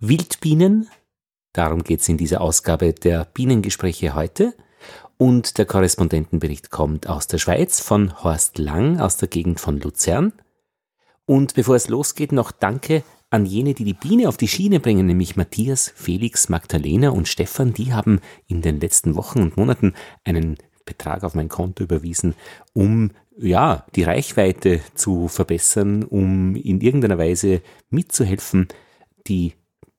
Wildbienen, darum geht es in dieser Ausgabe der Bienengespräche heute. Und der Korrespondentenbericht kommt aus der Schweiz von Horst Lang aus der Gegend von Luzern. Und bevor es losgeht, noch Danke an jene, die die Biene auf die Schiene bringen, nämlich Matthias, Felix, Magdalena und Stefan. Die haben in den letzten Wochen und Monaten einen Betrag auf mein Konto überwiesen, um ja, die Reichweite zu verbessern, um in irgendeiner Weise mitzuhelfen, die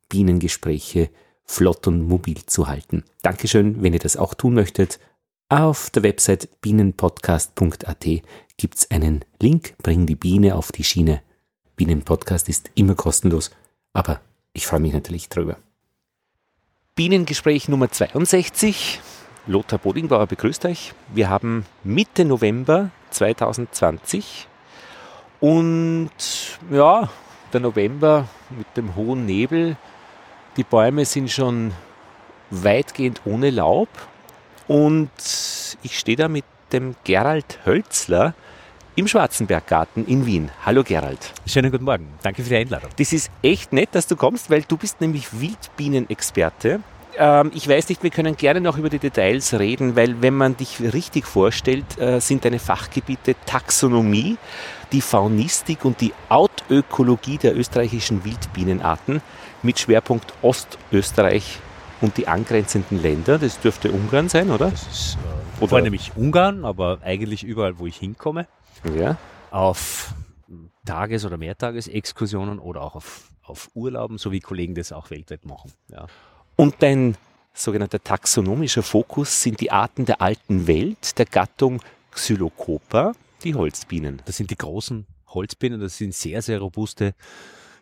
Bienengespräche flott und mobil zu halten. Dankeschön, wenn ihr das auch tun möchtet. Auf der Website bienenpodcast.at gibt's einen Link, bring die Biene auf die Schiene. Bienenpodcast ist immer kostenlos, aber ich freue mich natürlich drüber. Bienengespräch Nummer 62. Lothar Bodingbauer begrüßt euch. Wir haben Mitte November 2020 und ja, der November mit dem hohen Nebel. Die Bäume sind schon weitgehend ohne Laub und ich stehe da mit dem Gerald Hölzler im Schwarzenberggarten in Wien. Hallo Gerald. Schönen guten Morgen. Danke für die Einladung. Das ist echt nett, dass du kommst, weil du bist nämlich Wildbienenexperte ähm, ich weiß nicht, wir können gerne noch über die Details reden, weil wenn man dich richtig vorstellt, äh, sind deine Fachgebiete Taxonomie, die Faunistik und die Autökologie der österreichischen Wildbienenarten mit Schwerpunkt Ostösterreich und die angrenzenden Länder. Das dürfte Ungarn sein, oder? Das ist äh, oder? nämlich Ungarn, aber eigentlich überall, wo ich hinkomme. Ja. Auf Tages- oder Mehrtagesexkursionen oder auch auf, auf Urlauben, so wie Kollegen das auch weltweit machen. Ja. Und dein sogenannter taxonomischer Fokus sind die Arten der alten Welt der Gattung Xylocopa, die Holzbienen. Das sind die großen Holzbienen, das sind sehr, sehr robuste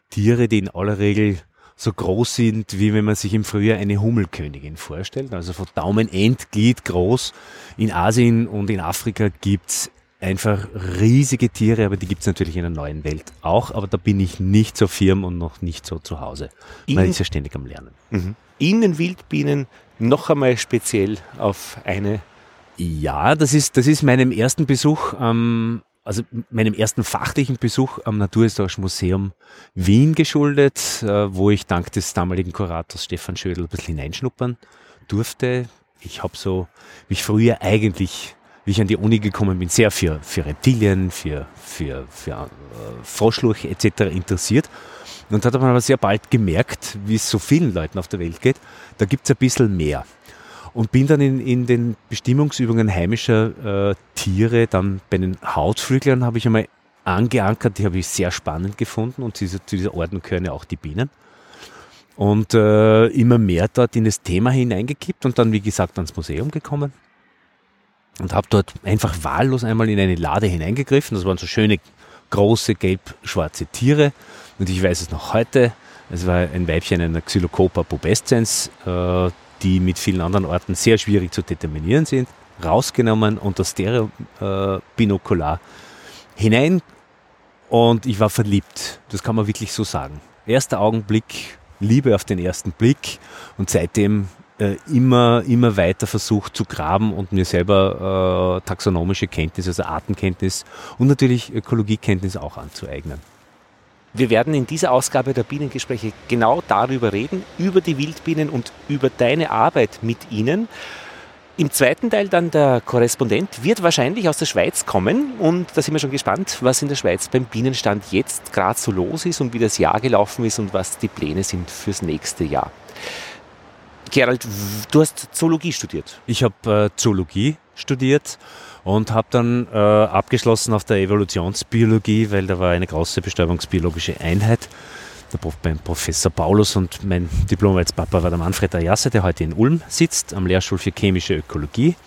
Tiere, die in aller Regel so groß sind, wie wenn man sich im Frühjahr eine Hummelkönigin vorstellt. Also von Daumenendglied groß. In Asien und in Afrika gibt's einfach riesige Tiere, aber die gibt's natürlich in der neuen Welt auch. Aber da bin ich nicht so firm und noch nicht so zu Hause. Man ist ja ständig am Lernen. Mhm. Innenwildbienen noch einmal speziell auf eine? Ja, das ist, das ist meinem ersten Besuch, ähm, also meinem ersten fachlichen Besuch am Naturhistorischen Museum Wien geschuldet, äh, wo ich dank des damaligen Kurators Stefan Schödel ein bisschen hineinschnuppern durfte. Ich habe so mich früher eigentlich, wie ich an die Uni gekommen bin, sehr für, für Reptilien, für, für, für äh, Froschlurche etc. interessiert und hat aber sehr bald gemerkt, wie es so vielen Leuten auf der Welt geht, da gibt es ein bisschen mehr. Und bin dann in, in den Bestimmungsübungen heimischer äh, Tiere, dann bei den Hautflüglern habe ich einmal angeankert, die habe ich sehr spannend gefunden und zu dieser Ordnung gehören ja auch die Bienen. Und äh, immer mehr dort in das Thema hineingekippt und dann, wie gesagt, ans Museum gekommen und habe dort einfach wahllos einmal in eine Lade hineingegriffen. Das waren so schöne, große, gelb-schwarze Tiere und ich weiß es noch heute, es war ein Weibchen einer Xylocopa pubescens, äh, die mit vielen anderen Orten sehr schwierig zu determinieren sind, rausgenommen und das Stereo-Binokular hinein und ich war verliebt. Das kann man wirklich so sagen. Erster Augenblick, Liebe auf den ersten Blick und seitdem äh, immer, immer weiter versucht zu graben und mir selber äh, taxonomische Kenntnis, also Artenkenntnis und natürlich Ökologiekenntnis auch anzueignen. Wir werden in dieser Ausgabe der Bienengespräche genau darüber reden, über die Wildbienen und über deine Arbeit mit ihnen. Im zweiten Teil dann der Korrespondent wird wahrscheinlich aus der Schweiz kommen und da sind wir schon gespannt, was in der Schweiz beim Bienenstand jetzt gerade so los ist und wie das Jahr gelaufen ist und was die Pläne sind fürs nächste Jahr. Gerald, du hast Zoologie studiert. Ich habe äh, Zoologie studiert und habe dann äh, abgeschlossen auf der Evolutionsbiologie, weil da war eine große bestäubungsbiologische Einheit. Der beim Professor Paulus und mein Diplom als Papa war der Manfred Ayasse, der heute in Ulm sitzt, am Lehrstuhl für chemische Ökologie.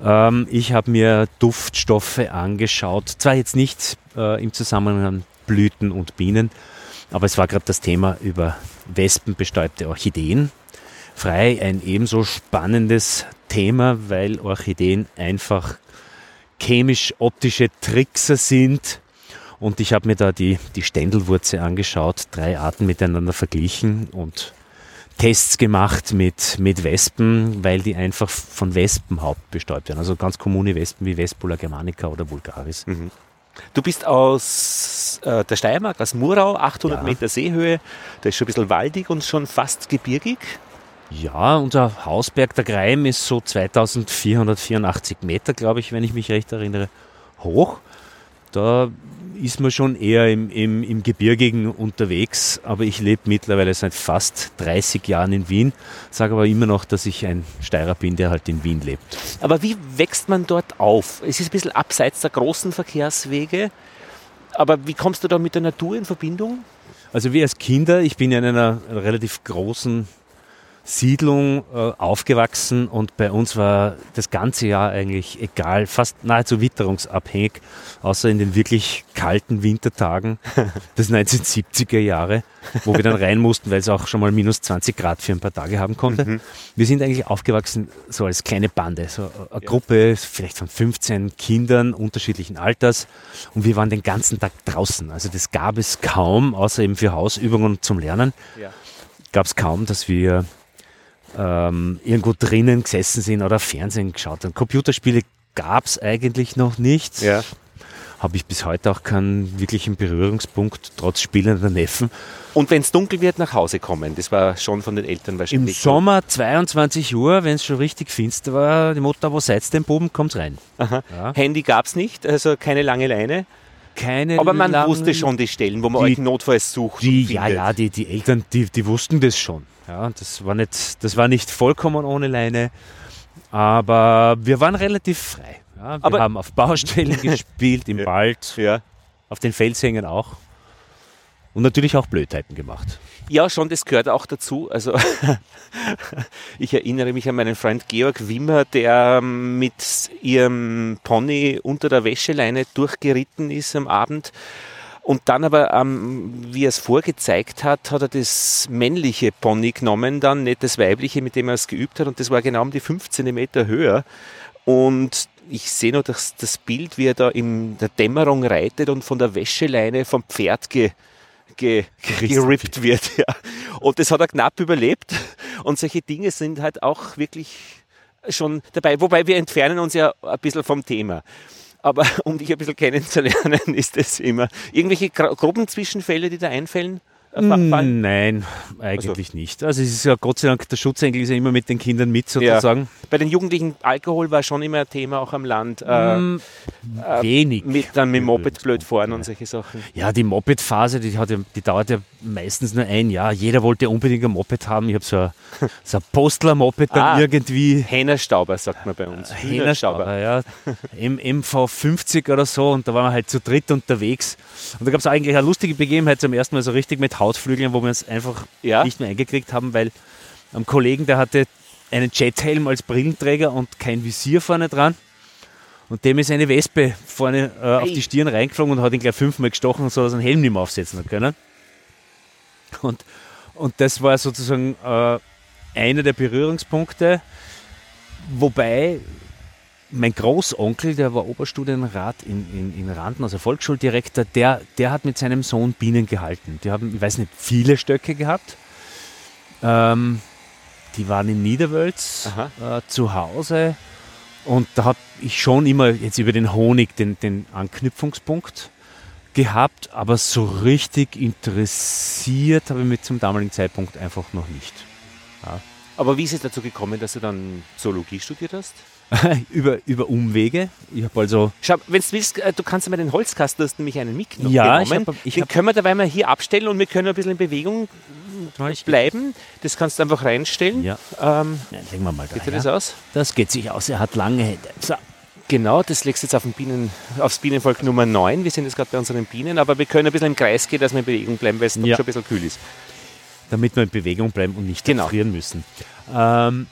Ähm, ich habe mir Duftstoffe angeschaut, zwar jetzt nicht äh, im Zusammenhang Blüten und Bienen, aber es war gerade das Thema über wespenbestäubte Orchideen. Frei ein ebenso spannendes Thema, weil Orchideen einfach chemisch-optische Trickser sind. Und ich habe mir da die, die Ständelwurzel angeschaut, drei Arten miteinander verglichen und Tests gemacht mit, mit Wespen, weil die einfach von Wespenhaupt bestäubt werden. Also ganz kommune Wespen wie Vespula germanica oder vulgaris. Mhm. Du bist aus äh, der Steiermark, aus Murau, 800 Ja. Meter Seehöhe. Da ist schon ein bisschen waldig und schon fast gebirgig. Ja, unser Hausberg der Greim ist so 2484 Meter, glaube ich, wenn ich mich recht erinnere, hoch. Da ist man schon eher im, im, im Gebirgigen unterwegs, aber ich lebe mittlerweile seit fast 30 Jahren in Wien, sage aber immer noch, dass ich ein Steirer bin, der halt in Wien lebt. Aber wie wächst man dort auf? Es ist ein bisschen abseits der großen Verkehrswege. Aber wie kommst du da mit der Natur in Verbindung? Also wir als Kinder, ich bin ja in einer relativ großen Siedlung äh, aufgewachsen und bei uns war das ganze Jahr eigentlich egal, fast nahezu witterungsabhängig, außer in den wirklich kalten Wintertagen des 1970er Jahre, wo wir dann rein mussten, weil es auch schon mal minus 20 Grad für ein paar Tage haben konnte. Wir sind eigentlich aufgewachsen so als kleine Bande, so eine Gruppe vielleicht von 15 Kindern unterschiedlichen Alters und wir waren den ganzen Tag draußen. Also das gab es kaum, außer eben für Hausübungen zum Lernen Ja. gab es kaum, dass wir ähm, irgendwo drinnen gesessen sind oder Fernsehen geschaut haben. Computerspiele gab es eigentlich noch nicht. Ja. Habe ich bis heute auch keinen wirklichen Berührungspunkt, trotz spielender Neffen. Und wenn es dunkel wird, nach Hause kommen. Das war schon von den Eltern Im wahrscheinlich. Sommer 22 Uhr, wenn es schon richtig finster war, die Mutter, wo seid ihr denn, Buben, kommt rein. Ja. Handy gab es nicht, also keine lange Leine. Keine Aber man langen- wusste schon die Stellen, wo man Die- euch notfalls sucht. Die, ja, ja, die, die Eltern, die, die wussten das schon. Ja, das war nicht, das war nicht vollkommen ohne Leine, aber wir waren relativ frei. Ja, wir Aber- haben auf Baustellen gespielt, im. Wald, Ja. auf den Felshängen auch. Und natürlich auch Blödheiten gemacht. Ja, schon, das gehört auch dazu. Also ich erinnere mich an meinen Freund Georg Wimmer, der ähm, mit ihrem Pony unter der Wäscheleine durchgeritten ist am Abend. Und dann aber, ähm, wie er es vorgezeigt hat, hat er das männliche Pony genommen, dann nicht das weibliche, mit dem er es geübt hat. Und das war genau um die 5 Zentimeter höher. Und ich sehe noch das, das Bild, wie er da in der Dämmerung reitet und von der Wäscheleine vom Pferd ge, ge, gerippt wird. Ja. Und das hat er knapp überlebt. Und solche Dinge sind halt auch wirklich schon dabei. Wobei wir entfernen uns ja ein bisschen vom Thema. Aber um dich ein bisschen kennenzulernen, ist es immer. Irgendwelche gro- groben Zwischenfälle, die da einfallen? Äh, fa- fallen? Nein, eigentlich nicht. Also es ist ja Gott sei Dank, der Schutzengel ist ja immer mit den Kindern mit Ja. sozusagen. Bei den Jugendlichen Alkohol war schon immer ein Thema, auch am Land. Äh, Mm, Wenig. mit, dann mit Moped blöd fahren und solche Sachen. Ja, die Moped-Phase, die, hat ja, die dauert ja meistens nur ein Jahr. Jeder wollte unbedingt ein Moped haben. Ich habe so ein, so ein Postler-Moped dann Ah. irgendwie. Hähnerstauber, sagt man bei uns. Hähnerstauber, ja. M MV50 oder so und da waren wir halt zu dritt unterwegs. Und da gab es eigentlich eine lustige Begebenheit zum ersten Mal so richtig mit Hautflügeln, wo wir es einfach Ja. nicht mehr eingekriegt haben, weil am Kollegen, der hatte einen Jethelm als Brillenträger und kein Visier vorne dran. Und dem ist eine Wespe vorne äh, auf die Stirn reingeflogen und hat ihn gleich fünfmal gestochen, so dass er einen Helm nicht mehr aufsetzen hat können. Und, und das war sozusagen äh, einer der Berührungspunkte. Wobei mein Großonkel, der war Oberstudienrat in, in, in Randen, also Volksschuldirektor, der, der hat mit seinem Sohn Bienen gehalten. Die haben, ich weiß nicht, viele Stöcke gehabt. Ähm, die waren in Niederwölz äh, zu Hause und da habe ich schon immer jetzt über den Honig den, den Anknüpfungspunkt gehabt, aber so richtig interessiert habe ich mich zum damaligen Zeitpunkt einfach noch nicht. Aber wie ist es dazu gekommen, dass du dann Zoologie studiert hast? über, über Umwege. Ich habe also Schau, wenn du willst, äh, du kannst mal den Holzkasten, du hast nämlich einen mitgenommen. Ja, ich hab- ich den hab- können wir dabei mal hier abstellen und wir können ein bisschen in Bewegung bleiben. Das kannst du einfach reinstellen. Ja. Ähm, Nein, legen wir mal da. geht ja. das aus? Das geht sich aus, er hat lange Hände. So. Genau, das legst du jetzt auf den Bienen, aufs Bienenvolk Nummer 9. Wir sind jetzt gerade bei unseren Bienen, aber wir können ein bisschen im Kreis gehen, dass wir in Bewegung bleiben, weil es Ja. schon ein bisschen kühl ist. damit wir in Bewegung bleiben und nicht Genau. frieren müssen. Ähm,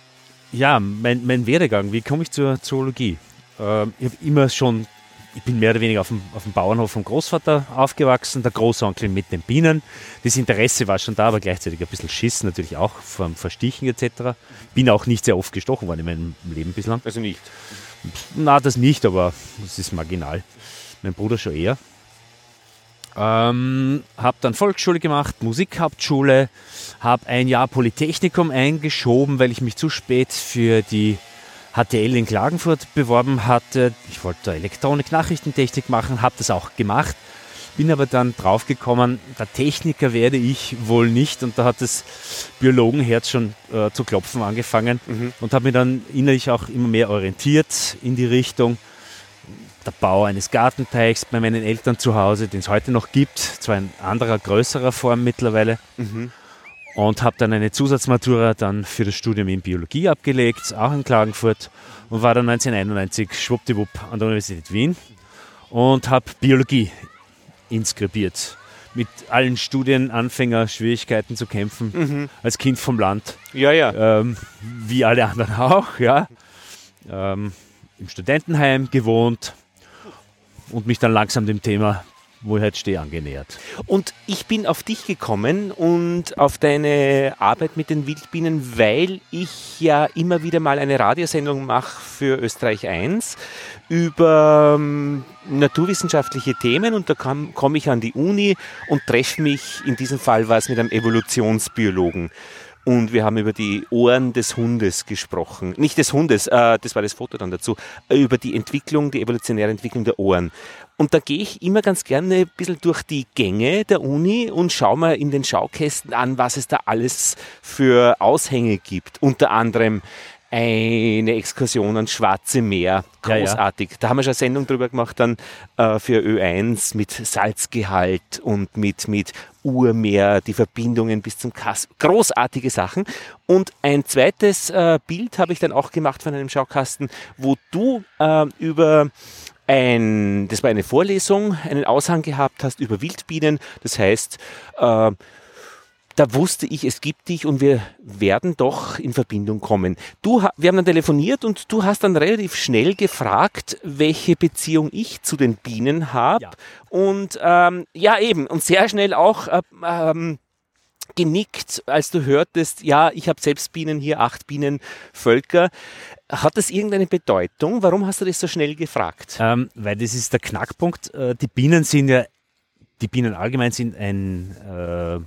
ja, mein, mein Werdegang, wie komme ich zur Zoologie? Ähm, ich habe immer schon, ich bin mehr oder weniger auf dem, auf dem Bauernhof vom Großvater aufgewachsen, der Großonkel mit den Bienen. Das Interesse war schon da, aber gleichzeitig ein bisschen Schiss natürlich auch vom Verstichen etc. Bin auch nicht sehr oft gestochen worden in meinem Leben bislang. Also nicht. Na, das nicht, aber das ist marginal. Mein Bruder schon eher. Ähm, habe dann Volksschule gemacht, Musikhauptschule, habe ein Jahr Polytechnikum eingeschoben, weil ich mich zu spät für die HTL in Klagenfurt beworben hatte. Ich wollte Elektronik-Nachrichtentechnik machen, habe das auch gemacht. Bin aber dann draufgekommen, der Techniker werde ich wohl nicht und da hat das Biologenherz schon äh, zu klopfen angefangen mhm. und habe mich dann innerlich auch immer mehr orientiert in die Richtung der Bau eines Gartenteichs bei meinen Eltern zu Hause, den es heute noch gibt, zwar in anderer, größerer Form mittlerweile. Mhm. Und habe dann eine Zusatzmatura dann für das Studium in Biologie abgelegt, auch in Klagenfurt und war dann 1991 schwuppdiwupp an der Universität Wien und habe Biologie inskribiert. Mit allen Studienanfänger-Schwierigkeiten zu kämpfen, mhm. als Kind vom Land. Ja, ja. Ähm, wie alle anderen auch, ja. Ähm, Im Studentenheim gewohnt und mich dann langsam dem Thema wo ich heute stehe, angenähert. Und ich bin auf dich gekommen und auf deine Arbeit mit den Wildbienen, weil ich ja immer wieder mal eine Radiosendung mache für Österreich 1 über ähm, naturwissenschaftliche Themen und da komme ich an die Uni und treffe mich, in diesem Fall war es mit einem Evolutionsbiologen. Und wir haben über die Ohren des Hundes gesprochen. Nicht des Hundes, äh, das war das Foto dann dazu, über die Entwicklung, die evolutionäre Entwicklung der Ohren. Und da gehe ich immer ganz gerne ein bisschen durch die Gänge der Uni und schaue mir in den Schaukästen an, was es da alles für Aushänge gibt. Unter anderem eine Exkursion ans Schwarze Meer. Großartig. Ja, ja. Da haben wir schon eine Sendung drüber gemacht dann äh, für Ö1 mit Salzgehalt und mit, mit Urmeer, die Verbindungen bis zum Kass. Großartige Sachen. Und ein zweites äh, Bild habe ich dann auch gemacht von einem Schaukasten, wo du äh, über ein, das war eine Vorlesung, einen Aushang gehabt hast über Wildbienen. Das heißt, äh, da wusste ich, es gibt dich und wir werden doch in Verbindung kommen. Du, wir haben dann telefoniert und du hast dann relativ schnell gefragt, welche Beziehung ich zu den Bienen habe. Ja. Und ähm, ja, eben, und sehr schnell auch äh, ähm, genickt, als du hörtest, ja, ich habe selbst Bienen hier, acht Bienenvölker. Hat das irgendeine Bedeutung? Warum hast du das so schnell gefragt? Ähm, weil das ist der Knackpunkt. Äh, die Bienen sind ja, die Bienen allgemein sind ein, äh,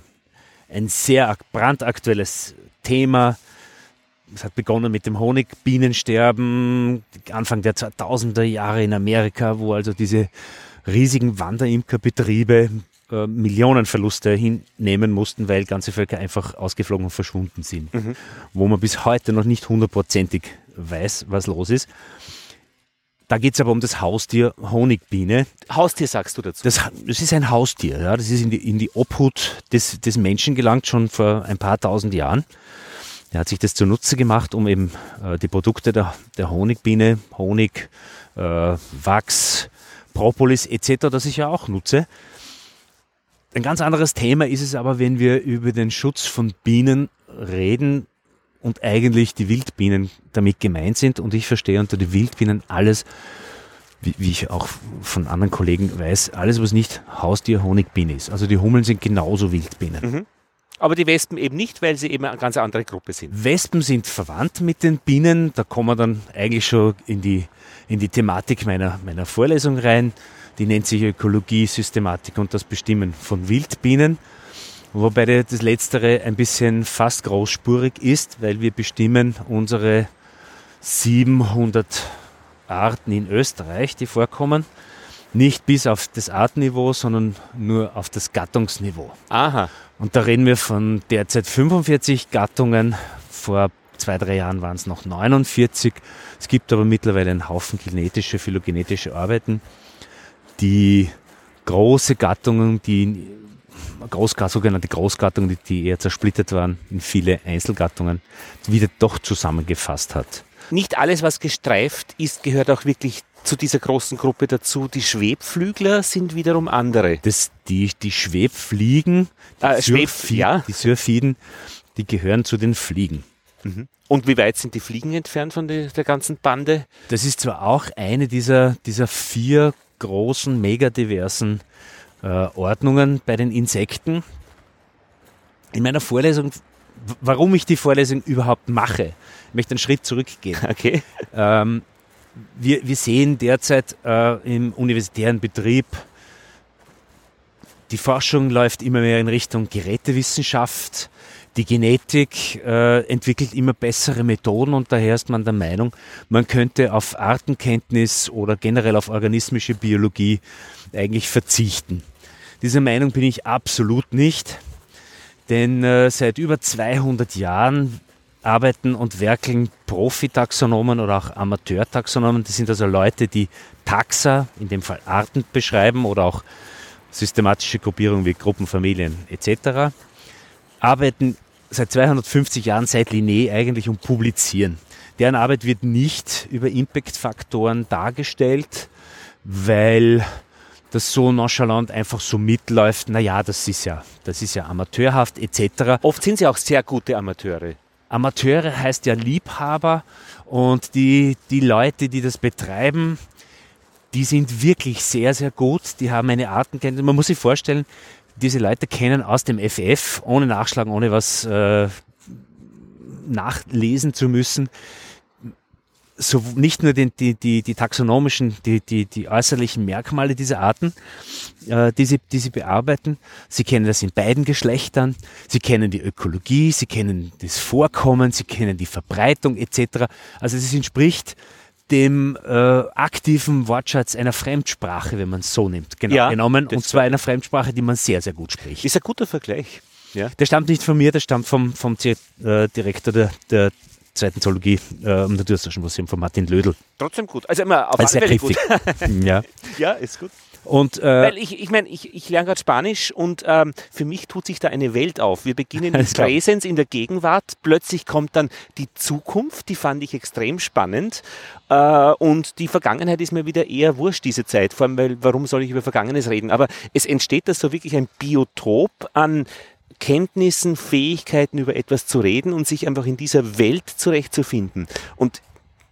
ein sehr brandaktuelles Thema. Es hat begonnen mit dem Honigbienensterben, Anfang der 2000er Jahre in Amerika, wo also diese riesigen Wanderimkerbetriebe äh, Millionenverluste hinnehmen mussten, weil ganze Völker einfach ausgeflogen und verschwunden sind. Mhm. Wo man bis heute noch nicht hundertprozentig weiß, was los ist. Da geht es aber um das Haustier Honigbiene. Haustier sagst du dazu? Das, das ist ein Haustier. Ja. Das ist in die, in die Obhut des, des Menschen gelangt, schon vor ein paar tausend Jahren. Er hat sich das zunutze gemacht, um eben äh, die Produkte der, der Honigbiene, Honig, äh, Wachs, Propolis etc., das ich ja auch nutze, ein ganz anderes Thema ist es aber, wenn wir über den Schutz von Bienen reden und eigentlich die Wildbienen damit gemeint sind. Und ich verstehe unter den Wildbienen alles, wie, wie ich auch von anderen Kollegen weiß, alles, was nicht Haustier Honigbiene ist. Also die Hummeln sind genauso Wildbienen. Mhm. Aber die Wespen eben nicht, weil sie eben eine ganz andere Gruppe sind. Wespen sind verwandt mit den Bienen. Da kommen wir dann eigentlich schon in die, in die Thematik meiner, meiner Vorlesung rein die nennt sich Ökologie, Systematik und das Bestimmen von Wildbienen. Wobei das letztere ein bisschen fast großspurig ist, weil wir bestimmen unsere 700 Arten in Österreich, die vorkommen. Nicht bis auf das Artniveau, sondern nur auf das Gattungsniveau. Aha. Und da reden wir von derzeit 45 Gattungen. Vor zwei, drei Jahren waren es noch 49. Es gibt aber mittlerweile einen Haufen genetische, phylogenetische Arbeiten die große Gattungen, die Großgattungen, sogenannte Großgattungen, die eher zersplittert waren in viele Einzelgattungen, wieder doch zusammengefasst hat. Nicht alles, was gestreift ist, gehört auch wirklich zu dieser großen Gruppe dazu. Die Schwebflügler sind wiederum andere. Das, die, die Schwebfliegen, die, äh, Schweb, ja. die Syrphiden, die gehören zu den Fliegen. Mhm. Und wie weit sind die Fliegen entfernt von der, der ganzen Bande? Das ist zwar auch eine dieser, dieser vier großen, megadiversen äh, Ordnungen bei den Insekten. In meiner Vorlesung, warum ich die Vorlesung überhaupt mache, ich möchte einen Schritt zurückgehen. Okay. Ähm, wir, wir sehen derzeit äh, im universitären Betrieb, die Forschung läuft immer mehr in Richtung Gerätewissenschaft. Die die Genetik äh, entwickelt immer bessere Methoden und daher ist man der Meinung, man könnte auf Artenkenntnis oder generell auf organismische Biologie eigentlich verzichten. Dieser Meinung bin ich absolut nicht, denn äh, seit über 200 Jahren arbeiten und werkeln Profitaxonomen oder auch Amateurtaxonomen. Das sind also Leute, die Taxa, in dem Fall Arten beschreiben oder auch systematische Gruppierungen wie Gruppen, Familien etc. Arbeiten seit 250 Jahren seit Linné eigentlich und publizieren. Deren Arbeit wird nicht über Impact-Faktoren dargestellt, weil das so nonchalant einfach so mitläuft. Naja, das ist ja, das ist ja amateurhaft etc. Oft sind sie auch sehr gute Amateure. Amateure heißt ja Liebhaber und die, die Leute, die das betreiben, die sind wirklich sehr, sehr gut. Die haben eine Artenkenntnis. Man muss sich vorstellen, diese Leute kennen aus dem FF, ohne nachschlagen, ohne was äh, nachlesen zu müssen, so nicht nur den, die, die, die taxonomischen, die, die, die äußerlichen Merkmale dieser Arten, äh, die, sie, die sie bearbeiten. Sie kennen das in beiden Geschlechtern. Sie kennen die Ökologie, sie kennen das Vorkommen, sie kennen die Verbreitung etc. Also es entspricht dem äh, aktiven Wortschatz einer Fremdsprache, wenn man es so nimmt, genau, ja, genommen. Und zwar einer Fremdsprache, die man sehr, sehr gut spricht. Ist ein guter Vergleich. Ja. Der stammt nicht von mir, der stammt vom, vom äh, Direktor der, der zweiten Zoologie äh, am Naturhistorischen Museum von Martin Lödel. Trotzdem gut. Also immer auf also alle Fälle gut. ja. ja, ist gut. Und, äh, Weil ich, ich meine, ich, ich lerne gerade Spanisch und ähm, für mich tut sich da eine Welt auf. Wir beginnen mit Präsens in der Gegenwart, plötzlich kommt dann die Zukunft, die fand ich extrem spannend äh, und die Vergangenheit ist mir wieder eher wurscht, diese Zeit, vor allem, weil warum soll ich über Vergangenes reden? Aber es entsteht da so wirklich ein Biotop an Kenntnissen, Fähigkeiten über etwas zu reden und sich einfach in dieser Welt zurechtzufinden. Und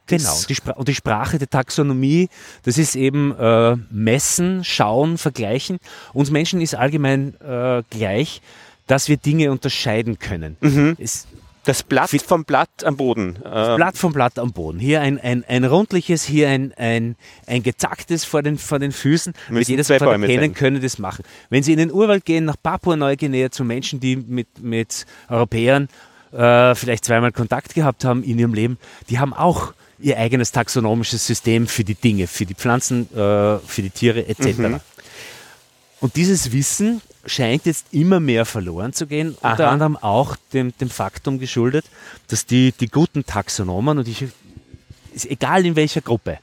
Genau, die und die Sprache der Taxonomie, das ist eben äh, messen, schauen, vergleichen. Uns Menschen ist allgemein äh, gleich, dass wir Dinge unterscheiden können. Mhm. Es, das Blatt vom Blatt am Boden. Das Blatt vom Blatt am Boden. Hier ein, ein, ein rundliches, hier ein, ein, ein gezacktes vor den, vor den Füßen. Müssen jedes Mal erkennen können das machen. Wenn Sie in den Urwald gehen, nach Papua-Neuguinea zu Menschen, die mit, mit Europäern äh, vielleicht zweimal Kontakt gehabt haben in ihrem Leben, die haben auch ihr eigenes taxonomisches System für die Dinge, für die Pflanzen, äh, für die Tiere etc. Mhm. Und dieses Wissen scheint jetzt immer mehr verloren zu gehen, Aha. unter anderem auch dem, dem Faktum geschuldet, dass die, die guten Taxonomen, und ich, ist egal in welcher Gruppe,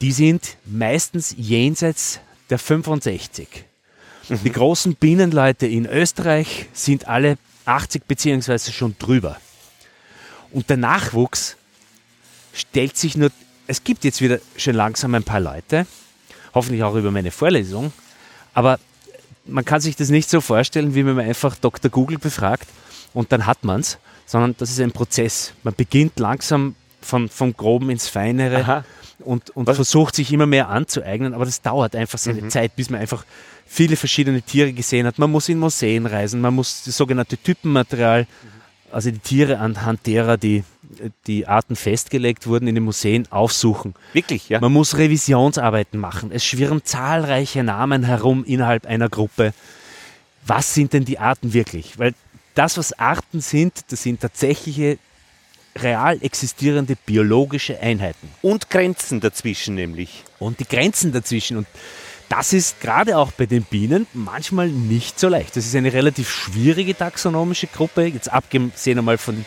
die sind meistens jenseits der 65. Mhm. Die großen Bienenleute in Österreich sind alle 80 beziehungsweise schon drüber. Und der Nachwuchs stellt sich nur, es gibt jetzt wieder schon langsam ein paar Leute, hoffentlich auch über meine Vorlesung, aber man kann sich das nicht so vorstellen, wie wenn man einfach Dr. Google befragt und dann hat man es, sondern das ist ein Prozess. Man beginnt langsam von, vom Groben ins Feinere und, und versucht sich immer mehr anzueignen, aber das dauert einfach seine mhm. Zeit, bis man einfach viele verschiedene Tiere gesehen hat. Man muss in Museen reisen, man muss das sogenannte Typenmaterial, also die Tiere anhand derer die, die Arten festgelegt wurden, in den Museen aufsuchen. Wirklich, ja? Man muss Revisionsarbeiten machen. Es schwirren zahlreiche Namen herum innerhalb einer Gruppe. Was sind denn die Arten wirklich? Weil das, was Arten sind, das sind tatsächliche real existierende biologische Einheiten. Und Grenzen dazwischen nämlich. Und die Grenzen dazwischen. Und das ist gerade auch bei den Bienen manchmal nicht so leicht. Das ist eine relativ schwierige taxonomische Gruppe, jetzt abgesehen einmal von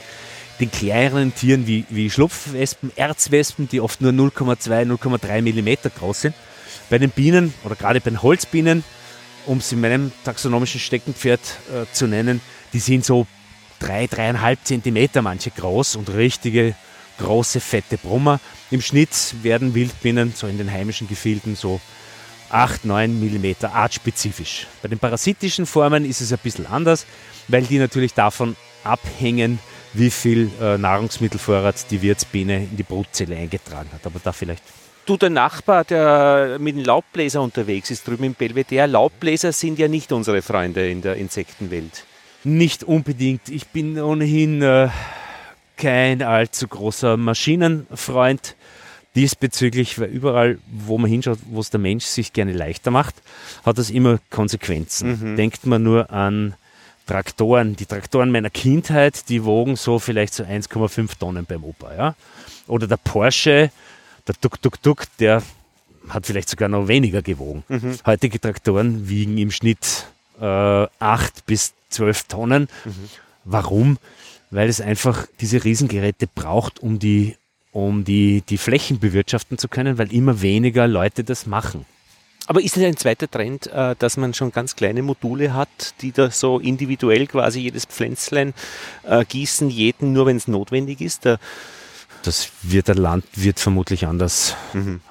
den kleineren Tieren wie, wie Schlupfwespen, Erzwespen, die oft nur 0,2, 0,3 Millimeter groß sind. Bei den Bienen oder gerade bei den Holzbienen, um es in meinem taxonomischen Steckenpferd äh, zu nennen, die sind so drei, dreieinhalb Zentimeter manche groß und richtige große, fette Brummer. Im Schnitt werden Wildbienen so in den heimischen Gefilden so 8, 9 Millimeter artspezifisch. Bei den parasitischen Formen ist es ein bisschen anders, weil die natürlich davon abhängen, wie viel äh, Nahrungsmittelvorrat die Wirtsbiene in die Brutzelle eingetragen hat. Aber da vielleicht. Du, der Nachbar, der mit dem Laubbläser unterwegs ist, drüben im Belvedere, Laubbläser sind ja nicht unsere Freunde in der Insektenwelt. Nicht unbedingt. Ich bin ohnehin äh, kein allzu großer Maschinenfreund diesbezüglich, weil überall, wo man hinschaut, wo es der Mensch sich gerne leichter macht, hat das immer Konsequenzen. Mhm. Denkt man nur an Traktoren, die Traktoren meiner Kindheit, die wogen so vielleicht so 1,5 Tonnen beim Opa, ja. Oder der Porsche, der Tuk Tuk Tuk, der hat vielleicht sogar noch weniger gewogen. Mhm. Heutige Traktoren wiegen im Schnitt äh, 8 bis 12 Tonnen. Mhm. Warum? Weil es einfach diese Riesengeräte braucht, um die, um die, die Flächen bewirtschaften zu können, weil immer weniger Leute das machen. Aber ist es ein zweiter Trend, äh, dass man schon ganz kleine Module hat, die da so individuell quasi jedes Pflänzlein äh, gießen, jeden nur, wenn es notwendig ist? das wird der Landwirt vermutlich anders, mhm.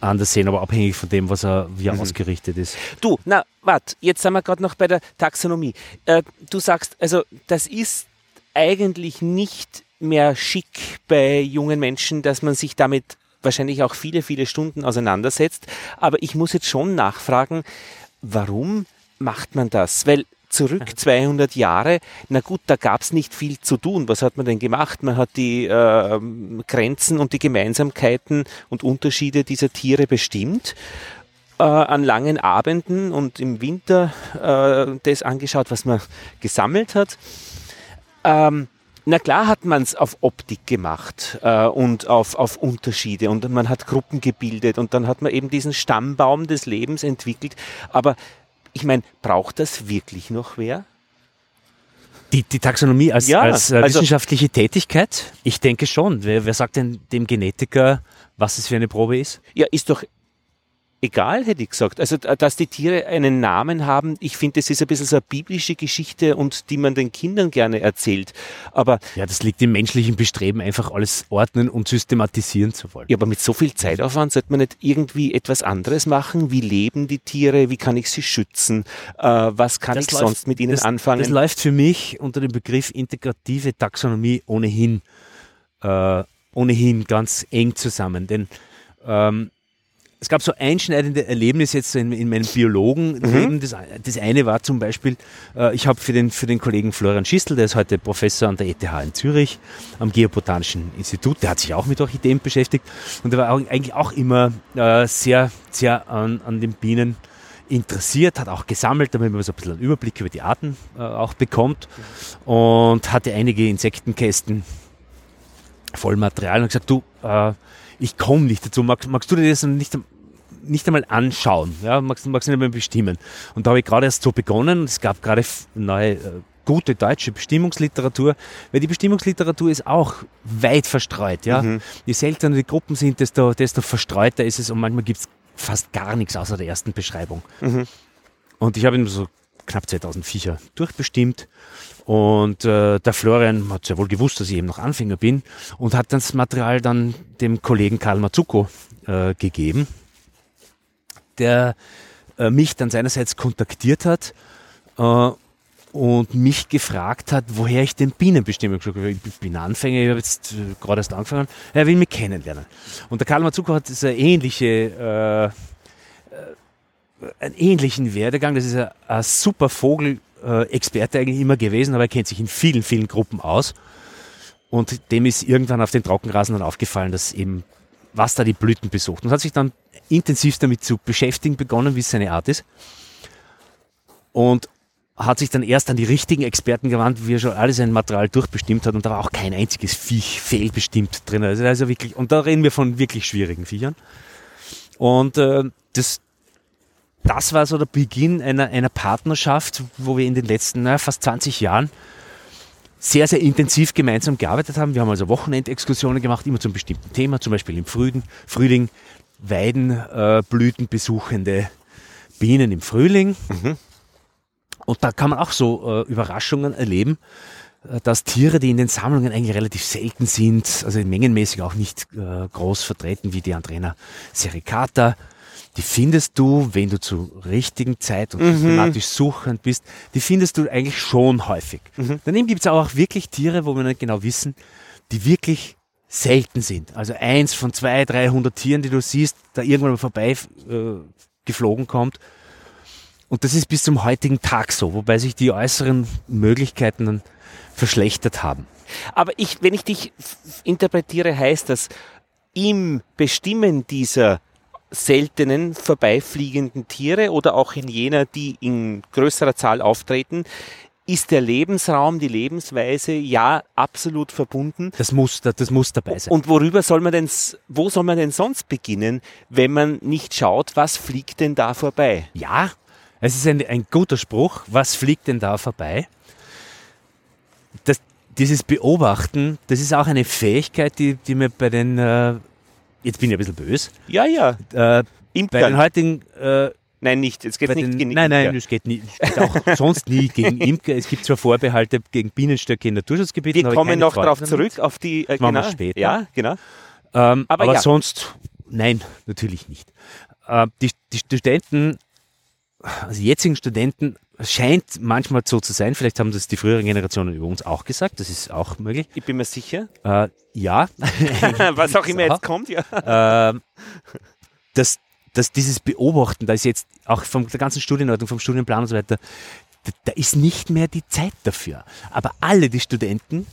anders sehen, aber abhängig von dem, was er, wie er mhm. ausgerichtet ist. Du, na, warte, jetzt sind wir gerade noch bei der Taxonomie. Äh, du sagst, also das ist eigentlich nicht mehr schick bei jungen Menschen, dass man sich damit wahrscheinlich auch viele, viele Stunden auseinandersetzt. Aber ich muss jetzt schon nachfragen, warum macht man das? Weil zurück 200 Jahre, na gut, da gab es nicht viel zu tun. Was hat man denn gemacht? Man hat die äh, Grenzen und die Gemeinsamkeiten und Unterschiede dieser Tiere bestimmt. Äh, an langen Abenden und im Winter äh, das angeschaut, was man gesammelt hat. Ähm, na klar hat man es auf Optik gemacht äh, und auf, auf Unterschiede und man hat Gruppen gebildet und dann hat man eben diesen Stammbaum des Lebens entwickelt. Aber ich meine, braucht das wirklich noch wer? Die, die Taxonomie als, ja, als äh, also, wissenschaftliche Tätigkeit? Ich denke schon. Wer, wer sagt denn dem Genetiker, was es für eine Probe ist? Ja, ist doch egal, hätte ich gesagt. Also, dass die Tiere einen Namen haben, ich finde, das ist ein bisschen so eine biblische Geschichte und die man den Kindern gerne erzählt. Aber. Ja, das liegt im menschlichen Bestreben, einfach alles ordnen und systematisieren zu wollen. Ja, aber mit so viel Zeitaufwand sollte man nicht irgendwie etwas anderes machen? Wie leben die Tiere? Wie kann ich sie schützen? Äh, was kann das ich läuft, sonst mit ihnen das, anfangen? Das läuft für mich unter dem Begriff integrative Taxonomie ohnehin, äh, ohnehin ganz eng zusammen. Denn ähm, es gab so einschneidende Erlebnisse jetzt in, in meinem Biologenleben. Mhm. Das, das, eine war zum Beispiel, äh, ich habe für den, für den Kollegen Florian Schistel, der ist heute Professor an der ETH in Zürich am Geobotanischen Institut, der hat sich auch mit Orchideen beschäftigt und der war auch, eigentlich auch immer äh, sehr, sehr an, an den Bienen interessiert, hat auch gesammelt, damit man so ein bisschen einen Überblick über die Arten äh, auch bekommt und hatte einige Insektenkästen voll Material und gesagt, du, äh, ich komme nicht dazu. Magst, magst, du dir das nicht, nicht einmal anschauen? Ja, magst, magst du nicht einmal bestimmen? Und da habe ich gerade erst so begonnen. Es gab gerade neue äh, gute deutsche Bestimmungsliteratur, weil die Bestimmungsliteratur ist auch weit verstreut. Ja? Mhm. Je seltener die Gruppen sind, desto, desto verstreuter ist es und manchmal gibt es fast gar nichts außer der ersten Beschreibung. Mhm. Und ich habe so knapp 2000 Viecher durchbestimmt und äh, der Florian hat ja wohl gewusst, dass ich eben noch Anfänger bin und hat das Material dann dem Kollegen Karl Mazzucco äh, gegeben, der äh, mich dann seinerseits kontaktiert hat äh, und mich gefragt hat, woher ich den Bienen bestimme. Ich bin Anfänger, ich habe jetzt äh, gerade erst angefangen, er will mich kennenlernen. Und der Karl Mazzucco hat eine ähnliche äh, einen ähnlichen Werdegang. Das ist ein, ein super Vogel, äh, Experte eigentlich immer gewesen, aber er kennt sich in vielen, vielen Gruppen aus. Und dem ist irgendwann auf den Trockenrasen dann aufgefallen, dass eben, was da die Blüten besucht. Und hat sich dann intensiv damit zu beschäftigen begonnen, wie es seine Art ist. Und hat sich dann erst an die richtigen Experten gewandt, wie er schon alles sein Material durchbestimmt hat und da war auch kein einziges Viech fehlbestimmt drin. Also, also wirklich, und da reden wir von wirklich schwierigen Viechern. Und äh, das, das war so der Beginn einer, einer Partnerschaft, wo wir in den letzten na, fast 20 Jahren sehr, sehr intensiv gemeinsam gearbeitet haben. Wir haben also Wochenendexkursionen gemacht, immer zum bestimmten Thema, zum Beispiel im Frühling, Frühling Weidenblüten äh, besuchende Bienen im Frühling. Mhm. Und da kann man auch so äh, Überraschungen erleben, äh, dass Tiere, die in den Sammlungen eigentlich relativ selten sind, also mengenmäßig auch nicht äh, groß vertreten, wie die Andrena sericata, die findest du, wenn du zur richtigen Zeit und mhm. systematisch suchend bist, die findest du eigentlich schon häufig. Mhm. Daneben gibt es auch wirklich Tiere, wo wir nicht genau wissen, die wirklich selten sind. Also eins von zwei, 300 Tieren, die du siehst, da irgendwann mal vorbei äh, geflogen kommt. Und das ist bis zum heutigen Tag so, wobei sich die äußeren Möglichkeiten dann verschlechtert haben. Aber ich, wenn ich dich interpretiere, heißt das, im Bestimmen dieser seltenen vorbeifliegenden Tiere oder auch in jener, die in größerer Zahl auftreten, ist der Lebensraum, die Lebensweise ja absolut verbunden. Das muss, das muss dabei sein. Und worüber soll man denn, wo soll man denn sonst beginnen, wenn man nicht schaut, was fliegt denn da vorbei? Ja, es ist ein, ein guter Spruch. Was fliegt denn da vorbei? Das, dieses Beobachten, das ist auch eine Fähigkeit, die, die mir bei den, äh, jetzt bin ich ein bisschen böse. Ja, ja. Äh, bei den heutigen äh, Nein, nicht. Es geht nicht den, gegen Nein, nein, es geht, nie, es geht auch sonst nie gegen Imker. Es gibt zwar Vorbehalte gegen Bienenstöcke in Naturschutzgebieten. Wir kommen noch darauf zurück, auf die. Äh, genau, später. Ja, genau. Ähm, aber, aber ja. sonst, nein, natürlich nicht. Äh, die, die Studenten, also die jetzigen Studenten, scheint manchmal so zu sein. Vielleicht haben das die früheren Generationen über uns auch gesagt. Das ist auch möglich. Ich bin mir sicher. Äh, ja. Was auch immer jetzt kommt, ja. Äh, dass dass dieses Beobachten, da ist jetzt auch von der ganzen Studienordnung, vom Studienplan und so weiter, da, da ist nicht mehr die Zeit dafür. Aber alle die Studenten,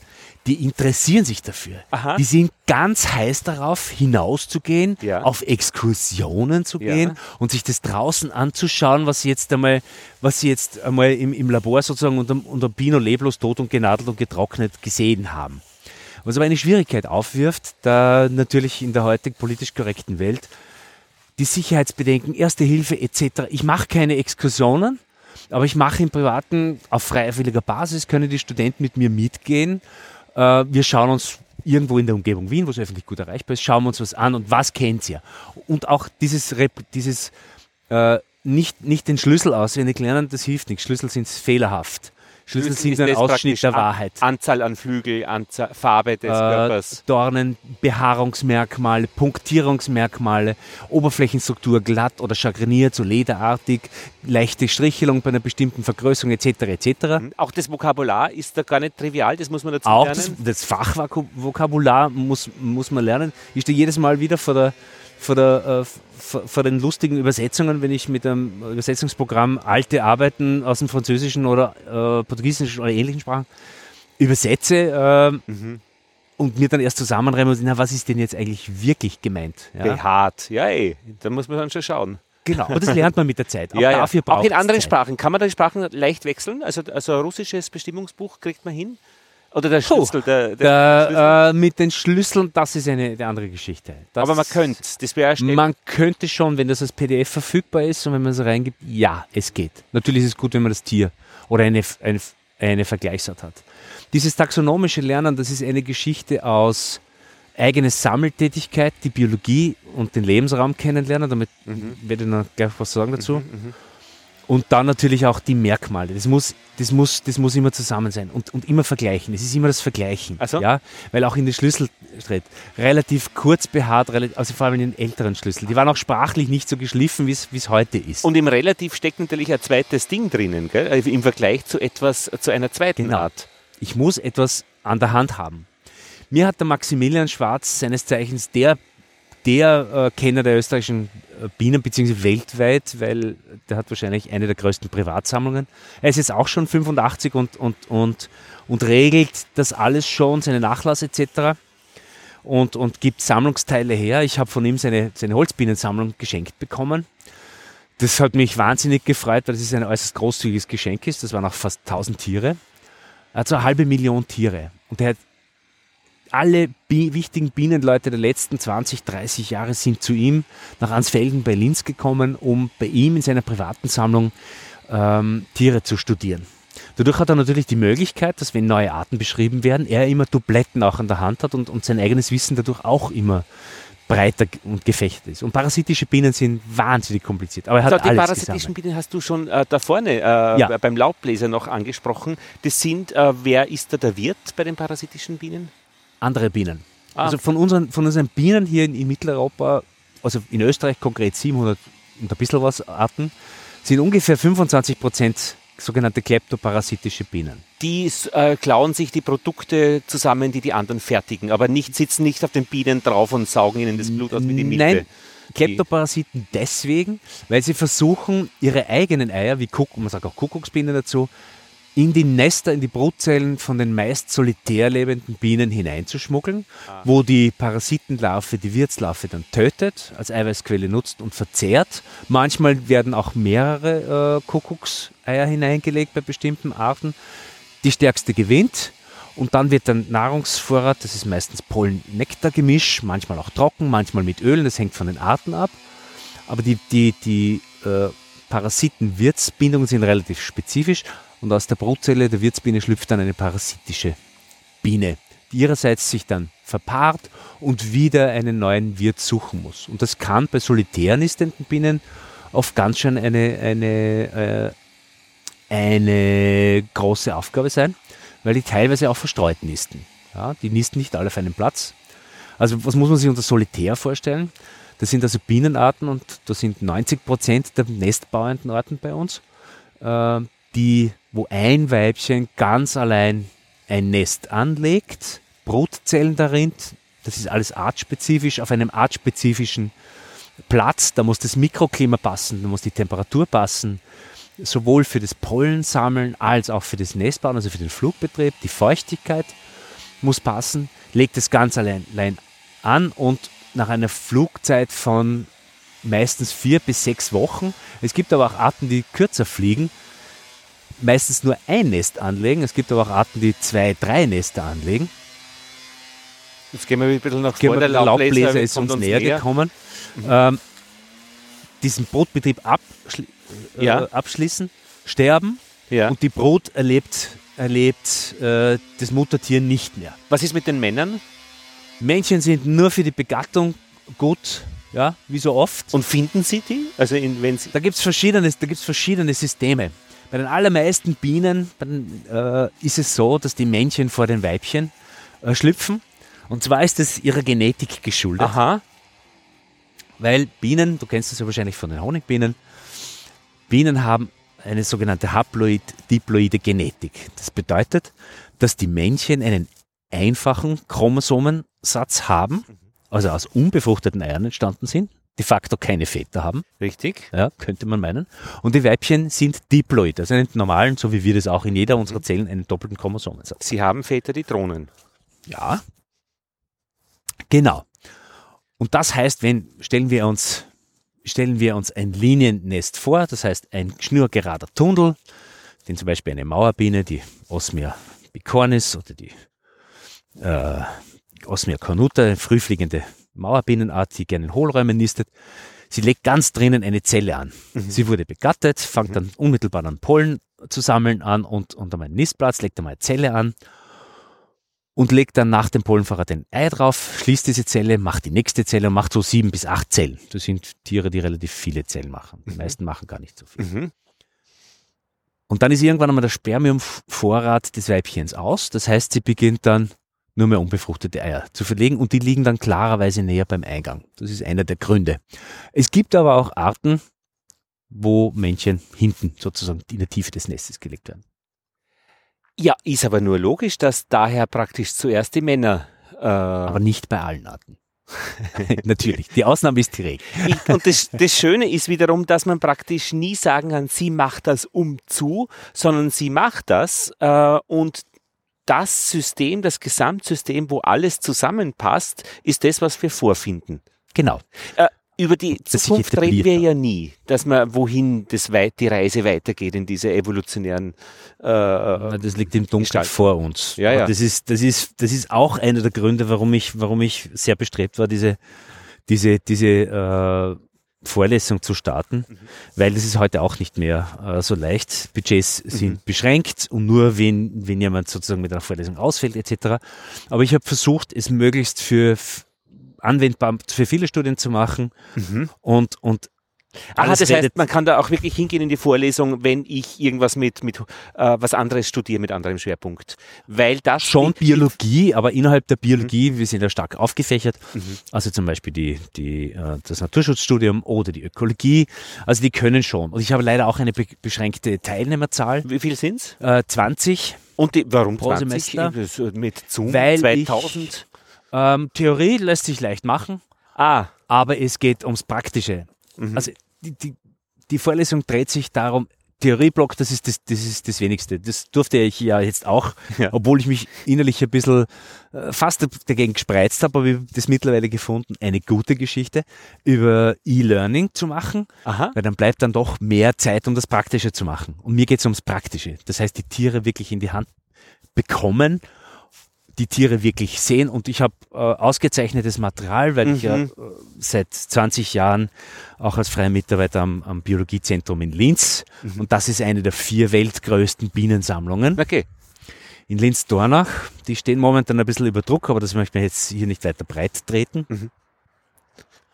die interessieren sich dafür. Aha. Die sind ganz heiß darauf, hinauszugehen, ja. auf Exkursionen zu gehen ja. und sich das draußen anzuschauen, was sie jetzt einmal, was sie jetzt einmal im, im Labor sozusagen unter, unter Pino leblos, tot und genadelt und getrocknet gesehen haben. Was aber eine Schwierigkeit aufwirft, da natürlich in der heutigen politisch korrekten Welt die Sicherheitsbedenken, Erste Hilfe etc. Ich mache keine Exkursionen, aber ich mache im Privaten auf freiwilliger Basis, können die Studenten mit mir mitgehen. Äh, wir schauen uns irgendwo in der Umgebung Wien, wo es öffentlich gut erreichbar ist, schauen wir uns was an und was kennt ihr? Und auch dieses, dieses äh, nicht, nicht den Schlüssel auswendig lernen, das hilft nichts. Schlüssel sind fehlerhaft. Schlüssel sind ein Ausschnitt der Wahrheit. Anzahl an Flügel, Anzahl, Farbe des äh, Körpers. Dornen, Behaarungsmerkmale, Punktierungsmerkmale, Oberflächenstruktur glatt oder chagriniert, so lederartig, leichte Strichelung bei einer bestimmten Vergrößerung etc. etc. Mhm. Auch das Vokabular ist da gar nicht trivial, das muss man dazu Auch lernen. Auch das, das Fachvokabular muss, muss man lernen. Ich stehe jedes Mal wieder vor der vor, der, äh, vor, vor, den lustigen Übersetzungen, wenn ich mit einem Übersetzungsprogramm alte Arbeiten aus dem Französischen oder äh, Portugiesischen oder ähnlichen Sprachen übersetze äh, mhm. und mir dann erst zusammenreimen muss, na, was ist denn jetzt eigentlich wirklich gemeint? Ja? Behaart, ja ey, da muss man dann schon schauen. Genau, aber das lernt man mit der Zeit. Auch ja, dafür ja. Auch in anderen Zeit. Sprachen. Kann man da die Sprachen leicht wechseln? Also, also ein russisches Bestimmungsbuch kriegt man hin? Oder der Schlüssel? Der, der, der Schlüssel? Äh, mit den Schlüsseln, das ist eine, eine andere Geschichte. Das Aber man könnte, das wäre Man könnte schon, wenn das als PDF verfügbar ist und wenn man es reingibt, ja, es geht. Natürlich ist es gut, wenn man das Tier oder eine, eine, eine Vergleichsart hat. Dieses taxonomische Lernen, das ist eine Geschichte aus eigene Sammeltätigkeit, die Biologie und den Lebensraum kennenlernen. Damit mhm. werde ich noch gleich was sagen dazu. Mhm, mhm. Und dann natürlich auch die Merkmale. Das muss, das muss, das muss immer zusammen sein und, und immer vergleichen. Es ist immer das Vergleichen. So. Ja? Weil auch in den Schlüssel relativ kurz behaart, also vor allem in den älteren Schlüssel. Die waren auch sprachlich nicht so geschliffen, wie es heute ist. Und im Relativ steckt natürlich ein zweites Ding drinnen, gell? Also im Vergleich zu etwas, zu einer zweiten genau. Art. Ich muss etwas an der Hand haben. Mir hat der Maximilian Schwarz, seines Zeichens der der äh, Kenner der österreichischen Bienen, beziehungsweise weltweit, weil der hat wahrscheinlich eine der größten Privatsammlungen. Er ist jetzt auch schon 85 und, und, und, und regelt das alles schon, seine Nachlass etc. Und, und gibt Sammlungsteile her. Ich habe von ihm seine, seine Holzbienensammlung geschenkt bekommen. Das hat mich wahnsinnig gefreut, weil das ein äußerst großzügiges Geschenk ist. Das waren auch fast 1000 Tiere. Er hat so eine halbe Million Tiere. Und er hat alle Bi wichtigen Bienenleute der letzten 20, 30 Jahre sind zu ihm nach Ansfelden bei Linz gekommen, um bei ihm in seiner privaten Sammlung ähm, Tiere zu studieren. Dadurch hat er natürlich die Möglichkeit, dass wenn neue Arten beschrieben werden, er immer Dubletten auch an der Hand hat und, und sein eigenes Wissen dadurch auch immer breiter und gefechtet ist. Und parasitische Bienen sind wahnsinnig kompliziert. Aber er hat so, die alles parasitischen gesammelt. Bienen hast du schon äh, da vorne äh, ja. beim Laubbläser noch angesprochen. Das sind, äh, wer ist da der Wirt bei den parasitischen Bienen? Andere Bienen. Ah. Also von unseren, von unseren Bienen hier in, in, Mitteleuropa, also in Österreich konkret 700 und ein bisschen was Arten, sind ungefähr 25 Prozent sogenannte kleptoparasitische Bienen. Die äh, klauen sich die Produkte zusammen, die die anderen fertigen, aber nicht, sitzen nicht auf den Bienen drauf und saugen ihnen das Blut aus wie die Mitte. Nein, Kleptoparasiten deswegen, weil sie versuchen, ihre eigenen Eier, wie Kuck, man sagt auch Kuckucksbienen dazu, in die Nester, in die Brutzellen von den meist solitär lebenden Bienen hineinzuschmuggeln, ah. wo die Parasitenlarve die Wirtslarve dann tötet, als Eiweißquelle nutzt und verzehrt. Manchmal werden auch mehrere äh, Kuckuckseier hineingelegt bei bestimmten Arten. Die stärkste gewinnt. Und dann wird der Nahrungsvorrat, das ist meistens Pollen-Nektar-Gemisch, manchmal auch trocken, manchmal mit Ölen, das hängt von den Arten ab. Aber die, die, die äh, Parasiten-Wirtsbindungen sind relativ spezifisch und aus der Brutzelle der Wirtsbiene schlüpft dann eine parasitische Biene, die ihrerseits sich dann verpaart und wieder einen neuen Wirt suchen muss. Und das kann bei solitär nistenden Bienen oft ganz schön eine, eine, äh, eine große Aufgabe sein, weil die teilweise auch verstreut nisten. Ja, die nisten nicht alle auf einem Platz. Also was muss man sich unter Solitär vorstellen? Das sind also Bienenarten und da sind 90 Prozent der nestbauenden Arten bei uns, äh, die, wo ein Weibchen ganz allein ein Nest anlegt, Brutzellen darin, das ist alles artspezifisch, auf einem artspezifischen Platz, da muss das Mikroklima passen, da muss die Temperatur passen, sowohl für das Pollensammeln als auch für das Nestbauen, also für den Flugbetrieb, die Feuchtigkeit muss passen, legt es ganz allein, allein an und nach einer Flugzeit von meistens vier bis sechs Wochen. Es gibt aber auch Arten, die kürzer fliegen, meistens nur ein Nest anlegen. Es gibt aber auch Arten, die zwei, drei Nester anlegen. Jetzt gehen wir ein bisschen nach vorne. Der Laubbläser, Laubbläser ist uns, uns näher, näher, gekommen. Mhm. Ähm, diesen Brutbetrieb abschli äh, ja. abschließen, sterben ja. und die Brut erlebt, erlebt äh, das Muttertier nicht mehr. Was ist mit den Männern? Männchen sind nur für die Begattung gut, ja, wie so oft. Und finden Sie die? Also in, wenn Sie da gibt es verschiedene, verschiedene Systeme. Bei den allermeisten Bienen den, äh, ist es so, dass die Männchen vor den Weibchen äh, schlüpfen. Und zwar ist es ihrer Genetik geschuldet. Aha. Weil Bienen, du kennst das ja wahrscheinlich von den Honigbienen, Bienen haben eine sogenannte haploid-diploide Genetik. Das bedeutet, dass die Männchen einen einfachen Chromosomensatz haben, also aus unbefruchteten Eiern entstanden sind, de facto keine Väter haben. Richtig. Ja, könnte man meinen. Und die Weibchen sind diploid, also einen normalen, so wie wir das auch in jeder unserer Zellen, einen doppelten Chromosomensatz. Sie haben Väter, die drohnen. Ja. Genau. Und das heißt, wenn, stellen wir uns, stellen wir uns ein Liniennest vor, das heißt ein schnurgerader Tunnel, den zum Beispiel eine Mauerbiene, die Osmia bicornis oder die äh, Osmia cornuta, eine frühfliegende Mauerbienenart, die gerne in Hohlräumen nistet. Sie legt ganz drinnen eine Zelle an. Mhm. Sie wurde begattet, fängt mhm. dann unmittelbar an Pollen zu sammeln an und unter meinen Nistplatz legt einmal eine Zelle an und legt dann nach dem Pollenvorrat ein Ei drauf, schließt diese Zelle, macht die nächste Zelle und macht so sieben bis acht Zellen. Das sind Tiere, die relativ viele Zellen machen. Die mhm. meisten machen gar nicht so viel. Mhm. Und dann ist irgendwann einmal der Spermiumvorrat des Weibchens aus. Das heißt, sie beginnt dann nur mehr unbefruchtete Eier zu verlegen und die liegen dann klarerweise näher beim Eingang. Das ist einer der Gründe. Es gibt aber auch Arten, wo Männchen hinten sozusagen in der Tiefe des Nestes gelegt werden. Ja, ist aber nur logisch, dass daher praktisch zuerst die Männer. Äh aber nicht bei allen Arten. Natürlich, die Ausnahme ist die Regel. und das, das, Schöne ist wiederum, dass man praktisch nie sagen kann, sie macht das um zu, sondern sie macht das äh, und das System, das Gesamtsystem, wo alles zusammenpasst, ist das, was wir vorfinden. Genau. Äh, über die das Zukunft reden wir ja nie, dass man wohin das weit, die Reise weitergeht in diese evolutionären. Äh, das liegt im Dunkeln vor uns. Ja, ja. Das ist, das ist, das ist auch einer der Gründe, warum ich, warum ich sehr bestrebt war, diese, diese, diese äh, Vorlesung zu starten, mhm. weil das ist heute auch nicht mehr äh, so leicht. Budgets mhm. sind mhm. beschränkt und nur wenn, wenn jemand sozusagen mit einer Vorlesung ausfällt etc. Aber ich habe versucht, es möglichst für anwendbar für viele Studien zu machen mhm. und, und Aha, das heißt, man kann da auch wirklich hingehen in die Vorlesung, wenn ich irgendwas mit, mit äh, was anderes studiere, mit anderem Schwerpunkt. Weil das. Schon Biologie, aber innerhalb der Biologie, mhm. wir sind ja stark aufgefächert. Mhm. Also zum Beispiel die, die, äh, das Naturschutzstudium oder die Ökologie. Also die können schon. Und ich habe leider auch eine be beschränkte Teilnehmerzahl. Wie viel sind's? Äh, 20. Und die, warum pro 20? Semester? Mit Zoom Weil 2000? Ich, ähm, Theorie lässt sich leicht machen. Ah. Aber es geht ums Praktische. Mhm. Also die, die, die Vorlesung dreht sich darum, Theorieblock, das ist das, das ist das Wenigste. Das durfte ich ja jetzt auch, Ja. obwohl ich mich innerlich ein bisschen äh, fast dagegen gespreizt habe, aber ich habe das mittlerweile gefunden, eine gute Geschichte über E-Learning zu machen, Aha. weil dann bleibt dann doch mehr Zeit, um das Praktische zu machen. Und mir geht es ums Praktische. Das heißt, die Tiere wirklich in die Hand bekommen, die Tiere wirklich sehen. Und ich habe äh, ausgezeichnetes Material, weil ich ja Mhm. äh, seit 20 Jahren auch als freier Mitarbeiter am, am Biologiezentrum in Linz. Mhm. Und das ist eine der vier weltgrößten Bienensammlungen Okay. in Linz-Dornach. Die stehen momentan ein bisschen über Druck, aber das möchte ich jetzt hier nicht weiter breit treten.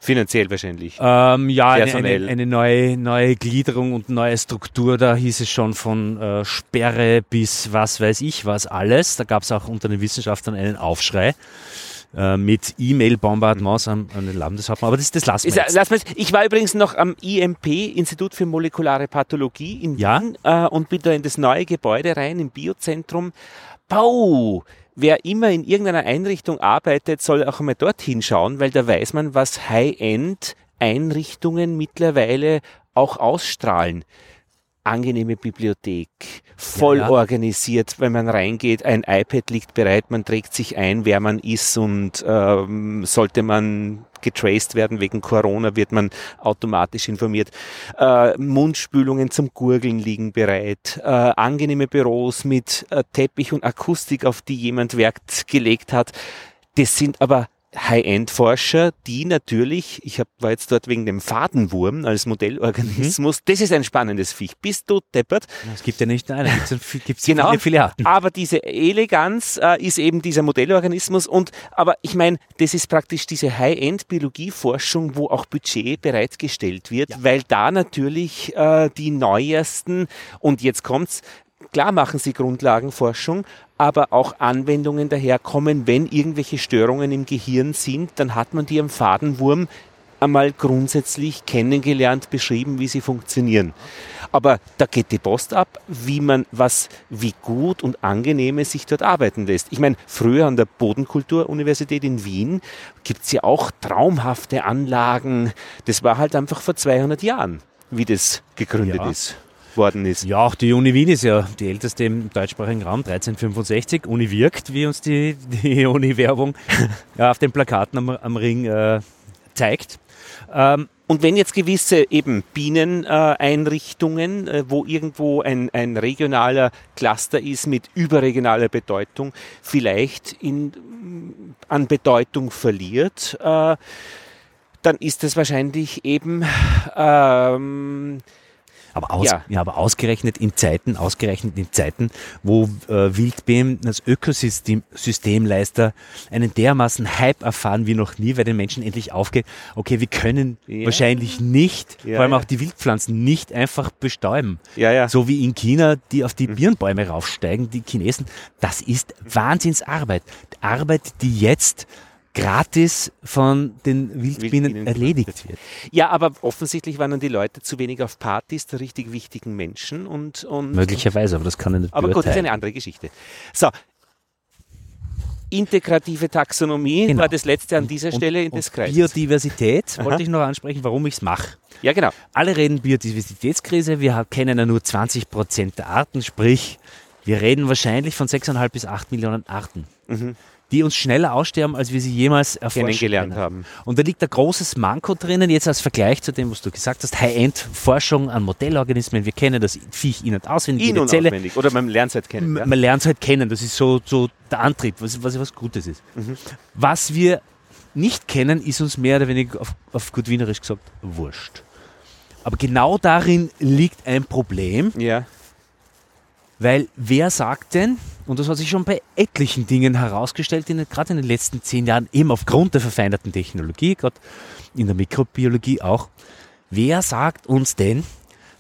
Finanziell wahrscheinlich. Ähm, ja, eine, eine, eine neue, neue Gliederung und neue Struktur. Da hieß es schon von äh, Sperre bis was weiß ich was alles. Da gab es auch unter den Wissenschaftlern einen Aufschrei äh, mit E-Mail-Bombardements an, an den Landeshauptmann. Aber das, das lassen wir Ist, jetzt. lass mal, ich war übrigens noch am IMP, Institut für molekulare Pathologie in Ja. Wien, äh, und bin da in das neue Gebäude rein, im Biozentrum. Bau! Wer immer in irgendeiner Einrichtung arbeitet, soll auch einmal dorthin schauen, weil da weiß man, was High-End-Einrichtungen mittlerweile auch ausstrahlen. Angenehme Bibliothek, voll Ja, ja. organisiert, wenn man reingeht, ein iPad liegt bereit, man trägt sich ein, wer man ist und ähm, sollte man getraced werden wegen Corona, wird man automatisch informiert. Äh, Mundspülungen zum Gurgeln liegen bereit. Äh, angenehme Büros mit äh, Teppich und Akustik, auf die jemand Wert gelegt hat. Das sind aber High-End-Forscher, die natürlich, ich hab, war jetzt dort wegen dem Fadenwurm als Modellorganismus, das ist ein spannendes Viech. Bist du deppert? Es gibt ja nicht eine, es gibt Genau. viele, viele Arten. Aber diese Eleganz äh, ist eben dieser Modellorganismus und aber ich meine, das ist praktisch diese High-End-Biologieforschung, wo auch Budget bereitgestellt wird, weil da natürlich äh, die neuesten und jetzt kommt's, klar machen sie Grundlagenforschung, aber auch Anwendungen daherkommen, wenn irgendwelche Störungen im Gehirn sind, dann hat man die am Fadenwurm einmal grundsätzlich kennengelernt, beschrieben, wie sie funktionieren. Aber da geht die Post ab, wie man was, wie gut und angenehm es sich dort arbeiten lässt. Ich meine, früher an der Bodenkulturuniversität in Wien gibt's ja auch traumhafte Anlagen. Das war halt einfach vor 200 Jahren, wie das gegründet Ja. ist, worden ist. Ja, auch die Uni Wien ist ja die älteste im deutschsprachigen Raum, 1365. Uni wirkt, wie uns die, die Uni-Werbung ja, auf den Plakaten am, am Ring äh, zeigt. Ähm, Und wenn jetzt gewisse eben Bieneneinrichtungen, äh, wo irgendwo ein, ein regionaler Cluster ist mit überregionaler Bedeutung, vielleicht in, an Bedeutung verliert, äh, dann ist es wahrscheinlich eben ähm, Aber, aus, Ja. ja. aber ausgerechnet in Zeiten, ausgerechnet in Zeiten, wo äh, Wildbienen als Ökosystem Systemleister einen dermaßen Hype erfahren wie noch nie, weil den Menschen endlich aufgeht, okay, wir können Ja. wahrscheinlich nicht, Ja, vor allem auch die Wildpflanzen, nicht einfach bestäuben. ja, ja. So wie in China, die auf Mhm. die Birnbäume raufsteigen, die Chinesen. Das ist Wahnsinnsarbeit. Arbeit, die jetzt gratis von den Wildbienen Wildbienen erledigt wird. ja, aber offensichtlich waren dann die Leute zu wenig auf Partys der richtig wichtigen Menschen und, und Möglicherweise, aber das kann ich nicht Aber gut, das ist beurteilen. eine andere Geschichte. So. Integrative Taxonomie Genau. war das letzte an dieser Und- Stelle in des Kreises. Biodiversität Aha. wollte ich noch ansprechen, warum ich es mache. Ja, genau. Alle reden Biodiversitätskrise, wir kennen ja nur 20 Prozent der Arten, sprich, wir reden wahrscheinlich von 6,5 bis 8 Millionen Arten, die uns schneller aussterben, als wir sie jemals erforschen Mhm. Kennengelernt haben. Und da liegt ein großes Manko drinnen, jetzt als Vergleich zu dem, was du gesagt hast, High-End-Forschung an Modellorganismen, wir kennen das Viech in- und auswendig, In und Zelle, auswendig. Oder man lernt es halt kennen. M- Ja? Man lernt es halt kennen. Das ist so, so der Antrieb, was, was was Gutes ist. Mhm. Was wir nicht kennen, ist uns mehr oder weniger auf, auf gut Wienerisch gesagt wurscht. Aber genau darin liegt ein Problem, ja. weil wer sagt denn, und das hat sich schon bei etlichen Dingen herausgestellt, in, gerade in den letzten zehn Jahren, eben aufgrund der verfeinerten Technologie, gerade in der Mikrobiologie auch, wer sagt uns denn,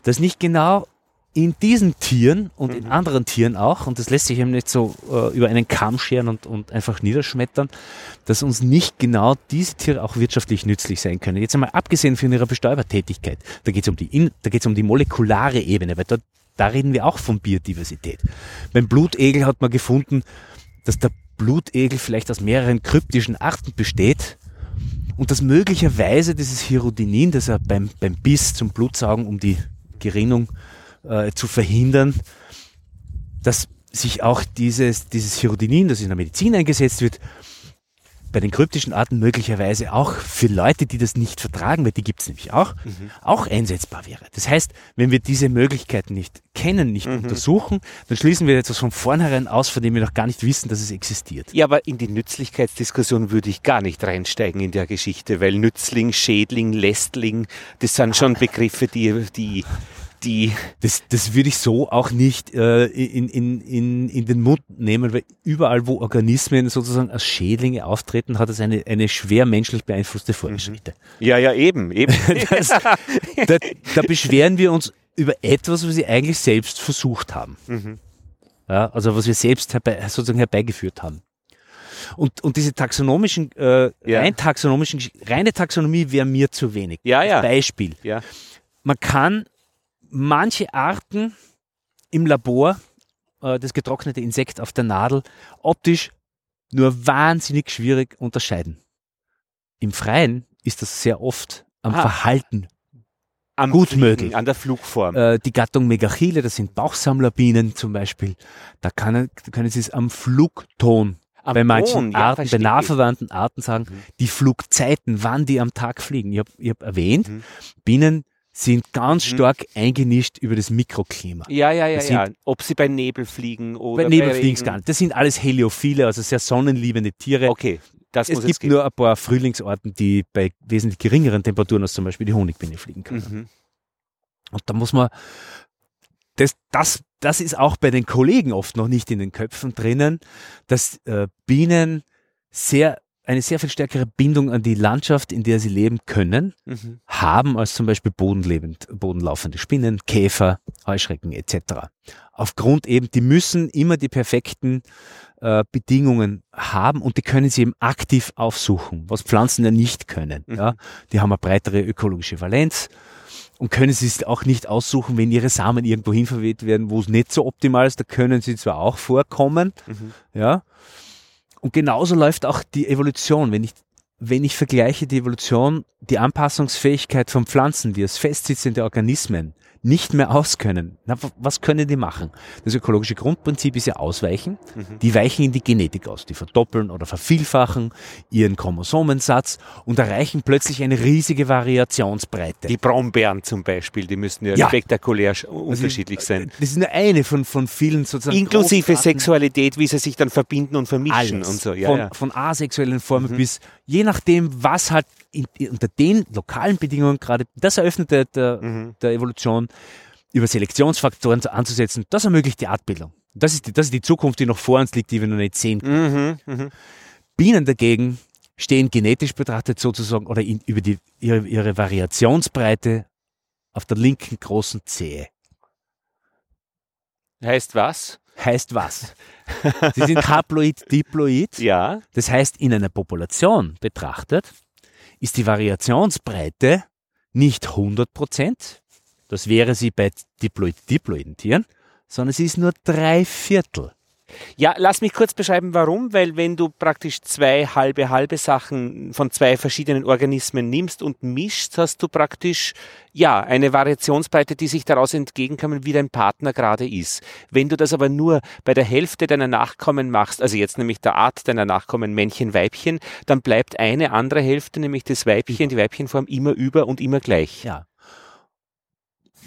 dass nicht genau in diesen Tieren und in anderen Tieren auch, und das lässt sich eben nicht so äh, über einen Kamm scheren und, und einfach niederschmettern, dass uns nicht genau diese Tiere auch wirtschaftlich nützlich sein können. Jetzt einmal abgesehen von ihrer Bestäubertätigkeit, da geht es um, die In- da geht's um die molekulare Ebene, weil dort, da reden wir auch von Biodiversität. Beim Blutegel hat man gefunden, dass der Blutegel vielleicht aus mehreren kryptischen Arten besteht und dass möglicherweise dieses Hirudinin, das er beim, beim Biss zum Blutsaugen um die Gerinnung äh, zu verhindern, dass sich auch dieses, dieses Hirudinin, das in der Medizin eingesetzt wird, bei den kryptischen Arten möglicherweise auch für Leute, die das nicht vertragen, weil die gibt es nämlich auch, mhm. auch einsetzbar wäre. Das heißt, wenn wir diese Möglichkeiten nicht kennen, nicht mhm. untersuchen, dann schließen wir etwas von vornherein aus, von dem wir noch gar nicht wissen, dass es existiert. Ja, aber in die Nützlichkeitsdiskussion würde ich gar nicht reinsteigen in der Geschichte, weil Nützling, Schädling, Lästling, das sind schon Begriffe, die, die die. Das, das würde ich so auch nicht äh, in, in, in, in den Mund nehmen, weil überall, wo Organismen sozusagen als Schädlinge auftreten, hat es eine, eine schwer menschlich beeinflusste Vorgeschichte. Mhm. Ja, ja, eben, eben. das, da, da beschweren wir uns über etwas, was wir eigentlich selbst versucht haben. Mhm. Ja, also was wir selbst herbei, sozusagen herbeigeführt haben. Und, und diese taxonomischen, äh, ja. rein taxonomischen, reine Taxonomie wäre mir zu wenig. Ja, ja. Beispiel. Ja. Man kann manche Arten im Labor, äh, das getrocknete Insekt auf der Nadel, optisch nur wahnsinnig schwierig unterscheiden. Im Freien ist das sehr oft am ah. Verhalten am gut Fliegen, möglich. An der Flugform. Äh, die Gattung Megachile, das sind Bauchsammlerbienen zum Beispiel, da, kann, da können Sie es am Flugton am bei manchen Ton, Arten, ja, bei nahverwandten Arten sagen, mhm. die Flugzeiten, wann die am Tag fliegen. Ich habe hab erwähnt, mhm. Bienen sind ganz mhm. stark eingenischt über das Mikroklima. Ja, ja, ja, ja. Ob sie bei Nebel fliegen oder bei Nebel fliegen gar nicht. Das sind alles Heliophile, also sehr sonnenliebende Tiere. Okay. Das es gibt nur ein paar Frühlingsorten, die bei wesentlich geringeren Temperaturen als zum Beispiel die Honigbiene fliegen können. Mhm. Und da muss man, das, das, das ist auch bei den Kollegen oft noch nicht in den Köpfen drinnen, dass äh, Bienen sehr eine sehr viel stärkere Bindung an die Landschaft, in der sie leben können, mhm. haben als zum Beispiel bodenlebend, bodenlaufende Spinnen, Käfer, Heuschrecken etc. Aufgrund eben, die müssen immer die perfekten äh, Bedingungen haben und die können sie eben aktiv aufsuchen, was Pflanzen ja nicht können. Mhm. Ja? Die haben eine breitere ökologische Valenz und können sie es auch nicht aussuchen, wenn ihre Samen irgendwo hin verweht werden, wo es nicht so optimal ist. Da können sie zwar auch vorkommen, mhm. ja, und genauso läuft auch die Evolution. Wenn ich, wenn ich vergleiche die Evolution, die Anpassungsfähigkeit von Pflanzen, die als festsitzende Organismen nicht mehr auskönnen, na, was können die machen? Das ökologische Grundprinzip ist ja Ausweichen. Mhm. Die weichen in die Genetik aus. Die verdoppeln oder vervielfachen ihren Chromosomensatz und erreichen plötzlich eine riesige Variationsbreite. Die Brombeeren zum Beispiel, die müssen ja, ja. spektakulär unterschiedlich sein. Das ist nur eine von, von vielen sozusagen. Inklusive Sexualität, wie sie sich dann verbinden und vermischen Alles. und so. Ja, von, ja. von asexuellen Formen mhm. bis je nachdem, was halt in, unter den lokalen Bedingungen gerade, das eröffnet der, mhm. der Evolution, über Selektionsfaktoren anzusetzen, das ermöglicht die Artbildung. Das ist die, das ist die Zukunft, die noch vor uns liegt, die wir noch nicht sehen können. Mhm, mh. Bienen dagegen stehen genetisch betrachtet sozusagen oder in, über die, ihre, ihre Variationsbreite auf der linken großen Zehe. Heißt was? Heißt was? Sie sind haploid, diploid. Ja. Das heißt, in einer Population betrachtet ist die Variationsbreite nicht 100 Prozent. Das wäre sie bei diploid-diploiden Tieren, sondern sie ist nur drei Viertel. Ja, lass mich kurz beschreiben, warum. Weil wenn du praktisch zwei halbe, halbe Sachen von zwei verschiedenen Organismen nimmst und mischst, hast du praktisch, ja, eine Variationsbreite, die sich daraus entgegenkommen, wie dein Partner gerade ist. Wenn du das aber nur bei der Hälfte deiner Nachkommen machst, also jetzt nämlich der Art deiner Nachkommen Männchen, Weibchen, dann bleibt eine andere Hälfte, nämlich das Weibchen, die Weibchenform immer über und immer gleich. Ja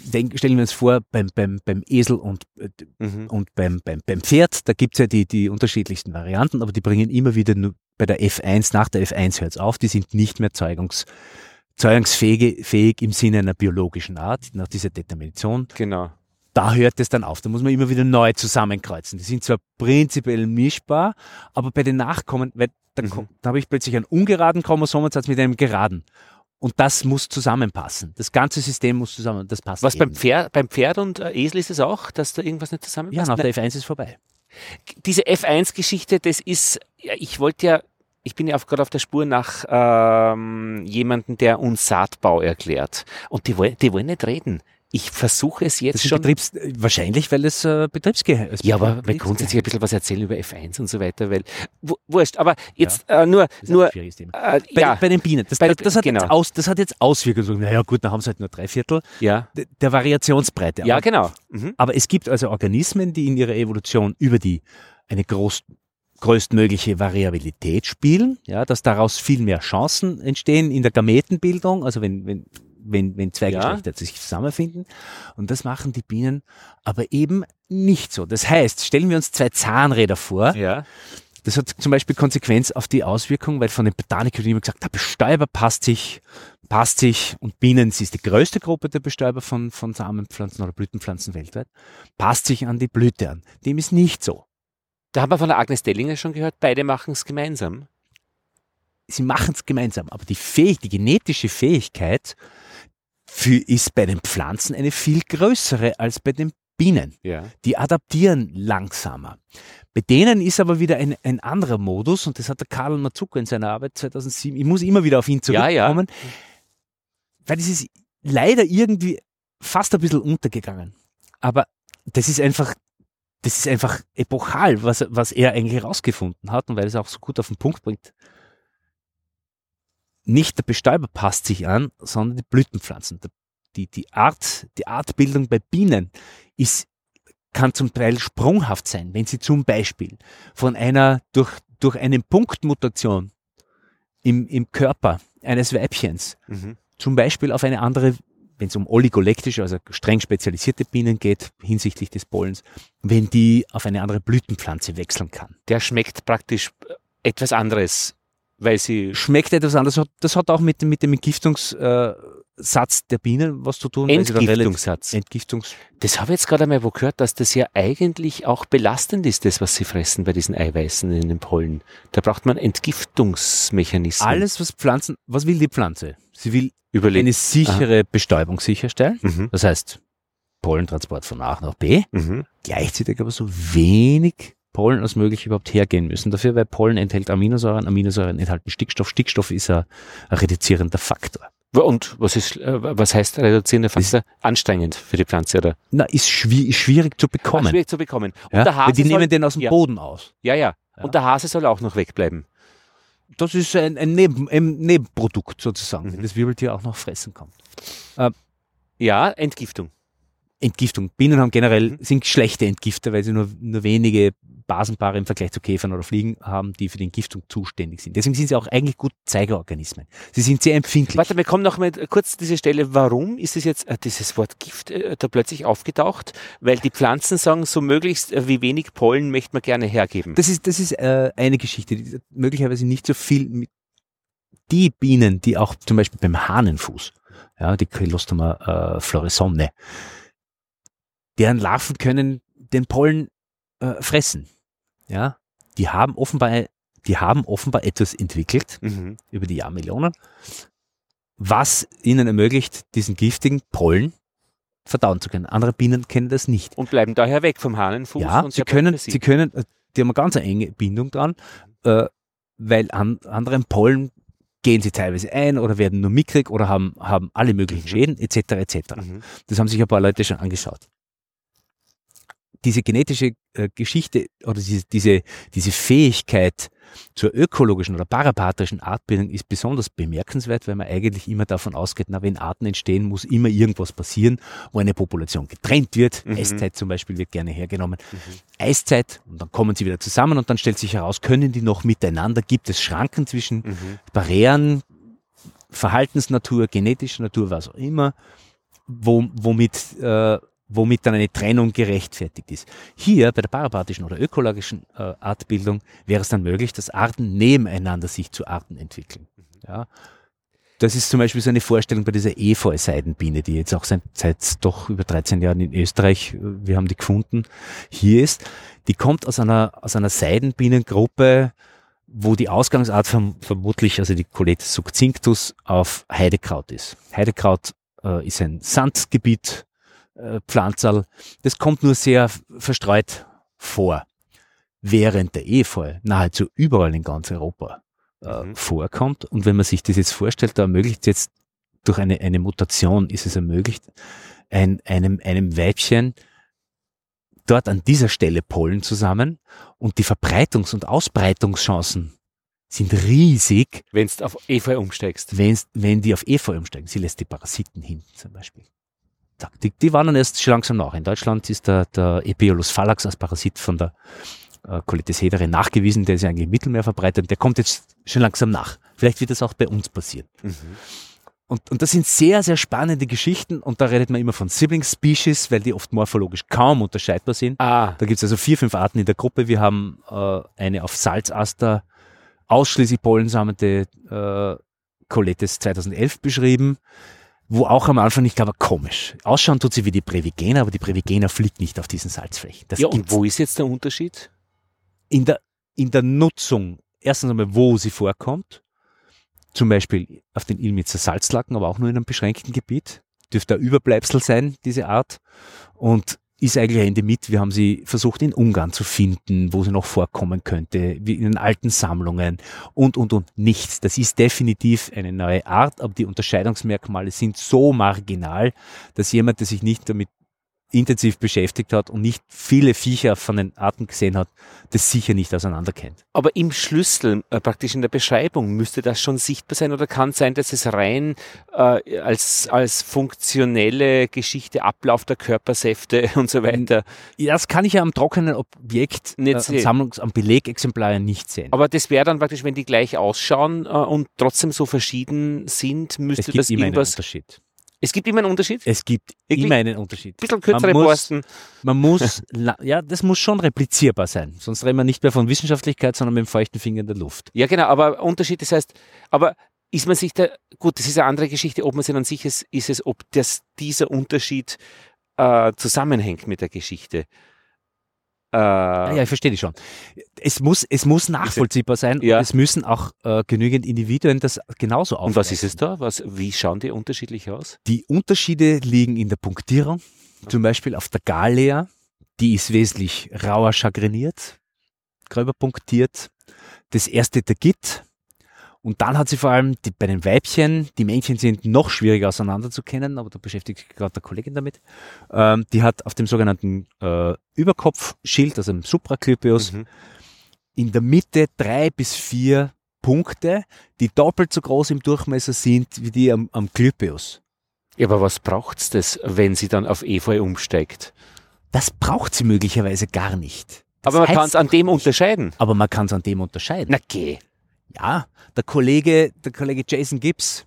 denk, stellen wir uns vor, beim, beim, beim Esel und, äh, mhm. und beim, beim, beim Pferd, da gibt's ja die, die unterschiedlichsten Varianten, aber die bringen immer wieder nur bei der F1, nach der F1 hört's auf, die sind nicht mehr zeugungs, zeugungsfähig fähig im Sinne einer biologischen Art, nach dieser Determination. Genau. Da hört es dann auf. Da muss man immer wieder neu zusammenkreuzen. Die sind zwar prinzipiell mischbar, aber bei den Nachkommen, weil da, mhm. da habe ich plötzlich einen ungeraden Chromosomensatz mit einem geraden. Und das muss zusammenpassen. Das ganze System muss zusammen, das passt. Was beim Pferd, beim Pferd und äh, Esel ist es auch, dass da irgendwas nicht zusammenpasst? Ja, nach der F1 ist vorbei. Diese F1-Geschichte, das ist, ja, ich wollte ja, ich bin ja gerade auf der Spur nach ähm, jemandem, der uns Saatbau erklärt. Und die wollen, die wollen nicht reden ich versuche es jetzt Das ist schon. Betriebs, wahrscheinlich, weil es äh, Betriebsgeheimnis Ja, aber weil grundsätzlich ein bisschen was erzählen über F1 und so weiter, weil wu- wurscht. Aber jetzt äh, nur, nur äh, Bei, ja, bei den Bienen. Das, das, das, hat genau. jetzt aus, das hat jetzt Auswirkungen. Naja, gut, dann haben sie halt nur drei Viertel ja, der, der Variationsbreite. ja, Aber, genau. Mhm. aber es gibt also Organismen, die in ihrer Evolution über die eine groß, größtmögliche Variabilität spielen, ja, dass daraus viel mehr Chancen entstehen in der Gametenbildung, also wenn, wenn, wenn, wenn zwei Ja. Geschlechter sich zusammenfinden. Und das machen die Bienen aber eben nicht so. Das heißt, stellen wir uns zwei Zahnräder vor, Ja, das hat zum Beispiel Konsequenz auf die Auswirkung, weil von den Botanikern immer gesagt, der Bestäuber passt sich, passt sich und Bienen, sie ist die größte Gruppe der Bestäuber von, von Samenpflanzen oder Blütenpflanzen weltweit, passt sich an die Blüte an. Dem ist nicht so. da haben wir von der Agnes Dellinger schon gehört, beide machen es gemeinsam. Sie machen es gemeinsam, aber die Fähig, die genetische Fähigkeit für, ist bei den Pflanzen eine viel größere als bei den Bienen. Ja. Die adaptieren langsamer. Bei denen ist aber wieder ein, ein anderer Modus und das hat der Karl Mazuko in seiner Arbeit 2007, ich muss immer wieder auf ihn Ja, ja. zurückkommen, weil das ist leider irgendwie fast ein bisschen untergegangen. Aber das ist einfach, das ist einfach epochal, was, was er eigentlich herausgefunden hat und weil es auch so gut auf den Punkt bringt. Nicht der Bestäuber passt sich an, sondern die Blütenpflanzen. Die, die Art, die Artbildung bei Bienen ist, kann zum Teil sprunghaft sein, wenn sie zum Beispiel von einer, durch, durch eine Punktmutation im, im Körper eines Weibchens Mhm. zum Beispiel auf eine andere, wenn es um oligolektische, also streng spezialisierte Bienen geht, hinsichtlich des Pollens, wenn die auf eine andere Blütenpflanze wechseln kann. Der schmeckt praktisch etwas anderes, weil sie Schmeckt etwas anders. Das hat- auch mit, dem- mit dem Entgiftungssatz der Bienen was zu tun. Entgiftungssatz. Entgiftungs Das habe ich jetzt gerade einmal wo gehört, dass das ja eigentlich auch belastend ist, das, was sie fressen bei diesen Eiweißen in den Pollen. Da braucht man Entgiftungsmechanismen. Alles, was Pflanzen, was will die Pflanze? Sie will überlegen. eine sichere Bestäubung sicherstellen. Mhm. Das heißt, Pollentransport von A nach B. Mhm. gleichzeitig aber so wenig Pollen als möglich überhaupt hergehen müssen. Dafür, weil Pollen enthält Aminosäuren, Aminosäuren enthalten Stickstoff. Stickstoff ist ein, ein reduzierender Faktor. Und was ist, äh, was heißt reduzierender Faktor? Anstrengend für die Pflanze, oder? Na, ist, schwi ist schwierig zu bekommen. schwierig zu bekommen. Und ja? der Weil Hase die soll, nehmen den aus dem ja. Boden aus. ja, ja, Ja. Und der Hase soll auch noch wegbleiben. Das ist ein, ein, Neben, ein Nebenprodukt sozusagen, Mhm. wenn das Wirbeltier auch noch fressen kann. Ja, Entgiftung. Entgiftung. Bienen haben generell, Mhm. sind schlechte Entgifter, weil sie nur, nur wenige Basenpaare im Vergleich zu Käfern oder Fliegen haben, die für die Entgiftung zuständig sind. Deswegen sind sie auch eigentlich gut Zeigerorganismen. Sie sind sehr empfindlich. Warte, wir kommen noch mal kurz zu dieser Stelle. Warum ist es jetzt, äh, dieses Wort Gift äh, da plötzlich aufgetaucht? Weil die Pflanzen sagen, so möglichst äh, wie wenig Pollen möchte man gerne hergeben. Das ist, das ist äh, eine Geschichte, die möglicherweise nicht so viel mit die Bienen, die auch zum Beispiel beim Hahnenfuß, ja, die Chrysostoma äh, florisonne, deren Larven können den Pollen äh, fressen. Ja, die haben offenbar, die haben offenbar etwas entwickelt Mhm. über die Jahrmillionen, was ihnen ermöglicht, diesen giftigen Pollen verdauen zu können. Andere Bienen kennen das nicht. Und bleiben daher weg vom Hahnenfuß. Ja, und sie können, sie. sie können, äh, die haben eine ganz enge Bindung dran, äh, weil an anderen Pollen gehen sie teilweise ein oder werden nur mickrig oder haben, haben alle möglichen Mhm. Schäden etc. etc. Mhm. Das haben sich ein paar Leute schon angeschaut. Diese genetische äh, Geschichte oder diese, diese, diese Fähigkeit zur ökologischen oder parapatrischen Artbildung ist besonders bemerkenswert, weil man eigentlich immer davon ausgeht, na, wenn Arten entstehen, muss immer irgendwas passieren, wo eine Population getrennt wird. Mhm. Eiszeit zum Beispiel wird gerne hergenommen. Mhm. Eiszeit und dann kommen sie wieder zusammen und dann stellt sich heraus, können die noch miteinander? Gibt es Schranken zwischen Mhm. Barrieren, Verhaltensnatur, genetische Natur, was auch immer, wo, womit, äh, womit dann eine Trennung gerechtfertigt ist. Hier bei der parapathischen oder ökologischen äh, Artbildung wäre es dann möglich, dass Arten nebeneinander sich zu Arten entwickeln. Ja. Das ist zum Beispiel so eine Vorstellung bei dieser Efeu-Seidenbiene, die jetzt auch seit, seit doch über 13 Jahren in Österreich, äh, wir haben die gefunden, hier ist. Die kommt aus einer, aus einer Seidenbienengruppe, wo die Ausgangsart verm vermutlich, also die Coletes succinctus, auf Heidekraut ist. Heidekraut äh, ist ein Sandgebiet, äh, Pflanzerl. Das kommt nur sehr verstreut vor, während der Efeu nahezu überall in ganz Europa äh, Mhm. vorkommt. Und wenn man sich das jetzt vorstellt, da ermöglicht es jetzt durch eine, eine Mutation ist es ermöglicht, ein, einem, einem Weibchen dort an dieser Stelle Pollen zusammen und die Verbreitungs- und Ausbreitungschancen sind riesig. Wenn du auf Efeu umsteigst. Wenn's, wenn die auf Efeu umsteigen. Sie lässt die Parasiten hin, zum Beispiel. Die, die wandern erst schon langsam nach. In Deutschland ist der, der Epiolus phallax als Parasit von der äh, Colitis hedere nachgewiesen. Der ist ja eigentlich im Mittelmeer verbreitet. Der kommt jetzt schon langsam nach. Vielleicht wird das auch bei uns passieren. Mhm. Und, und das sind sehr, sehr spannende Geschichten und da redet man immer von Sibling Species, weil die oft morphologisch kaum unterscheidbar sind. Ah. Da gibt es also vier, fünf Arten in der Gruppe. Wir haben äh, eine auf Salzaster ausschließlich pollensamende äh, Coletes 2011 beschrieben, wo auch am Anfang, ich glaube, komisch. Ausschauen tut sie wie die Brevigena, aber die Brevigena fliegt nicht auf diesen Salzflächen. Das ja, und wo ist jetzt der Unterschied? In der, in der Nutzung. Erstens einmal, wo sie vorkommt zum Beispiel auf den Ilmitzer Salzlacken, aber auch nur in einem beschränkten Gebiet. Dürfte ein Überbleibsel sein, diese Art. Und ist eigentlich ein Endemit. Wir haben sie versucht in Ungarn zu finden, wo sie noch vorkommen könnte, wie in den alten Sammlungen und, und, und nichts. Das ist definitiv eine neue Art, aber die Unterscheidungsmerkmale sind so marginal, dass jemand, der sich nicht damit intensiv beschäftigt hat und nicht viele Viecher von den Arten gesehen hat, das sicher nicht auseinander kennt. Aber im Schlüssel, äh, praktisch in der Beschreibung, müsste das schon sichtbar sein oder kann sein, dass es rein äh, als, als funktionelle Geschichte, Ablauf der Körpersäfte und so weiter. Ja, das kann ich ja am trockenen Objekt, nicht äh, sehen. Sammlungs-, am Belegexemplar nicht sehen. Aber das wäre dann praktisch, wenn die gleich ausschauen äh, und trotzdem so verschieden sind, müsste das immer irgendwas. Unterschied. Es gibt immer einen Unterschied? Es gibt Wirklich? immer einen Unterschied. Ein bisschen kürzere man muss, Borsten. Man muss, ja, das muss schon replizierbar sein. Sonst reden wir nicht mehr von Wissenschaftlichkeit, sondern mit dem feuchten Finger in der Luft. Ja, genau, aber Unterschied, das heißt, aber ist man sich da, gut, das ist eine andere Geschichte, ob man sich dann sicher ist, ist es, ob das, dieser Unterschied äh, zusammenhängt mit der Geschichte. Äh, ja, ich verstehe dich schon. Es muss, es muss nachvollziehbar sein ja. und es müssen auch äh, genügend Individuen das genauso aufnehmen. Und was ist es da? Was, wie schauen die unterschiedlich aus? Die Unterschiede liegen in der Punktierung. Zum Beispiel auf der Galea, die ist wesentlich rauer chagriniert, gröber punktiert. Das erste der Git, und dann hat sie vor allem die, bei den Weibchen, die Männchen sind noch schwieriger auseinander zu kennen, aber da beschäftigt sich gerade der Kollegin damit. Ähm, die hat auf dem sogenannten äh, Überkopfschild, also im Supraclypeus, mhm. in der Mitte drei bis vier Punkte, die doppelt so groß im Durchmesser sind wie die am, am Clypeus. Ja, aber was braucht's das, wenn sie dann auf Efeu umsteigt? Das braucht sie möglicherweise gar nicht. Das aber man kann es an dem unterscheiden. Aber man kann es an dem unterscheiden. Na geh. Ja, der Kollege, der Kollege Jason Gibbs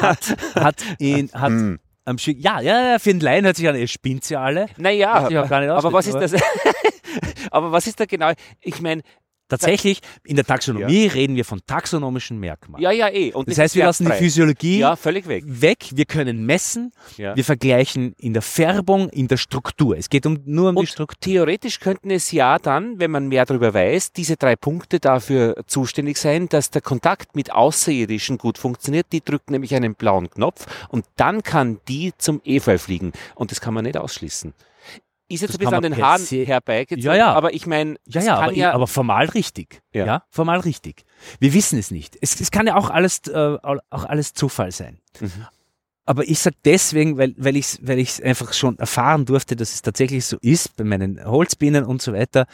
hat, hat ihn, hat mm. am Schick, ja, ja, für den Laien hört sich an, ihr spinnt ja alle. Naja, aber was ist das? aber was ist da genau? Ich meine, Tatsächlich, in der Taxonomie ja. reden wir von taxonomischen Merkmalen. Ja, ja, eh. Und das, heißt, wir lassen die Physiologie ja, völlig weg. weg. Wir können messen. Ja. Wir vergleichen in der Färbung, in der Struktur. Es geht um, nur um Und die Struktur. Theoretisch könnten es ja dann, wenn man mehr darüber weiß, diese drei Punkte dafür zuständig sein, dass der Kontakt mit Außerirdischen gut funktioniert. Die drücken nämlich einen blauen Knopf und dann kann die zum Efeu fliegen. Und das kann man nicht ausschließen ist jetzt das ein bisschen an den Haaren herbeigezogen, ja, ja. aber ich meine, ja, ja, aber, ja, aber formal richtig. Ja. ja. formal richtig. Wir wissen es nicht. Es, es kann ja auch alles, äh, auch alles Zufall sein. Mhm. Aber ich sage deswegen, weil, weil ich es weil ich's einfach schon erfahren durfte, dass es tatsächlich so ist, bei meinen Holzbienen und so weiter.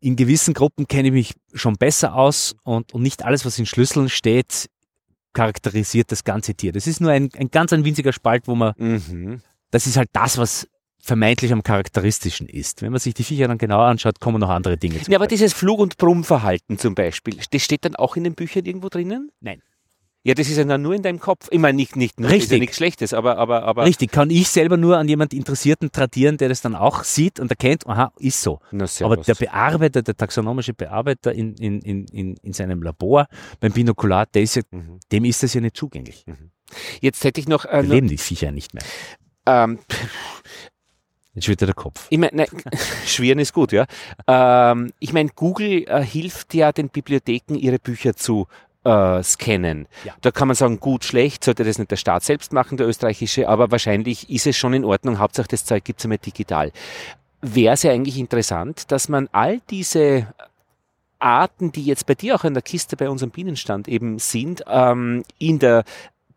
In gewissen Gruppen kenne ich mich schon besser aus und, und nicht alles, was in Schlüsseln steht, charakterisiert das ganze Tier. Das ist nur ein, ein ganz ein winziger Spalt, wo man, mhm. das ist halt das, was vermeintlich am charakteristischen ist. Wenn man sich die Viecher dann genauer anschaut, kommen noch andere Dinge zu. Ja, aber dieses Flug- und Brummverhalten zum Beispiel, das steht dann auch in den Büchern irgendwo drinnen? Nein. Ja, das ist ja dann nur in deinem Kopf. Ich meine, nicht, nicht, Richtig. ist ja nichts Schlechtes, aber, aber, aber. Richtig, kann ich selber nur an jemand Interessierten tradieren, der das dann auch sieht und erkennt, aha, ist so. aber der Bearbeiter, der taxonomische Bearbeiter in, in, in, in seinem Labor beim Binokular, der ist ja, mhm. dem ist das ja nicht zugänglich. Mhm. Jetzt hätte ich noch. Äh, leben die Viecher nicht mehr. Ähm, Jetzt schwirrt der Kopf. Ich meine, schwirren ist gut, ja. Ähm, ich meine, Google äh, hilft ja den Bibliotheken, ihre Bücher zu äh, scannen. Ja. Da kann man sagen, gut, schlecht, sollte das nicht der Staat selbst machen, der österreichische, aber wahrscheinlich ist es schon in Ordnung. Hauptsache das Zeug gibt es einmal digital. Wäre es ja eigentlich interessant, dass man all diese Arten, die jetzt bei dir auch in der Kiste bei unserem Bienenstand eben sind, ähm, in der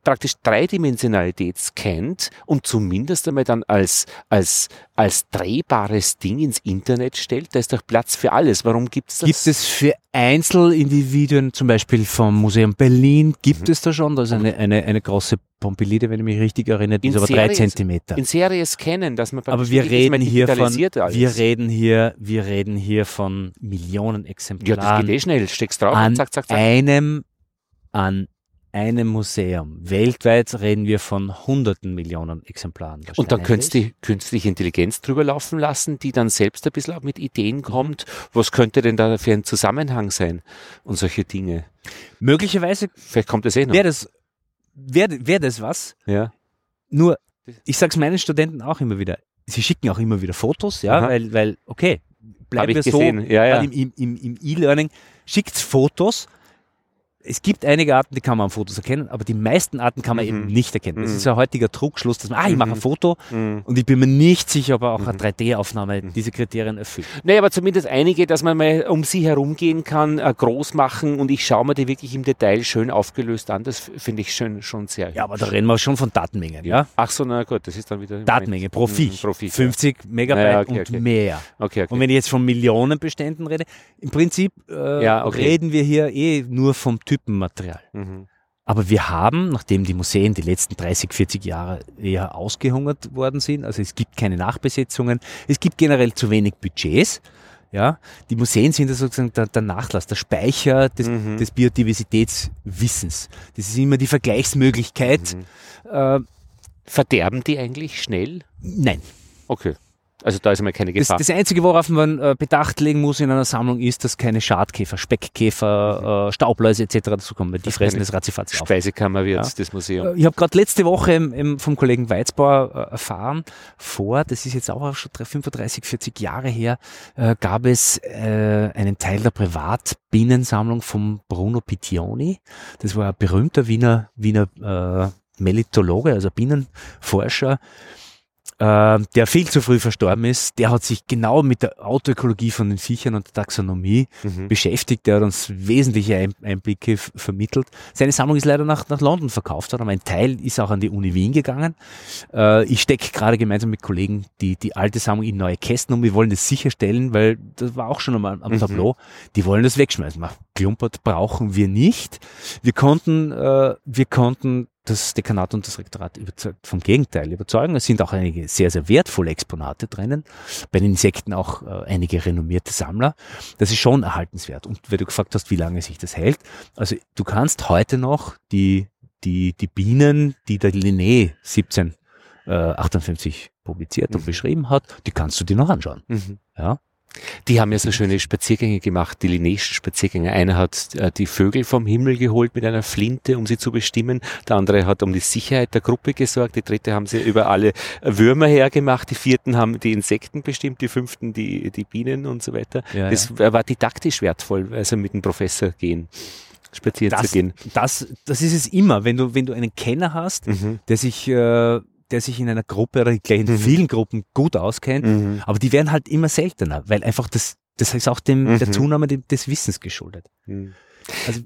praktisch Dreidimensionalität scannt und zumindest einmal dann als, als, als drehbares Ding ins Internet stellt, da ist doch Platz für alles. Warum gibt es das? Gibt es für Einzelindividuen, zum Beispiel vom Museum Berlin, gibt Mhm. es da schon, da ist eine, eine, eine große Pompelide, wenn ich mich richtig erinnere, die In ist aber drei Serie- Zentimeter. in Serie scannen, dass man Aber wir reden hier von, alles. wir reden hier, wir reden hier von Millionen ja, das Exemplaren geht eh schnell. Steckst drauf an zack, zack, zack. einem, an einem Museum. Weltweit reden wir von hunderten Millionen Exemplaren. Und dann könntest du die künstliche Intelligenz drüber laufen lassen, die dann selbst ein bisschen auch mit Mhm. Ideen kommt. Was könnte denn da für ein Zusammenhang sein? Und solche Dinge. Möglicherweise Vielleicht kommt das eh noch. wäre das, wäre wär das was. ja. Nur, ich sag's meinen Studenten auch immer wieder. Sie schicken auch immer wieder Fotos, ja, Aha. weil, weil, okay, bleiben ich wir gesehen. so Ja, ja. im, im, im E-Learning. Schickt Fotos. Es gibt einige Arten, die kann man am Fotos erkennen, aber die meisten Arten kann man Mhm. eben nicht erkennen. Das Mhm. ist ein heutiger Trugschluss, dass man, ah, ich mache ein Mhm. Foto Mhm. und ich bin mir nicht sicher, ob auch eine Mhm. 3D-Aufnahme diese Kriterien erfüllt. Nee, aber zumindest einige, dass man mal um sie herumgehen kann, äh, groß machen und ich schaue mir die wirklich im Detail schön aufgelöst an. Das finde ich schön, schon sehr Ja, aber da reden wir schon von Datenmengen, ja? Ach so, na gut, das ist dann wieder. Datenmenge pro Mhm, Viech. Pro Viech, 50 Megabyte Naja, okay, und okay. mehr. Okay, okay. Und wenn ich jetzt von Millionenbeständen rede, im Prinzip äh, Ja, okay. reden wir hier eh nur vom Typenmaterial. mhm. Aber wir haben, nachdem die Museen die letzten 30, 40 Jahre eher ausgehungert worden sind, also es gibt keine Nachbesetzungen, es gibt generell zu wenig Budgets. Ja, die Museen sind ja sozusagen der, der Nachlass, der Speicher des, Mhm. des Biodiversitätswissens. Das ist immer die Vergleichsmöglichkeit. Mhm. Äh, Verderben die eigentlich schnell? nein. Okay. Also da ist einmal keine Das, Gefahr. das Einzige, worauf man äh, Bedacht legen muss in einer Sammlung, ist, dass keine Schadkäfer, Speckkäfer, äh, Staubläuse etc. dazukommen, weil die Das fressen das ratzifatz auf. Speisekammer wird Ja. das Museum. Äh, Ich habe gerade letzte Woche im, im, vom Kollegen Weizbauer äh, erfahren, vor, das ist jetzt auch schon drei- 35, 40 Jahre her, äh, gab es äh, einen Teil der Privatbienensammlung von Bruno Pittioni. Das war ein berühmter Wiener, Wiener äh, Melitologe, also Bienenforscher, äh, der viel zu früh verstorben ist. Der hat sich genau mit der Autoökologie von den Viechern und der Taxonomie Mhm. beschäftigt. Der hat uns wesentliche Ein- Einblicke vermittelt. Seine Sammlung ist leider nach, nach London verkauft worden, aber ein Teil ist auch an die Uni Wien gegangen. Äh, ich stecke gerade gemeinsam mit Kollegen die, die alte Sammlung in neue Kästen und wir wollen das sicherstellen, weil das war auch schon einmal am Mhm. Tableau. Die wollen das wegschmeißen. Klumpert brauchen wir nicht. Wir konnten, äh, wir konnten das Dekanat und das Rektorat überzeugt, vom Gegenteil überzeugen. Es sind auch einige sehr, sehr wertvolle Exponate drinnen. Bei den Insekten auch äh, einige renommierte Sammler. Das ist schon erhaltenswert. Und weil du gefragt hast, wie lange sich das hält. Also du kannst heute noch die, die, die Bienen, die der Linné 1758 publiziert und Mhm. beschrieben hat, die kannst du dir noch anschauen. Mhm. Ja. Die haben ja so schöne Spaziergänge gemacht, die Linnéischen Spaziergänge. Einer hat äh, die Vögel vom Himmel geholt mit einer Flinte, um sie zu bestimmen. Der andere hat um die Sicherheit der Gruppe gesorgt. Die dritte haben sie über alle Würmer hergemacht. Die vierten haben die Insekten bestimmt. Die fünften die, die Bienen und so weiter. Ja, das war didaktisch wertvoll, also mit dem Professor gehen, spazieren das, zu gehen. das, das ist es immer, wenn du, wenn du einen Kenner hast, Mhm. der sich, äh, der sich in einer Gruppe oder gleich in Mhm. vielen Gruppen gut auskennt, Mhm. aber die werden halt immer seltener, weil einfach das, das ist auch dem, Mhm. der Zunahme de- des Wissens geschuldet. Mhm. Also-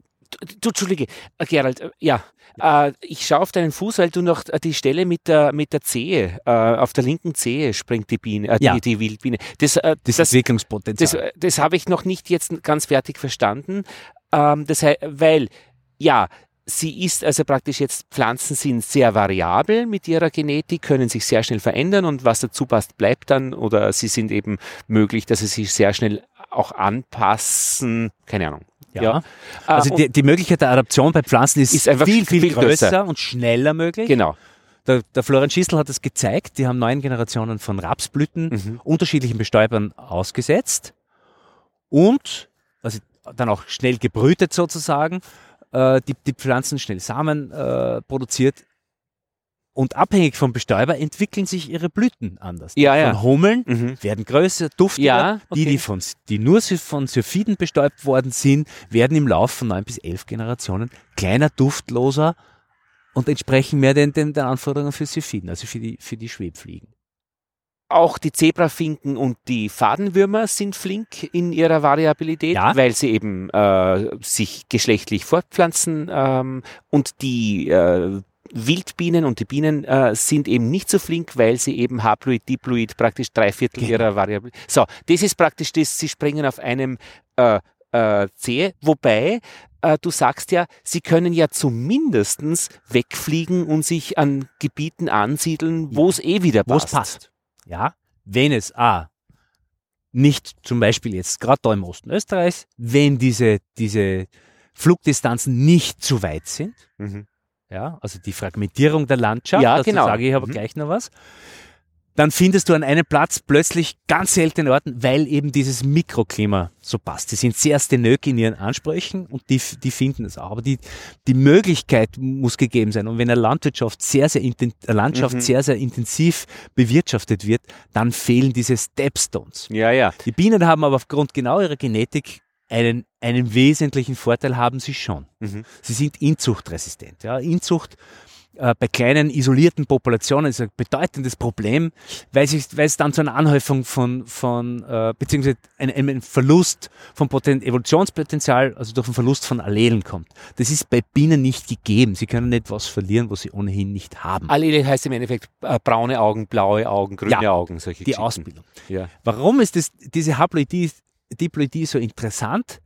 du, Entschuldige, äh, Gerald, äh, ja, äh, ich schaue auf deinen Fuß, weil du noch äh, die Stelle mit der, mit der Zehe, äh, auf der linken Zehe springt die Biene, äh, Ja. die, die Wildbiene. Das, äh, Das, das, Entwicklungspotenzial. das, das habe ich noch nicht jetzt ganz fertig verstanden. Ähm, das weil, ja, sie ist also praktisch jetzt, Pflanzen sind sehr variabel mit ihrer Genetik, können sich sehr schnell verändern und was dazu passt, bleibt dann oder sie sind eben möglich, dass sie sich sehr schnell auch anpassen, keine Ahnung. ja. Äh, Also und- die, die Möglichkeit der Adaption bei Pflanzen ist, Ist einfach viel, viel, viel größer, größer. und schneller möglich. genau. Der, der Florian Schießl hat es gezeigt, die haben neun Generationen von Rapsblüten Mhm. unterschiedlichen Bestäubern ausgesetzt und also dann auch schnell gebrütet sozusagen, äh, die, die Pflanzen schnell Samen äh, produziert und abhängig vom Bestäuber entwickeln sich ihre Blüten anders. Ja, Die ja. Von Hummeln Mhm. werden größer, duftiger. Ja, Die, okay. die, von, die nur von Syrphiden bestäubt worden sind, werden im Laufe von neun bis elf Generationen kleiner, duftloser und entsprechen mehr den, den, den Anforderungen für Syrphiden, also für die, für die Schwebfliegen. Auch die Zebrafinken und die Fadenwürmer sind flink in ihrer Variabilität, Ja. weil sie eben äh, sich geschlechtlich fortpflanzen ähm, und die äh, Wildbienen und die Bienen äh, sind eben nicht so flink, weil sie eben Haploid, Diploid praktisch drei Viertel Genau. ihrer Variable. So, das ist praktisch das, sie springen auf einem äh, äh, Zehe, wobei äh, du sagst ja, sie können ja zumindestens wegfliegen und sich an Gebieten ansiedeln, wo es eh wieder wo es passt. Ja, wenn es A, nicht zum Beispiel jetzt gerade da im Osten Österreichs, wenn diese, diese Flugdistanzen nicht zu weit sind, Mhm. ja, also die Fragmentierung der Landschaft, Ja, dazu genau. sage ich aber Mhm. gleich noch was, dann findest du an einem Platz plötzlich ganz seltene Orten, weil eben dieses Mikroklima so passt. Die sind sehr stenök in ihren Ansprüchen und die, die finden es auch. Aber die, die Möglichkeit muss gegeben sein. Und wenn eine Landwirtschaft sehr, sehr, inten, Landschaft Mhm. sehr, sehr intensiv bewirtschaftet wird, dann fehlen diese Stepstones. Ja, ja. Die Bienen haben aber aufgrund genau ihrer Genetik einen, einen wesentlichen Vorteil haben sie schon. Mhm. Sie sind inzuchtresistent. Ja. Inzucht äh, bei kleinen isolierten Populationen ist ein bedeutendes Problem, weil, sich, weil es dann zu einer Anhäufung von, von äh, beziehungsweise einem, einem Verlust von Poten Evolutionspotenzial, also durch einen Verlust von Allelen kommt. Das ist bei Bienen nicht gegeben. Sie können nicht was verlieren, was sie ohnehin nicht haben. Allele heißt im Endeffekt äh, braune Augen, blaue Augen, grüne Ja, Augen, solche Die Geschichten. Ausbildung. Ja. Warum ist das, diese Haploidie, Diploidie so interessant?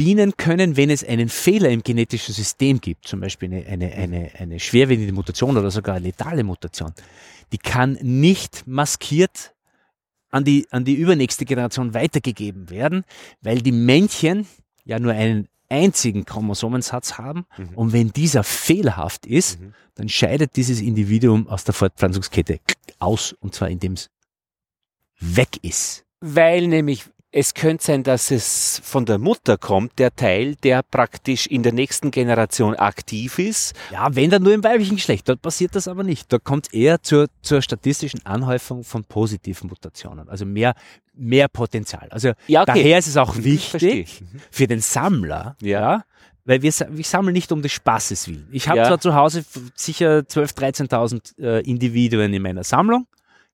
Bienen können, wenn es einen Fehler im genetischen System gibt, zum Beispiel eine, eine, eine, eine schwerwiegende Mutation oder sogar eine letale Mutation, die kann nicht maskiert an die, an die übernächste Generation weitergegeben werden, weil die Männchen ja nur einen einzigen Chromosomensatz haben Mhm. und wenn dieser fehlerhaft ist, Mhm. dann scheidet dieses Individuum aus der Fortpflanzungskette aus und zwar indem es weg ist. Weil nämlich es könnte sein, dass es von der Mutter kommt, der Teil, der praktisch in der nächsten Generation aktiv ist. Ja, wenn dann nur im weiblichen Geschlecht, dort passiert das aber nicht. Da kommt eher zur, zur statistischen Anhäufung von positiven Mutationen, also mehr, mehr Potenzial. Also Ja, okay. daher ist es auch Mhm, wichtig für den Sammler, Ja. weil wir, ich sammle nicht um des Spaßes willen. Ich habe Ja. zwar zu Hause sicher 12.000, 13.000 äh, Individuen in meiner Sammlung,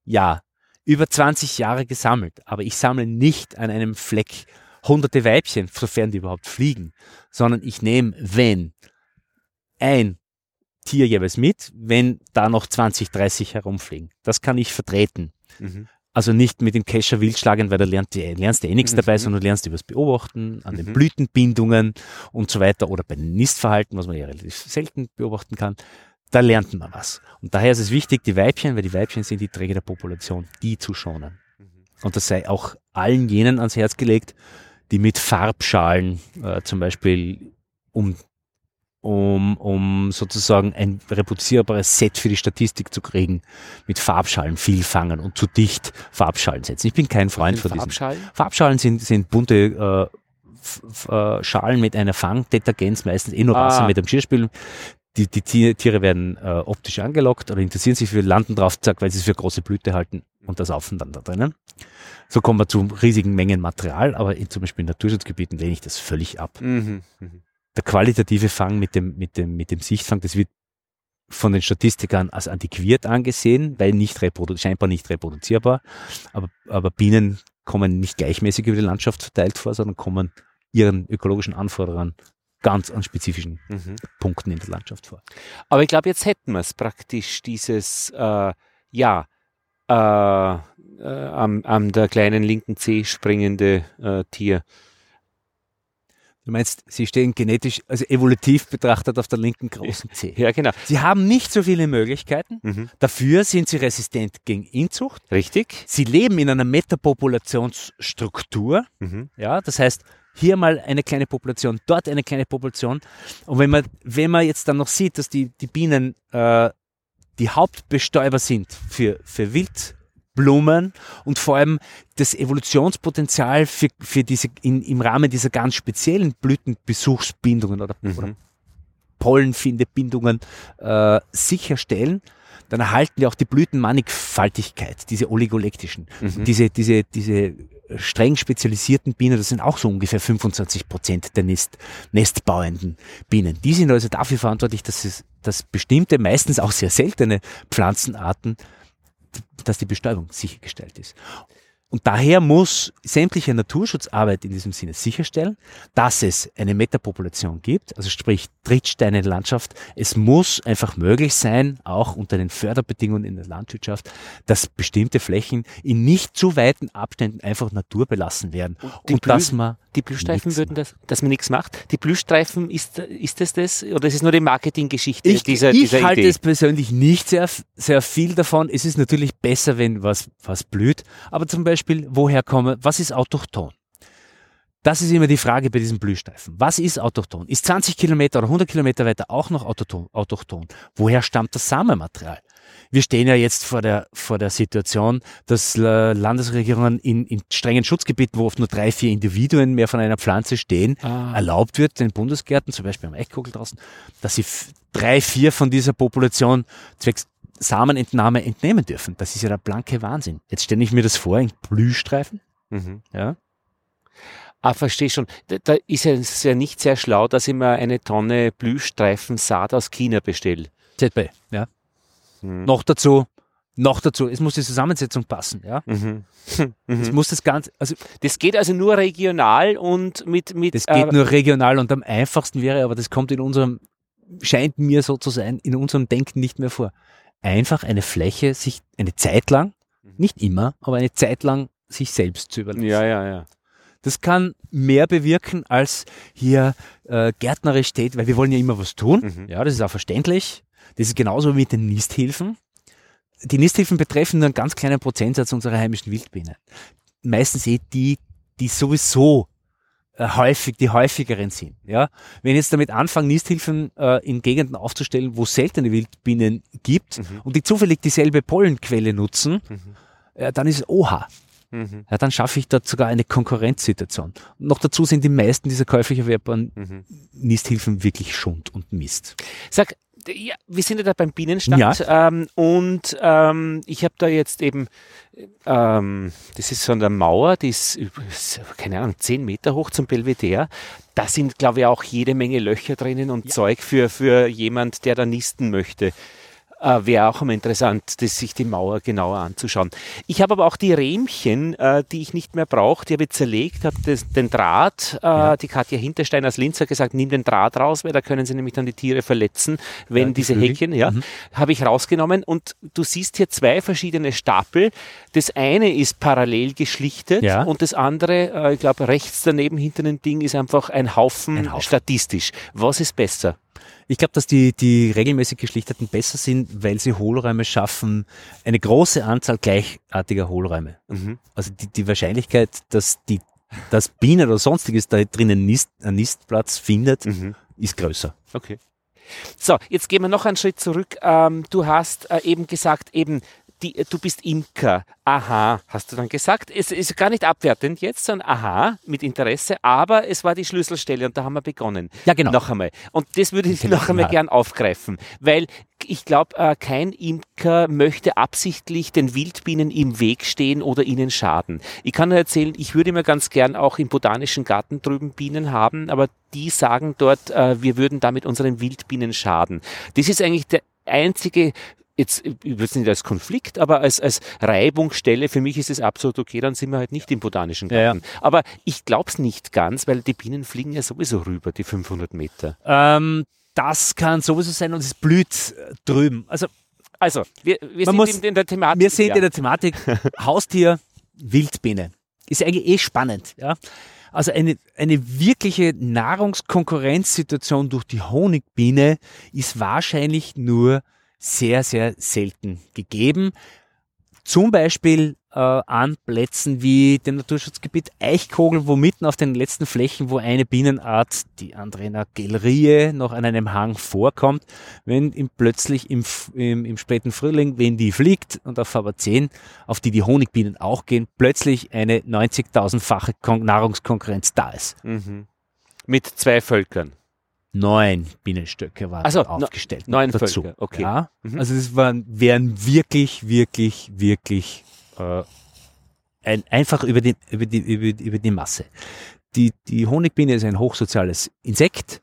ja, über 20 Jahre gesammelt, aber ich sammle nicht an einem Fleck hunderte Weibchen, sofern die überhaupt fliegen, sondern ich nehme, wenn ein Tier jeweils mit, wenn da noch 20, 30 herumfliegen. Das kann ich vertreten. Mhm. Also nicht mit dem Kescher wild schlagen, weil da lernt die, lernst du eh nichts Mhm. dabei, sondern du lernst übers Beobachten, an den Mhm. Blütenbindungen und so weiter oder bei den Nistverhalten, was man ja relativ selten beobachten kann. Da lernt man was. Und daher ist es wichtig, die Weibchen, weil die Weibchen sind die Träger der Population, die zu schonen. Und das sei auch allen jenen ans Herz gelegt, die mit Farbschalen äh, zum Beispiel um, um, um sozusagen ein reproduzierbares Set für die Statistik zu kriegen, mit Farbschalen viel fangen und zu dicht Farbschalen setzen. Ich bin kein Freund von diesen. Farbschalen? Farbschalen sind, sind bunte äh, äh, Schalen mit einer Fangdetergenz, meistens eh nur Ah. Wasser mit einem Geschirrspül. Die, die Tiere, werden äh, optisch angelockt oder interessieren sich für, landen drauf, zack, weil sie es für große Blüte halten und das saufen dann da drinnen. So kommen wir zu riesigen Mengen Material, aber in, zum Beispiel in Naturschutzgebieten lehne ich das völlig ab. Mhm. Mhm. Der qualitative Fang mit dem, mit dem, mit dem Sichtfang, das wird von den Statistikern als antiquiert angesehen, weil nicht scheinbar nicht reproduzierbar. Aber, aber Bienen kommen nicht gleichmäßig über die Landschaft verteilt vor, sondern kommen ihren ökologischen Anforderungen ganz an spezifischen Mhm. Punkten in der Landschaft vor. Aber ich glaube, jetzt hätten wir es praktisch, dieses, äh, ja, äh, äh, am, am der kleinen linken Zeh springende äh, Tier. Du meinst, sie stehen genetisch, also evolutiv betrachtet auf der linken großen Zehe. Ja, genau. Sie haben nicht so viele Möglichkeiten. Mhm. Dafür sind sie resistent gegen Inzucht. Richtig? Sie leben in einer Metapopulationsstruktur. Mhm. Ja, das heißt, hier mal eine kleine Population, dort eine kleine Population. Und wenn man, wenn man jetzt dann noch sieht, dass die, die Bienen äh, die Hauptbestäuber sind für, für Wildblumen und vor allem das Evolutionspotenzial für, für diese, in, im Rahmen dieser ganz speziellen Blütenbesuchsbindungen oder, Mhm. oder Pollenfindebindungen äh, sicherstellen, dann erhalten wir auch die Blütenmannigfaltigkeit, diese oligolektischen. Mhm. Diese, diese, diese streng spezialisierten Bienen, das sind auch so ungefähr 25 Prozent der Nest, nestbauenden Bienen. Die sind also dafür verantwortlich, dass, es, dass bestimmte, meistens auch sehr seltene Pflanzenarten, dass die Bestäubung sichergestellt ist. Und daher muss sämtliche Naturschutzarbeit in diesem Sinne sicherstellen, dass es eine Metapopulation gibt, also sprich Trittsteine in der Landschaft. Es muss einfach möglich sein, auch unter den Förderbedingungen in der Landwirtschaft, dass bestimmte Flächen in nicht zu weiten Abständen einfach naturbelassen werden. Und, und dass man die Blühstreifen würden das, dass man nichts macht. Die Blühstreifen, ist, ist das das? Oder ist es nur die Marketinggeschichte ich, dieser, ich dieser halte es persönlich nicht sehr, sehr viel davon. Es ist natürlich besser, wenn was, was blüht. Aber zum Beispiel, woher komme, was ist autochthon? Das ist immer die Frage bei diesen Blühstreifen. Was ist autochthon? Ist 20 Kilometer oder 100 Kilometer weiter auch noch autochthon? Woher stammt das Samenmaterial? wir stehen ja jetzt vor der, vor der Situation, dass äh, Landesregierungen in, in strengen Schutzgebieten, wo oft nur drei, vier Individuen mehr von einer Pflanze stehen, ah. erlaubt wird, den Bundesgärten, zum Beispiel am Eichkogel draußen, dass sie drei, vier von dieser Population zwecks Samenentnahme entnehmen dürfen. Das ist ja der blanke Wahnsinn. Jetzt stelle ich mir das vor in Blühstreifen. Mhm. Ja. Ah, verstehe schon. Da, da ist es ja nicht sehr schlau, dass ich mir eine Tonne Blühstreifensaat aus China bestelle. ZB, ja. Mhm. Noch dazu, noch dazu, es muss die Zusammensetzung passen, ja. Mhm. Mhm. Es muss das Ganze, also. Das geht also nur regional und mit, mit. Das geht äh, nur regional und am einfachsten wäre, aber das kommt in unserem, scheint mir so zu sein, in unserem Denken nicht mehr vor. Einfach eine Fläche sich eine Zeit lang, mhm. nicht immer, aber eine Zeit lang sich selbst zu überlassen. Ja, ja, ja. Das kann mehr bewirken, als hier äh, gärtnerisch steht, weil wir wollen ja immer was tun. Mhm. Ja, das ist auch verständlich. Das ist genauso wie mit den Nisthilfen. Die Nisthilfen betreffen nur einen ganz kleinen Prozentsatz unserer heimischen Wildbienen. Meistens eh die, die sowieso häufig, die häufigeren sind. Ja? Wenn ich jetzt damit anfange, Nisthilfen äh, in Gegenden aufzustellen, wo es seltene Wildbienen gibt mhm. und die zufällig dieselbe Pollenquelle nutzen, mhm. äh, dann ist es Oha. Mhm. Ja, dann schaffe ich dort sogar eine Konkurrenzsituation. Und noch dazu sind die meisten dieser käuflich erwerbbaren mhm. Nisthilfen wirklich Schund und Mist. Sag, ja, wir sind ja da beim Bienenstand ja. ähm, und ähm, ich habe da jetzt eben, ähm, das ist so eine Mauer, die ist, keine Ahnung, zehn Meter hoch zum Belvedere. Da sind, glaube ich, auch jede Menge Löcher drinnen und ja. Zeug für, für jemand, der da nisten möchte äh, wäre auch immer interessant, das, sich die Mauer genauer anzuschauen. Ich habe aber auch die Rähmchen, äh, die ich nicht mehr brauche, die habe ich zerlegt, habe den Draht, äh, ja. die Katja Hinterstein aus Linz hat gesagt, nimm den Draht raus, weil da können sie nämlich dann die Tiere verletzen, wenn ja, die diese Flügel. Häkchen, ja, mhm. habe ich rausgenommen und du siehst hier zwei verschiedene Stapel. Das eine ist parallel geschlichtet ja. und das andere, äh, ich glaube rechts daneben hinter dem Ding ist einfach ein Haufen, ein Haufen statistisch. Was ist besser? Ich glaube, dass die, die regelmäßig geschlichteten besser sind, weil sie Hohlräume schaffen, eine große Anzahl gleichartiger Hohlräume. Mhm. Also die, die Wahrscheinlichkeit, dass die dass Bienen oder sonstiges da drinnen Nist, einen Nistplatz findet, mhm. ist größer. Okay. So, jetzt gehen wir noch einen Schritt zurück. Ähm, du hast äh, eben gesagt, eben die, du bist Imker. Aha, hast du dann gesagt. Es ist gar nicht abwertend jetzt, sondern aha, mit Interesse, aber es war die Schlüsselstelle und da haben wir begonnen. Ja, genau. Noch einmal. Und das würde ich genau. noch einmal gern aufgreifen, weil ich glaube, äh, kein Imker möchte absichtlich den Wildbienen im Weg stehen oder ihnen schaden. Ich kann nur erzählen, ich würde mir ganz gern auch im botanischen Garten drüben Bienen haben, aber die sagen dort, äh, wir würden damit unseren Wildbienen schaden. Das ist eigentlich der einzige jetzt, ich würde es nicht als Konflikt, aber als, als Reibungsstelle, für mich ist es absolut okay, dann sind wir halt nicht im Botanischen Garten. Ja, ja. Aber ich glaube es nicht ganz, weil die Bienen fliegen ja sowieso rüber, die 500 Meter. Ähm, das kann sowieso sein und es blüht äh, drüben. Also, also wir, wir sind muss, in, der Thematik. Wir sind ja. in der Thematik Haustier, Wildbiene. Ist eigentlich eh spannend. Ja? Also eine, eine wirkliche Nahrungskonkurrenzsituation durch die Honigbiene ist wahrscheinlich nur sehr, sehr selten gegeben. Zum Beispiel äh, an Plätzen wie dem Naturschutzgebiet Eichkogel, wo mitten auf den letzten Flächen, wo eine Bienenart, die Andrena gelrie, noch an einem Hang vorkommt, wenn ihm plötzlich im, im, im späten Frühling, wenn die fliegt und auf Faber 10, auf die die Honigbienen auch gehen, plötzlich eine 90.000-fache Nahrungskonkurrenz da ist. Mhm. Mit zwei Völkern neun Bienenstöcke waren also, aufgestellt. Neun dazu. Völker, okay. Ja, mhm. Also das waren, wären wirklich, wirklich, wirklich äh, ein, einfach über die, über, die, über, über die Masse. Die, die Honigbiene ist ein hochsoziales Insekt,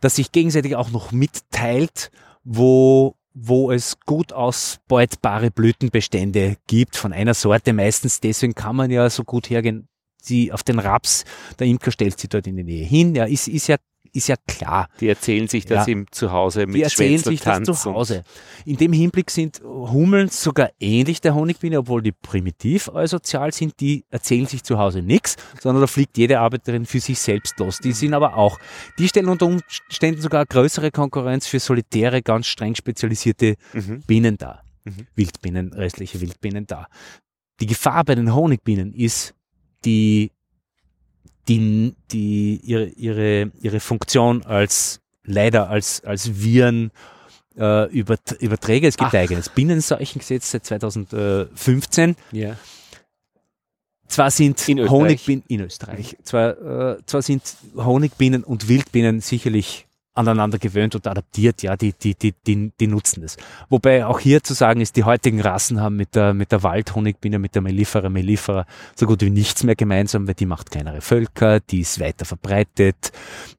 das sich gegenseitig auch noch mitteilt, wo wo es gut ausbeutbare Blütenbestände gibt von einer Sorte meistens. Deswegen kann man ja so gut hergehen. Sie auf den Raps, der Imker stellt sie dort in die Nähe hin. Ja, ist, ist ja ist ja klar. Die erzählen sich das ja. im Zuhause mit Die erzählen sich das zu Hause. In dem Hinblick sind Hummeln sogar ähnlich der Honigbiene, obwohl die primitiv sozial sind. Die erzählen sich zu Hause nichts, sondern da fliegt jede Arbeiterin für sich selbst los. Die sind aber auch, die stellen unter Umständen sogar größere Konkurrenz für solitäre, ganz streng spezialisierte mhm. Bienen dar. Mhm. Wildbienen, restliche Wildbienen dar. Die Gefahr bei den Honigbienen ist die die, die ihre, ihre, ihre Funktion als leider als, als Viren äh, Überträger. Es gibt Ach. ein eigenes Binnenseuchengesetz seit 2015. Ja. Zwar sind Honigbienen in Österreich, zwar, äh, zwar sind Honigbienen und Wildbienen sicherlich aneinander gewöhnt und adaptiert, ja, die, die, die, die, die nutzen es. Wobei auch hier zu sagen ist, die heutigen Rassen haben mit der, mit der Waldhonigbiene, mit der Mellifera mellifera so gut wie nichts mehr gemeinsam, weil die macht kleinere Völker, die ist weiter verbreitet,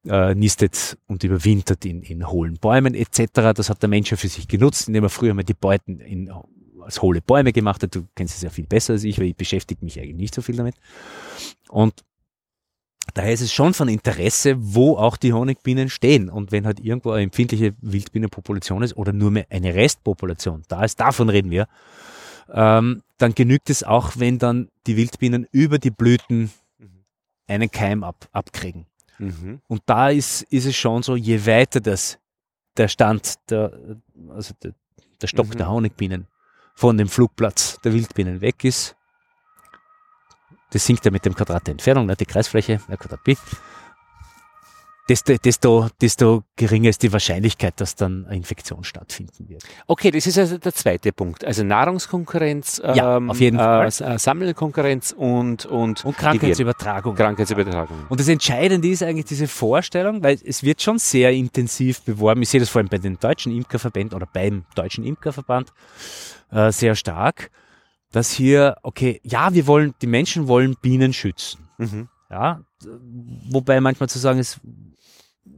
äh, nistet und überwintert in, in hohlen Bäumen etc. Das hat der Mensch ja für sich genutzt, indem er früher mal die Beuten in, als hohle Bäume gemacht hat. Du kennst es ja viel besser als ich, weil ich beschäftige mich eigentlich nicht so viel damit. Und Daher ist es schon von Interesse, wo auch die Honigbienen stehen. Und wenn halt irgendwo eine empfindliche Wildbienenpopulation ist oder nur mehr eine Restpopulation, da ist, davon reden wir, ähm, dann genügt es auch, wenn dann die Wildbienen über die Blüten einen Keim ab, abkriegen. Mhm. Und da ist, ist es schon so, je weiter das, der Stand, der, also der, der Stock mhm. der Honigbienen von dem Flugplatz der Wildbienen weg ist, das sinkt ja mit dem Quadrat der Entfernung, ne, die Kreisfläche, der Quadrat Pi, desto, desto, desto geringer ist die Wahrscheinlichkeit, dass dann eine Infektion stattfinden wird. Okay, das ist also der zweite Punkt. Also Nahrungskonkurrenz, ja, ähm, auf jeden Fall. Äh, Sammelkonkurrenz und, und, und Krankheitsübertragung. Krankheitsübertragung. Und das Entscheidende ist eigentlich diese Vorstellung, weil es wird schon sehr intensiv beworben. Ich sehe das vor allem bei den deutschen Imkerverbänden oder beim deutschen Imkerverband äh, sehr stark dass hier, okay, ja, wir wollen, die Menschen wollen Bienen schützen. Mhm. Ja, wobei manchmal zu sagen ist,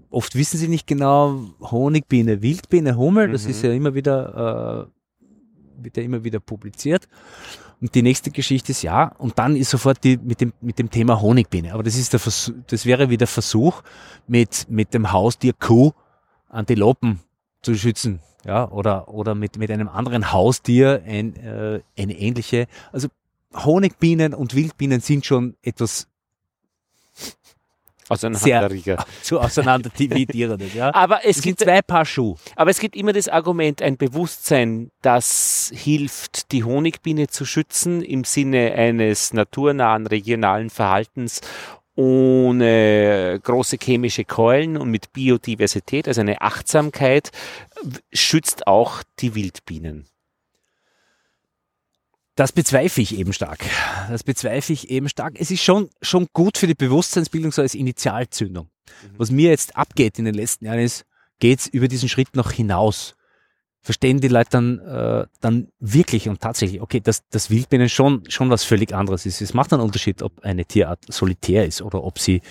oft wissen sie nicht genau, Honigbiene, Wildbiene, Hummel, mhm. das ist ja immer wieder, äh, wird ja immer wieder publiziert. Und die nächste Geschichte ist ja, und dann ist sofort die mit dem, mit dem Thema Honigbiene. Aber das ist der Versuch, das wäre wieder Versuch, mit, mit dem Haustier Kuh Antilopen zu schützen ja, oder, oder mit, mit einem anderen Haustier ein, äh, eine ähnliche. Also Honigbienen und Wildbienen sind schon etwas auseinanderriger. zu auseinander dividierendes, ja. Aber es, es gibt zwei Paar Schuhe. Aber es gibt immer das Argument, ein Bewusstsein, das hilft, die Honigbiene zu schützen im Sinne eines naturnahen regionalen Verhaltens ohne große chemische Keulen und mit Biodiversität, also eine Achtsamkeit, schützt auch die Wildbienen. Das bezweifle ich eben stark. Das bezweifle ich eben stark. Es ist schon, schon gut für die Bewusstseinsbildung so als Initialzündung. Mhm. Was mir jetzt abgeht in den letzten Jahren ist, geht es über diesen Schritt noch hinaus verstehen die Leute dann, äh, dann wirklich und tatsächlich, okay, dass das Wildbienen schon, schon was völlig anderes ist. Es macht einen Unterschied, ob eine Tierart solitär ist oder ob sie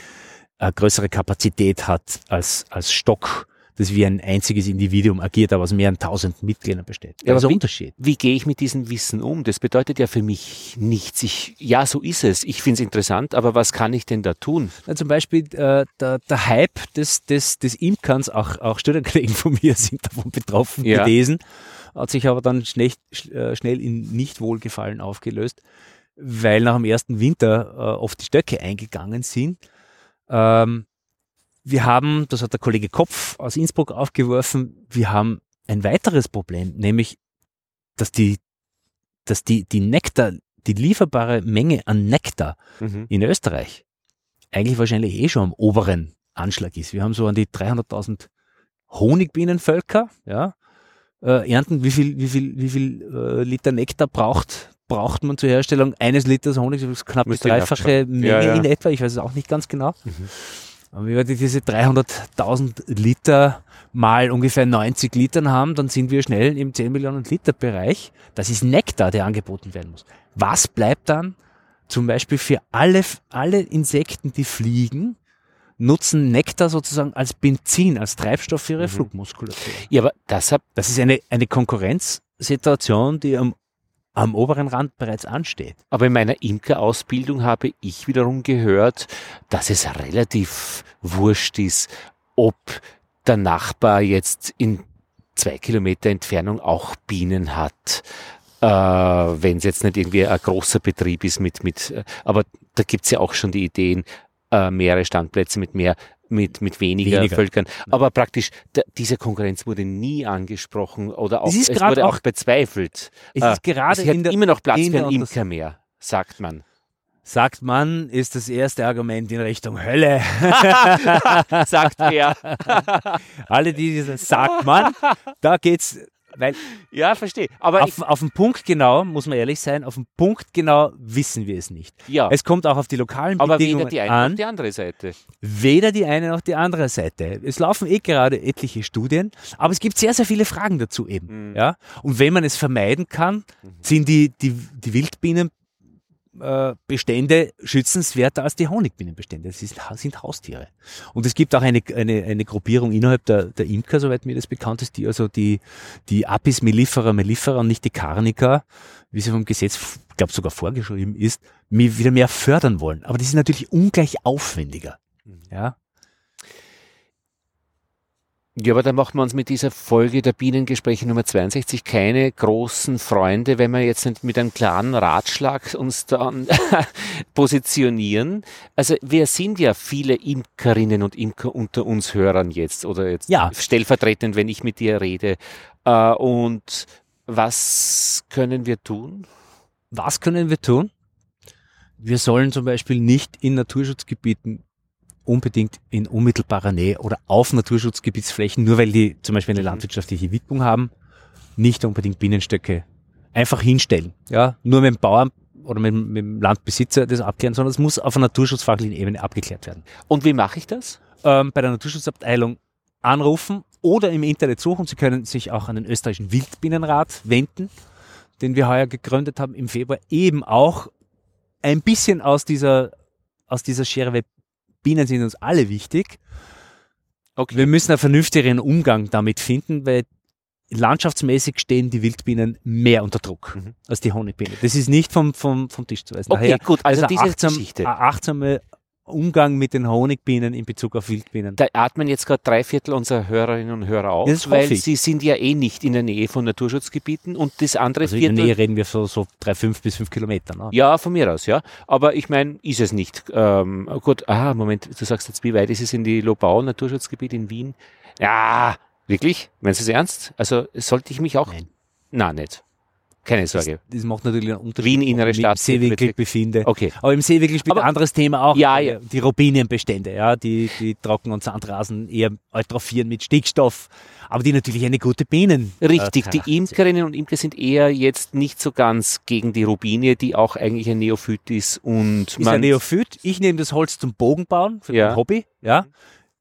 eine größere Kapazität hat als, als Stock das wie ein einziges Individuum agiert, aber aus mehreren tausend Mitgliedern besteht. Ja, also Unterschied. Wie gehe ich mit diesem Wissen um? Das bedeutet ja für mich nichts. Ich, ja, so ist es. Ich finde es interessant, aber was kann ich denn da tun? Na, zum Beispiel äh, der, der Hype des, des, des Imkerns, auch, auch Studienkollegen von mir sind davon betroffen ja. gewesen, hat sich aber dann schnell, äh, schnell in Nichtwohlgefallen aufgelöst, weil nach dem ersten Winter äh, oft die Stöcke eingegangen sind. Ähm, wir haben, das hat der Kollege Kopf aus Innsbruck aufgeworfen, wir haben ein weiteres Problem, nämlich, dass die, dass die, die Nektar, die lieferbare Menge an Nektar mhm. in Österreich eigentlich wahrscheinlich eh schon am oberen Anschlag ist. Wir haben so an die 300.000 Honigbienenvölker, ja, äh, ernten, wie viel, wie viel, wie viel äh, Liter Nektar braucht, braucht man zur Herstellung eines Liters Honig, knapp die dreifache Menge ja, ja. in etwa, ich weiß es auch nicht ganz genau. Mhm. Und wenn wir diese 300.000 Liter mal ungefähr 90 Litern haben, dann sind wir schnell im 10 Millionen Liter Bereich. Das ist Nektar, der angeboten werden muss. Was bleibt dann zum Beispiel für alle, alle Insekten, die fliegen, nutzen Nektar sozusagen als Benzin, als Treibstoff für ihre Mhm. Flugmuskulatur. Ja, aber das hat, Das ist eine, eine Konkurrenzsituation, die am, am oberen Rand bereits ansteht. aber in meiner Imkerausbildung habe ich wiederum gehört, dass es relativ wurscht ist, ob der Nachbar jetzt in zwei Kilometer Entfernung auch Bienen hat. Äh, wenn es jetzt nicht irgendwie ein großer Betrieb ist mit, mit äh, aber da gibt's ja auch schon die Ideen, äh, mehrere Standplätze mit mehr, mit, mit weniger, Weniger. Völkern. Aber praktisch, diese Konkurrenz wurde nie angesprochen oder auch, Es ist es wurde auch auch- bezweifelt. Es ist gerade es hat der, immer noch Platz für einen Imker mehr, sagt man. sagt man, ist das erste Argument in Richtung Hölle. sagt er. Alle, die dieses sagt man, da geht's, weil Ja, verstehe. Aber auf, auf den Punkt genau, muss man ehrlich sein, auf den Punkt genau wissen wir es nicht. ich, ja, Es kommt auch auf die lokalen aber Bedingungen weder die eine an. noch die andere Seite. Weder die eine noch die andere Seite. Es laufen eh gerade etliche Studien, aber es gibt sehr, sehr viele Fragen dazu eben. Mhm. Ja? Und wenn man es vermeiden kann, sind die, die, die Wildbienenbestände äh, Bestände schützenswerter als die Honigbienenbestände. Das ist, sind Haustiere. Und es gibt auch eine, eine, eine Gruppierung innerhalb der, der Imker, soweit mir das bekannt ist, die also die, die Apis mellifera mellifera und nicht die Carnica, wie sie vom Gesetz, ich glaube sogar vorgeschrieben ist, wieder mehr fördern wollen. Aber das ist natürlich ungleich aufwendiger. Ja, Ja, aber dann machen wir uns mit dieser Folge der Bienengespräche Nummer 62 keine großen Freunde, wenn wir jetzt nicht mit einem klaren Ratschlag uns dann positionieren. Also wir sind ja viele Imkerinnen und Imker unter uns Hörern jetzt oder jetzt Ja. stellvertretend, wenn ich mit dir rede. Äh, und was können wir tun? Was können wir tun? Wir sollen zum Beispiel nicht in Naturschutzgebieten unbedingt in unmittelbarer Nähe oder auf Naturschutzgebietsflächen, nur weil die zum Beispiel eine Mhm. landwirtschaftliche Widmung haben, nicht unbedingt Bienenstöcke einfach hinstellen. Ja, nur mit dem Bauern oder mit, dem- mit dem Landbesitzer das abklären, sondern es muss auf einer naturschutzfachlichen Ebene abgeklärt werden. Und wie mache ich das? Ähm, bei der Naturschutzabteilung anrufen oder im Internet suchen. Sie können sich auch an den österreichischen Wildbienenrat wenden, den wir heuer gegründet haben im Februar, eben auch ein bisschen aus dieser, aus dieser Schere, Bienen sind uns alle wichtig. Okay. Wir müssen einen vernünftigeren Umgang damit finden, weil landschaftsmäßig stehen die Wildbienen mehr unter Druck Mhm. als die Honigbiene. Das ist nicht vom, vom, vom Tisch zu weisen. Okay, Daher gut, also ist ein diese achtsam, Geschichte. ein achtsamer Umgang mit den Honigbienen in Bezug auf Wildbienen. Da atmen jetzt gerade drei Viertel unserer Hörerinnen und Hörer auf, weil sie sind ja eh nicht in der Nähe von Naturschutzgebieten und das andere Also in der Viertel. Nähe reden wir so, so drei, fünf bis fünf Kilometer. Ne? Ja, von mir aus, ja. Aber ich meine, ist es nicht. Ähm, gut, ah, Moment, du sagst jetzt, wie weit ist es in die Lobau Naturschutzgebiet in Wien? Ja, wirklich? Meinst du es ernst? Also sollte ich mich auch. Nein. Na, nicht. Keine Sorge. Das macht natürlich einen Unterschied. Wien, innere Stadt, im Seewinkel befinde. Okay. Aber im Seewinkel spielt ein anderes Thema auch. Ja, äh, ja. Die Robinienbestände, ja, die, die Trocken- und Sandrasen eher eutrophieren mit Stickstoff, aber die natürlich eine gute Bienen. Richtig, äh, die Imkerinnen und Imker sind eher jetzt nicht so ganz gegen die Rubinie, die auch eigentlich ein Neophyt ist und ist ein Neophyt. Ich nehme das Holz zum Bogenbauen für Ja. mein Hobby. Ja.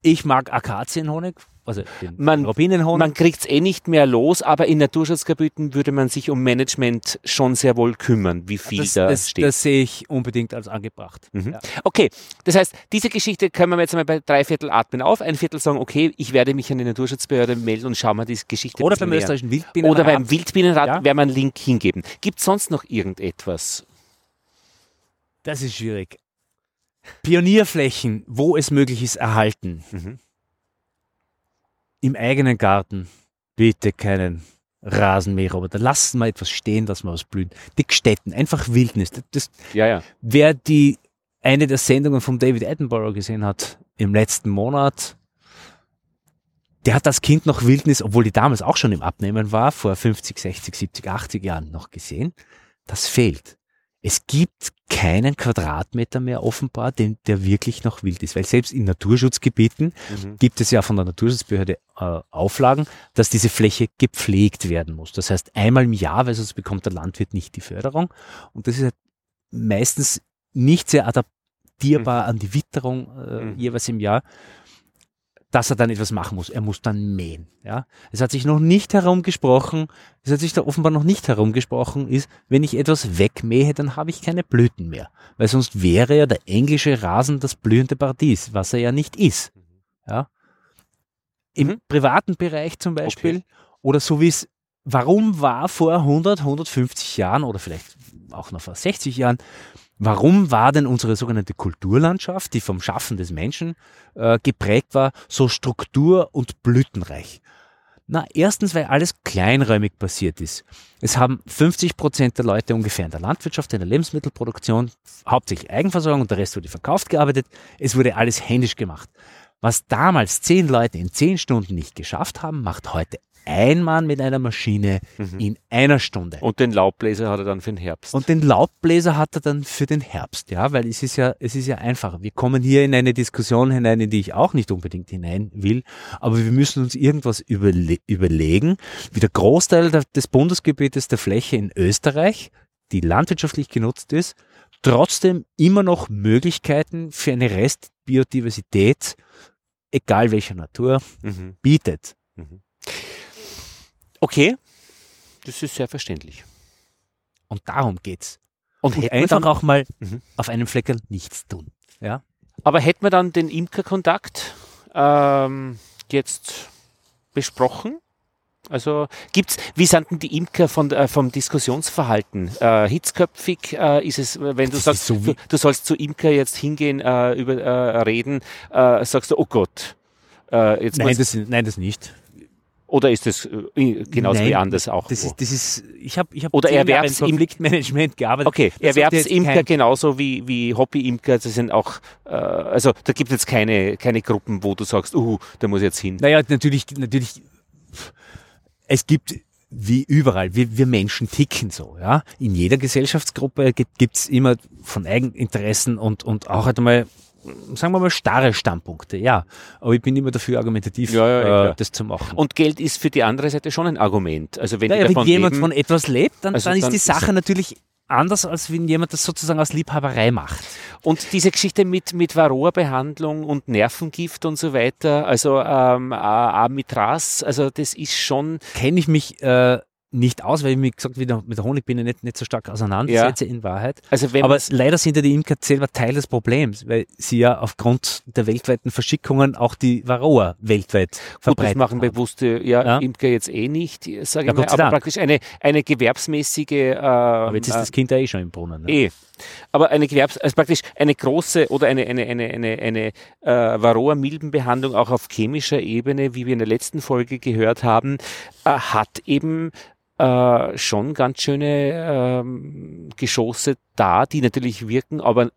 Ich mag Akazienhonig, also den Man- Robinenhonig. Man kriegt es eh nicht mehr los, aber in Naturschutzgebieten würde man sich um Management schon sehr wohl kümmern, wie viel das, da das, steht. das sehe ich unbedingt als angebracht. Mhm. Ja. Okay, das heißt, diese Geschichte können wir jetzt mal bei drei Viertel atmen auf, ein Viertel sagen, okay, ich werde mich an die Naturschutzbehörde melden und schauen wir die Geschichte Oder beim näher. österreichischen Wildbienenrat. Oder beim Wildbienenrat Ja. werden wir einen Link hingeben. Gibt es sonst noch irgendetwas? Das ist schwierig. Pionierflächen, wo es möglich ist, erhalten. Mhm. Im eigenen Garten bitte keinen Rasenmäherroboter. Lassen wir etwas stehen, lassen wir was blühen. Die Gstetten, einfach Wildnis. Das, das, Ja, ja. wer die eine der Sendungen von David Attenborough gesehen hat im letzten Monat, der hat das Kind noch Wildnis, obwohl die damals auch schon im Abnehmen war, vor 50, 60, 70, 80 Jahren noch gesehen. Das fehlt. Es gibt keinen Quadratmeter mehr offenbar, den, der wirklich noch wild ist. Weil selbst in Naturschutzgebieten Mhm. gibt es ja von der Naturschutzbehörde äh, Auflagen, dass diese Fläche gepflegt werden muss. Das heißt, einmal im Jahr, weil sonst bekommt der Landwirt nicht die Förderung. Und das ist halt meistens nicht sehr adaptierbar an die Witterung äh, Mhm. jeweils im Jahr. Dass er dann etwas machen muss. Er muss dann mähen. Ja? Es hat sich noch nicht herumgesprochen, es hat sich da offenbar noch nicht herumgesprochen, ist, wenn ich etwas wegmähe, dann habe ich keine Blüten mehr. Weil sonst wäre ja der englische Rasen das blühende Paradies, was er ja nicht ist. Ja? Im mhm. privaten Bereich zum Beispiel, okay. oder so wie es, warum war vor 100, 150 Jahren oder vielleicht auch noch vor 60 Jahren Warum war denn unsere sogenannte Kulturlandschaft, die vom Schaffen des Menschen äh, geprägt war, so struktur- und blütenreich? Na, erstens, weil alles kleinräumig passiert ist. Es haben 50 Prozent der Leute ungefähr in der Landwirtschaft, in der Lebensmittelproduktion, hauptsächlich Eigenversorgung und der Rest wurde verkauft gearbeitet. Es wurde alles händisch gemacht. Was damals zehn Leute in zehn Stunden nicht geschafft haben, macht heute ein Mann mit einer Maschine mhm. in einer Stunde. Und den Laubbläser hat er dann für den Herbst. Und den Laubbläser hat er dann für den Herbst, ja, weil es ist ja, es ist ja einfacher. Wir kommen hier in eine Diskussion hinein, in die ich auch nicht unbedingt hinein will, aber wir müssen uns irgendwas überle überlegen, wie der Großteil des Bundesgebietes der Fläche in Österreich, die landwirtschaftlich genutzt ist, trotzdem immer noch Möglichkeiten für eine Restbiodiversität, egal welcher Natur, mhm. bietet. Mhm. Okay, das ist sehr verständlich. Und darum geht's. Und, und einfach auch mal mhm. auf einem Fleckerl nichts tun. Ja? Aber hätten wir dann den Imkerkontakt ähm, jetzt besprochen? Also gibt's, wie sind denn die Imker von, äh, vom Diskussionsverhalten? Äh, hitzköpfig äh, ist es, wenn du das sagst, so du, du, sollst zu Imker jetzt hingehen, äh, über äh, reden, äh, sagst du, oh Gott. Äh, jetzt nein, das, nein, das nicht. Oder ist es äh, genauso Nein, wie anders auch? Das ist, das ist, ich habe ich hab Oder Erwerbs Konfliktmanagement gearbeitet. Okay, Erwerbsimker genauso wie, wie Hobbyimker, das sind auch, äh, also da gibt es jetzt keine, keine Gruppen, wo du sagst, uh, da muss ich jetzt hin. Naja, natürlich, natürlich, es gibt wie überall, wir, wir Menschen ticken so, ja. In jeder Gesellschaftsgruppe gibt es immer von Eigeninteressen und, und auch halt einmal sagen wir mal, starre Standpunkte, ja. Aber ich bin immer dafür argumentativ, ja, ja, äh, das zu machen. Und Geld ist für die andere Seite schon ein Argument. Also wenn, ja, wenn jemand leben, von etwas lebt, dann, also dann ist dann die Sache natürlich anders, als wenn jemand das sozusagen aus Liebhaberei macht. Und diese Geschichte mit, mit Varroa-Behandlung und Nervengift und so weiter, also ähm, Amitras, also das ist schon... Kenne ich mich äh, nicht aus, weil ich mich gesagt wieder mit der Honigbiene nicht, nicht so stark auseinandersetze ja. in Wahrheit. Also Aber leider sind ja die Imker selber Teil des Problems, weil sie ja aufgrund der weltweiten Verschickungen auch die Varroa weltweit verbreiten. Gut, das machen bewusste ja, ja, Imker jetzt eh nicht, sage ja, ich mal, aber Dank. praktisch eine, eine gewerbsmäßige... Äh, aber jetzt ist das Kind ja eh schon im Brunnen. Ne? Eh. Aber eine Gewerbs-, also praktisch eine große oder eine, eine, eine, eine, eine äh, Varroa-Milbenbehandlung auch auf chemischer Ebene, wie wir in der letzten Folge gehört haben, äh, hat eben äh, schon ganz schöne ähm, Geschosse da, die natürlich wirken, aber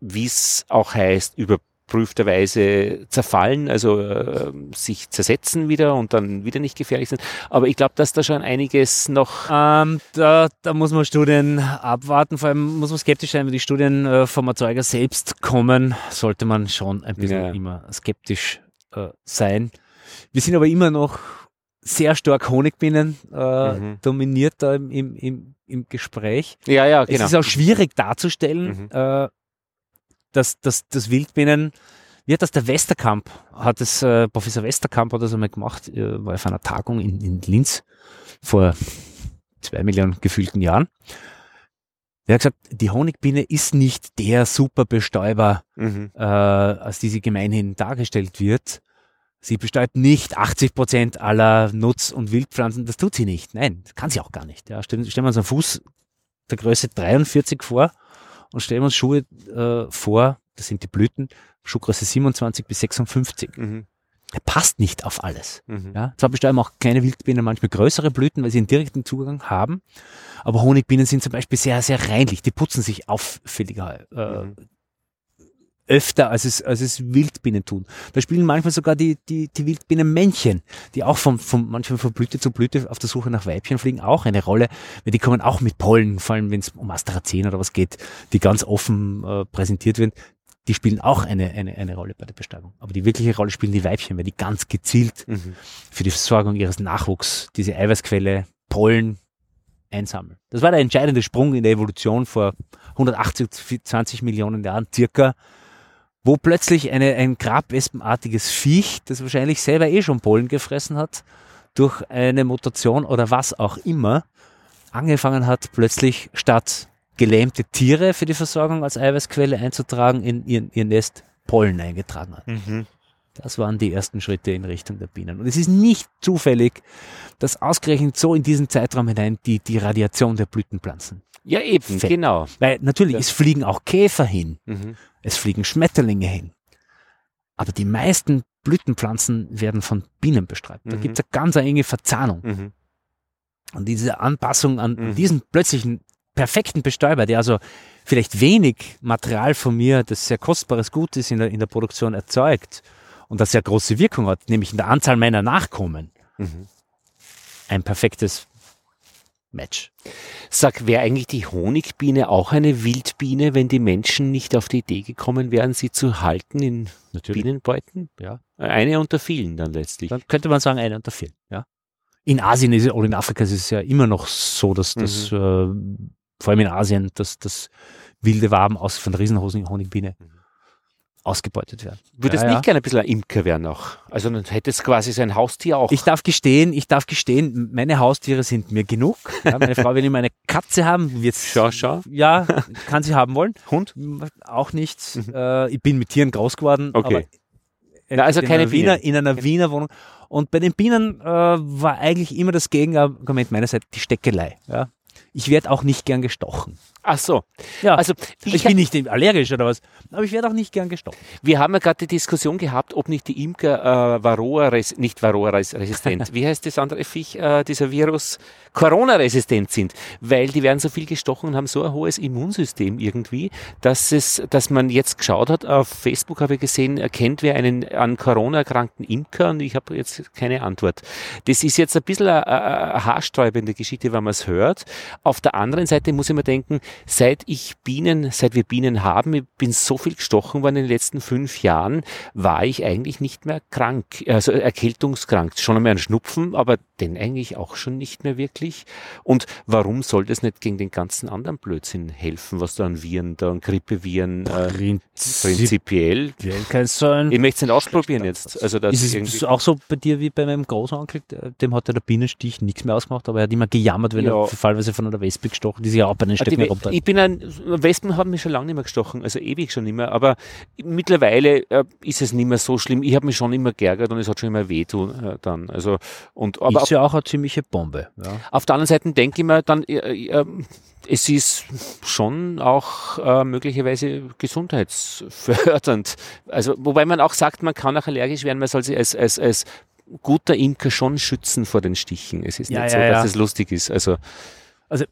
wie es auch heißt, überprüfterweise zerfallen, also äh, sich zersetzen wieder und dann wieder nicht gefährlich sind. Aber ich glaube, dass da schon einiges noch. Ähm, da, da muss man Studien abwarten, vor allem muss man skeptisch sein, wenn die Studien äh, vom Erzeuger selbst kommen, sollte man schon ein bisschen ja. immer skeptisch äh, sein. Wir sind aber immer noch sehr stark Honigbienen äh, mhm. dominiert da im, im, im, Gespräch. Ja, ja, genau. Es ist auch schwierig darzustellen, mhm. äh, dass, dass, dass Wildbienen, wie hat das der Westerkamp, hat es, äh, Professor Westerkamp hat das einmal gemacht, äh, war auf einer Tagung in, in Linz vor zwei Millionen gefühlten Jahren. Der hat gesagt, die Honigbiene ist nicht der Superbestäuber, mhm. äh, als die sie gemeinhin dargestellt wird, Sie besteuert nicht 80 Prozent aller Nutz- und Wildpflanzen. Das tut sie nicht. Nein, das kann sie auch gar nicht. Ja, stellen, stellen wir uns einen Fuß der Größe 43 vor und stellen wir uns Schuhe äh, vor, das sind die Blüten, Schuhgröße 27 bis 56. Mhm. Er passt nicht auf alles. Mhm. Ja, zwar bestäuben auch kleine Wildbienen manchmal größere Blüten, weil sie einen direkten Zugang haben, aber Honigbienen sind zum Beispiel sehr, sehr reinlich. Die putzen sich auffälliger. Äh, mhm öfter, als es, als es Wildbienen tun. Da spielen manchmal sogar die, die, die Wildbienenmännchen, die auch vom, vom, manchmal von Blüte zu Blüte auf der Suche nach Weibchen fliegen, auch eine Rolle, weil die kommen auch mit Pollen, vor allem wenn es um Astracen oder was geht, die ganz offen äh, präsentiert werden. Die spielen auch eine, eine, eine Rolle bei der Bestäubung. Aber die wirkliche Rolle spielen die Weibchen, weil die ganz gezielt mhm. für die Versorgung ihres Nachwuchs diese Eiweißquelle Pollen einsammeln. Das war der entscheidende Sprung in der Evolution vor 180, 20 Millionen Jahren circa, wo plötzlich eine, ein grabwespenartiges Viech, das wahrscheinlich selber eh schon Pollen gefressen hat, durch eine Mutation oder was auch immer, angefangen hat, plötzlich statt gelähmte Tiere für die Versorgung als Eiweißquelle einzutragen, in ihr, ihr Nest Pollen eingetragen hat. Mhm. Das waren die ersten Schritte in Richtung der Bienen. Und es ist nicht zufällig, dass ausgerechnet so in diesen Zeitraum hinein die, die Radiation der Blütenpflanzen. Ja, eben, fällt. genau. Weil natürlich, ja. es fliegen auch Käfer hin, mhm. es fliegen Schmetterlinge hin. Aber die meisten Blütenpflanzen werden von Bienen. Da mhm. gibt es eine ganz enge Verzahnung. Mhm. Und diese Anpassung an mhm. diesen plötzlichen perfekten Bestäuber, der also vielleicht wenig Material von mir, das sehr kostbares Gut ist, in der, in der Produktion erzeugt und das sehr große Wirkung hat, nämlich in der Anzahl meiner Nachkommen. Mhm. Ein perfektes Match. Sag, wäre eigentlich die Honigbiene auch eine Wildbiene, wenn die Menschen nicht auf die Idee gekommen wären, sie zu halten in Natürlich. Bienenbeuten? Ja. Eine unter vielen dann letztlich. Dann könnte man sagen, eine unter vielen, ja. In Asien ist, oder in Afrika ist es ja immer noch so, dass das, mhm. äh, vor allem in Asien, dass das wilde Waben aus von der Riesenhonigbiene mhm ausgebeutet werden. Würdest ja, nicht ja. gerne ein bisschen ein Imker werden auch? Also dann hättest quasi sein Haustier auch. Ich darf gestehen, ich darf gestehen, meine Haustiere sind mir genug. Ja, meine Frau will immer eine Katze haben. Jetzt, schau, schau. Ja, kann sie haben wollen. Hund? Auch nichts. Mhm. Äh, ich bin mit Tieren groß geworden. Okay. Na, also in keine einer Wiener, in einer Wiener Wohnung. Und bei den Bienen äh, war eigentlich immer das Gegenargument meiner Seite die Steckelei. Ja? Ich werde auch nicht gern gestochen. Ach so. Ja, also ich, ich bin nicht allergisch oder was, aber ich werde auch nicht gern gestochen. Wir haben ja gerade die Diskussion gehabt, ob nicht die Imker äh, Varroa, nicht Varroa resistent, wie heißt das andere Viech, äh, dieser Virus, Corona-resistent sind, weil die werden so viel gestochen und haben so ein hohes Immunsystem irgendwie, dass es, dass man jetzt geschaut hat, auf Facebook habe ich gesehen, erkennt wer einen an Corona erkrankten Imker und ich habe jetzt keine Antwort. Das ist jetzt ein bisschen eine, eine haarsträubende Geschichte, wenn man es hört. Auf der anderen Seite muss ich mir denken, seit ich Bienen, seit wir Bienen haben, ich bin so viel gestochen worden in den letzten fünf Jahren, war ich eigentlich nicht mehr krank, also erkältungskrank. Schon einmal ein Schnupfen, aber den eigentlich auch schon nicht mehr wirklich. Und warum soll das nicht gegen den ganzen anderen Blödsinn helfen, was da an Viren, da an Grippeviren äh, prinzipiell? Sein. Ich möchte es nicht ausprobieren jetzt. Also das ist es auch so bei dir wie bei meinem Großonkel, dem hat ja der Bienenstich nichts mehr ausgemacht, aber er hat immer gejammert, wenn ja. er fallweise von einer Wespe gestochen, die sich auch bei den Stöcken herumtreibt. Ich bin ein, Wespen haben mich schon lange nicht mehr gestochen, also ewig schon nicht mehr, aber mittlerweile äh, ist es nicht mehr so schlimm. Ich habe mich schon immer geärgert und es hat schon immer weh tun, äh, dann. Also, und, aber ist ja auch eine ziemliche Bombe. Ja. Auf der anderen Seite denke ich mir dann, äh, äh, es ist schon auch äh, möglicherweise gesundheitsfördernd. Also, wobei man auch sagt, man kann auch allergisch werden, man soll sich als, als, als guter Imker schon schützen vor den Stichen. Es ist ja, nicht ja, so, dass ja. es lustig ist. Also, also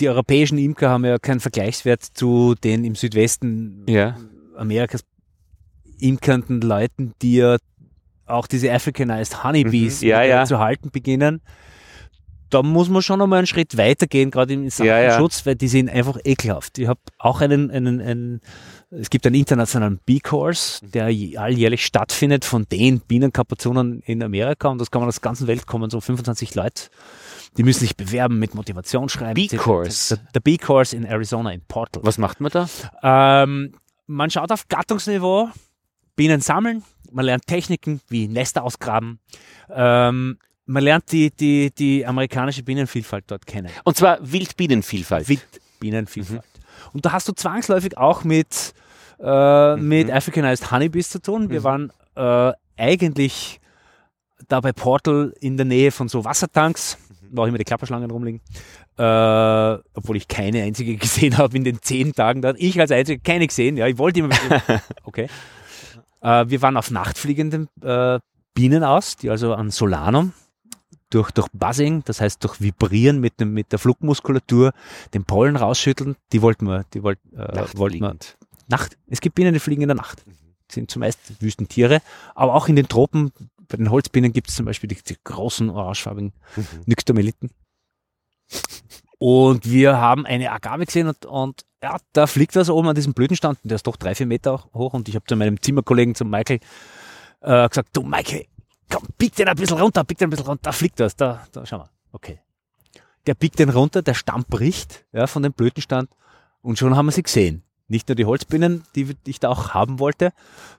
die europäischen Imker haben ja keinen Vergleichswert zu den im Südwesten ja. Amerikas imkernden Leuten, die ja auch diese Africanized Honeybees mhm. ja, ja. zu halten beginnen. Da muss man schon einmal einen Schritt weitergehen, gerade im Sachen Schutz, weil die sind einfach ekelhaft. Ich habe auch einen, einen, einen, es gibt einen internationalen Bee-Course, der alljährlich stattfindet von den Bienenkapuzonen in Amerika und das kann man aus der ganzen Welt kommen, so 25 Leute die müssen sich bewerben mit Motivationsschreiben. B-Course. Der, der B-Course in Arizona, in Portal. Was macht man da? Ähm, man schaut auf Gattungsniveau, Bienen sammeln, man lernt Techniken wie Nester ausgraben, ähm, man lernt die, die, die amerikanische Bienenvielfalt dort kennen. Und zwar Wildbienenvielfalt. Wildbienenvielfalt. Mhm. Und da hast du zwangsläufig auch mit, äh, mhm. mit Africanized Honeybees zu tun. Wir mhm. waren äh, eigentlich da bei Portal in der Nähe von so Wassertanks wo auch immer die Klapperschlangen rumliegen. Äh, obwohl ich keine einzige gesehen habe in den zehn Tagen dort. Ich als einzige keine gesehen. Ja, ich wollte immer. okay. Äh, wir waren auf nachtfliegenden äh, Bienen aus, die also an Solanum durch, durch Buzzing, das heißt durch Vibrieren mit, dem, mit der Flugmuskulatur, den Pollen rausschütteln. Die wollten wir, die wollt, äh, wollten wir. Nacht. Es gibt Bienen, die fliegen in der Nacht. Mhm. Sind zumeist Wüstentiere, aber auch in den Tropen bei den Holzbienen gibt es zum Beispiel die, die großen orangefarbigen mhm. Nyxtomeliten. Und wir haben eine Agave gesehen und, und ja, da fliegt was oben an diesem Blütenstand, der ist doch drei, vier Meter hoch und ich habe zu meinem Zimmerkollegen, zum Michael, äh, gesagt, du Michael, komm, pick den ein bisschen runter, pick den ein bisschen runter, da fliegt was, da, da, schau mal, okay. Der pickt den runter, der Stamm bricht ja, von dem Blütenstand und schon haben wir sie gesehen. Nicht nur die Holzbienen, die ich da auch haben wollte,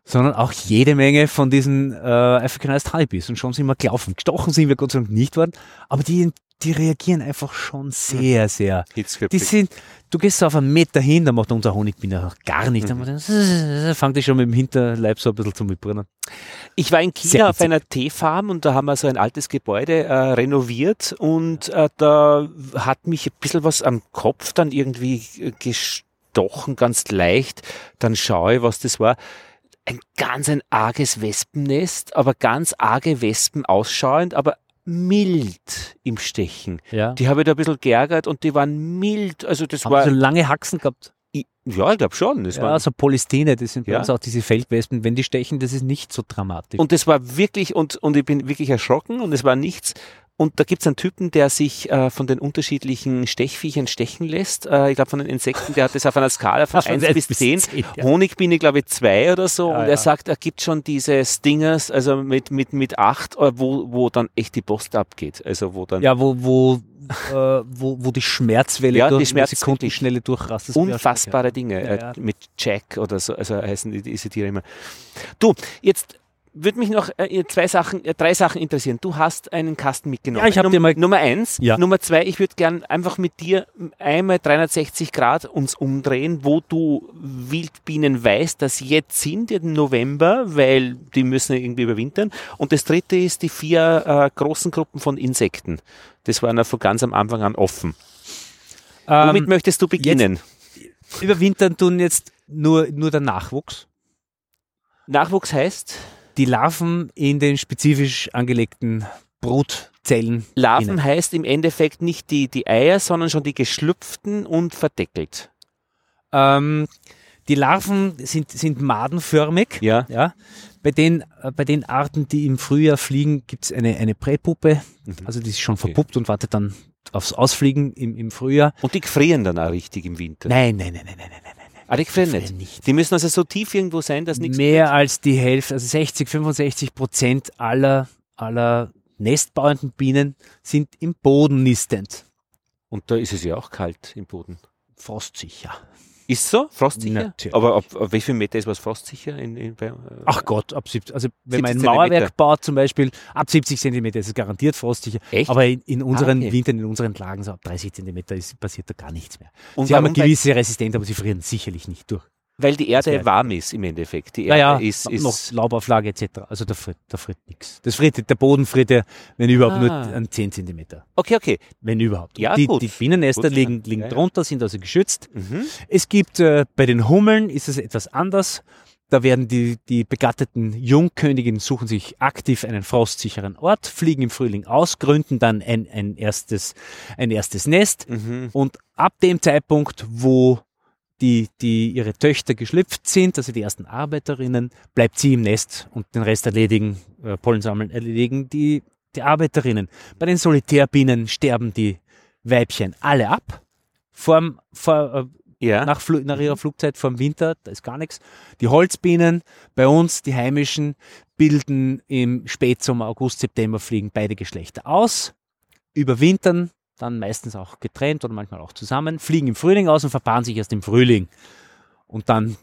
sondern auch jede Menge von diesen äh, Africanized Honeybees. Und schon sind wir gelaufen. Gestochen sind wir Gott sei Dank nicht worden, aber die, die reagieren einfach schon sehr, Mhm. sehr. Die sind, du gehst so auf einen Meter hin, da macht unser Honigbiene auch gar nicht. Mhm. Dann fangt die schon mit dem Hinterleib so ein bisschen zu mitbrennen. Ich war in China auf einer Teefarm und da haben wir so ein altes Gebäude äh, renoviert und äh, da hat mich ein bisschen was am Kopf dann irgendwie äh, gestochen, ganz leicht. Dann schaue ich, was das war. Ein ganz ein arges Wespennest, aber ganz arge Wespen ausschauend, aber mild im Stechen. Ja. Die habe ich da ein bisschen geärgert und die waren mild. Also das Haben war, so lange Haxen gehabt. Ja, ich glaube schon. Das Ja, war, so Polystene, das sind bei Ja. uns auch diese Feldwespen. Wenn die stechen, das ist nicht so dramatisch. Und das war wirklich, und, und ich bin wirklich erschrocken und es war nichts. Und da gibt es einen Typen, der sich äh, von den unterschiedlichen Stechviechern stechen lässt. Äh, ich glaube, von den Insekten, der hat das auf einer Skala von Von 1 eins bis bis 10. 10, ja. Honigbiene, glaube ich, 2 oder so. Ja, und ja. er sagt, er gibt schon diese Stingers, also mit, mit, mit 8, wo, wo dann echt die Post abgeht. Also wo dann ja, wo, wo, äh, wo, wo die Schmerzwelle Ja, die durch Schmerz- Sekundenschnelle durchrast. unfassbare Dinge Ja, äh, ja. mit Jack oder so, also heißen die, diese Tiere immer. Du, jetzt würde mich noch äh, zwei Sachen, äh, drei Sachen interessieren. Du hast einen Kasten mitgenommen. Ja, ich hab Num dir mal- Nummer eins. Ja. Nummer zwei, ich würde gern einfach mit dir einmal 360 Grad uns umdrehen, wo du Wildbienen weißt, dass jetzt sind im November, weil die müssen irgendwie überwintern. Und das dritte ist die vier äh, großen Gruppen von Insekten. Das waren ja von ganz am Anfang an offen. Womit Ähm, möchtest du beginnen? überwintern tun jetzt nur, nur der Nachwuchs. Nachwuchs heißt? Die Larven in den spezifisch angelegten Brutzellen. Larven innen. heißt im Endeffekt nicht die, die Eier, sondern schon die geschlüpften und verdeckelt. Ähm, die Larven sind, sind madenförmig. Ja. Ja. Bei den, äh, bei den Arten, die im Frühjahr fliegen, gibt es eine, eine Präpuppe. Also die ist schon verpuppt und wartet dann aufs Ausfliegen im, im Frühjahr. Und die frieren dann auch richtig im Winter. Nein, nein, nein, nein, nein, nein, nein. Ah, die frieren nicht. nicht. Die müssen also so tief irgendwo sein, dass nichts. Mehr als die Hälfte, also 60, 65 Prozent aller, aller nestbauenden Bienen sind im Boden nistend. Und da ist es ja auch kalt im Boden. Frostsicher. Ist so? Frostsicher? Natürlich. Aber ab, ab wie viel Meter ist was frostsicher? In, in, bei, äh, Ach Gott, ab 70, also wenn man ein 70 Mauerwerk Zentimeter. baut zum Beispiel, ab 70 Zentimeter ist es garantiert frostsicher. Echt? Aber in, in unseren okay. Wintern, in unseren Lagen, so ab 30 Zentimeter ist, passiert da gar nichts mehr. Und sie haben eine gewisse Resistenz, aber sie frieren sicherlich nicht durch. Weil die Erde warm ist im Endeffekt. Die Erde Naja, ist, ist noch Laubauflage etc. Also da friert, da friert nichts. Das friert, der Boden friert ja, wenn überhaupt, Ah. nur an 10 Zentimeter. Okay, okay. Wenn überhaupt. Ja, die, gut. die Bienennester Gut, liegen, liegen ja. drunter, sind also geschützt. Mhm. Es gibt äh, bei den Hummeln ist es etwas anders. Da werden die, die begatteten Jungköniginnen suchen sich aktiv einen frostsicheren Ort, fliegen im Frühling aus, gründen dann ein, ein, erstes, ein erstes Nest Mhm. und ab dem Zeitpunkt, wo die, die ihre Töchter geschlüpft sind, also die ersten Arbeiterinnen, bleibt sie im Nest und den Rest erledigen, äh, Pollen sammeln, erledigen die, die Arbeiterinnen. Bei den Solitärbienen sterben die Weibchen alle ab. Vorm, vor, äh, Ja. nach, nach ihrer Flugzeit vor dem Winter, da ist gar nichts. Die Holzbienen bei uns, die heimischen, bilden im Spätsommer, August, September fliegen beide Geschlechter aus, überwintern, dann meistens auch getrennt oder manchmal auch zusammen, fliegen im Frühling aus und verpaaren sich erst im Frühling. Und dann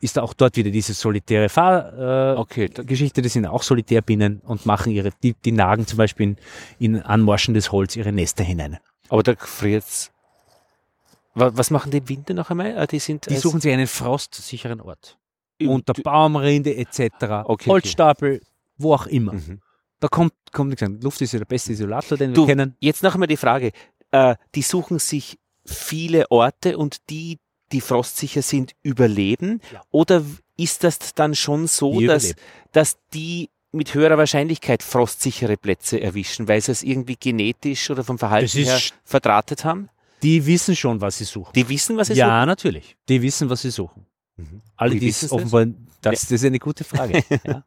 ist da auch dort wieder diese solitäre Fahr äh, Okay, Geschichte, das sind auch Solitärbienen und machen ihre, die, die nagen zum Beispiel in, in anmorschendes Holz ihre Nester hinein. Aber da friert's. Wa- Was machen die im Winter noch einmal? Ah, Die sind Die suchen sich einen frostsicheren Ort. unter Baumrinde etc., okay. Holzstapel, wo auch immer. Mhm. Da kommt, kommt nichts an. Luft ist ja der beste Isolator, den Du, wir kennen. Jetzt noch einmal die Frage. Äh, die suchen sich viele Orte und die, die frostsicher sind, überleben? Ja. Oder ist das dann schon so, Die dass, dass die mit höherer Wahrscheinlichkeit frostsichere Plätze erwischen, weil sie es irgendwie genetisch oder vom Verhalten her verdrahtet haben? Die wissen schon, was sie suchen. Die wissen, was sie ja, natürlich. Die wissen, was sie suchen. Mhm. Alle, die es offenbar, das, das ist eine gute Frage. ja.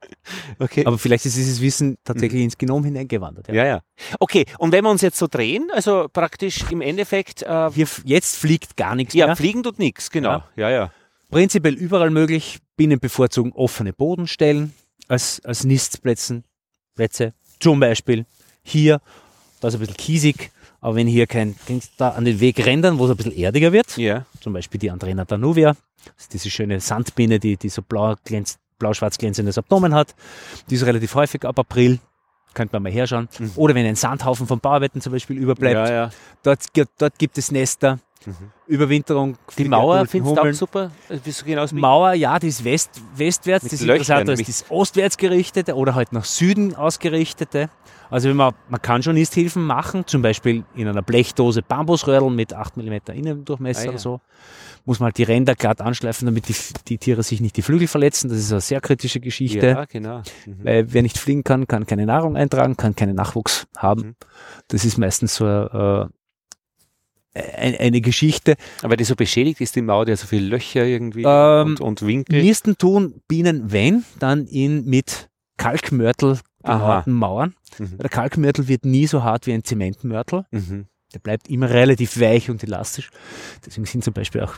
Okay. Aber vielleicht ist dieses Wissen tatsächlich ins Genom hineingewandert. Ja. ja, ja. Okay, und wenn wir uns jetzt so drehen, also praktisch im Endeffekt, äh, jetzt fliegt gar nichts ja, mehr. fliegen tut nichts, genau. Ja, ja. Prinzipiell überall möglich. Bienen bevorzugen offene Bodenstellen als, als Nistplätzen. Plätze. Zum Beispiel hier, da ist ein bisschen kiesig Aber wenn hier kein, da an den Wegrändern, wo es ein bisschen erdiger wird, Ja. zum Beispiel die Andrena danuvia, das ist diese schöne Sandbiene, die, die so blau, glänzt, blau-schwarz glänzendes Abdomen hat, die ist relativ häufig ab April, könnte man mal herschauen. Oder wenn ein Sandhaufen von Bauarbeiten zum Beispiel überbleibt, Mhm. Ja, ja. Dort, gibt- dort gibt es Nester, Überwinterung. Die Mauer findest du auch super? Äh, Bist du genauso wie Mauer, ja, die ist west, westwärts, das ist interessanter als das ostwärts gerichtete oder halt nach Süden ausgerichtete. Also wenn man, man kann schon Nisthilfen machen, zum Beispiel in einer Blechdose Bambusröhrl mit 8 mm Innendurchmesser Ah, ja. oder so. Muss man halt die Ränder glatt anschleifen, damit die, die Tiere sich nicht die Flügel verletzen. Das ist eine sehr kritische Geschichte. Ja, genau. Mhm. Weil wer nicht fliegen kann, kann keine Nahrung eintragen, kann keinen Nachwuchs haben. Mhm. Das ist meistens so äh, ein- eine Geschichte. Aber die so beschädigt ist, die Mauer, die hat so viele Löcher irgendwie Ähm, und, und Winkel. Nisten tun Bienen, wenn, dann in mit Kalkmörtel Aha. gemauerten Mauern. Mhm. Der Kalkmörtel wird nie so hart wie ein Zementmörtel. Mhm. Der bleibt immer relativ weich und elastisch. Deswegen sind zum Beispiel auch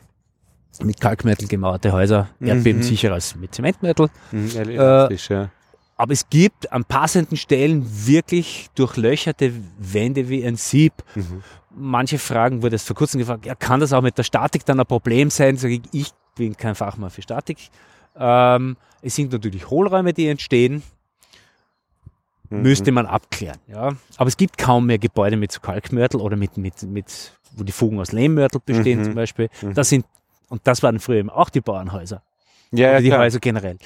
mit Kalkmörtel gemauerte Häuser Mhm. erdbebensicherer als mit Zementmörtel. Mhm. Ja, elastisch, ja. Aber es gibt an passenden Stellen wirklich durchlöcherte Wände wie ein Sieb. Mhm. Manche fragen, wurde es vor kurzem gefragt, ja, kann das auch mit der Statik dann ein Problem sein? Sag ich, ich bin kein Fachmann für Statik. Ähm, es sind natürlich Hohlräume, die entstehen. Müsste man abklären. Ja. Aber es gibt kaum mehr Gebäude mit so Kalkmörtel oder mit, mit, mit wo die Fugen aus Lehmmörtel bestehen Mhm. zum Beispiel. Mhm. Das sind, und das waren früher eben auch die Bauernhäuser Ja, oder ja, die klar. Häuser generell.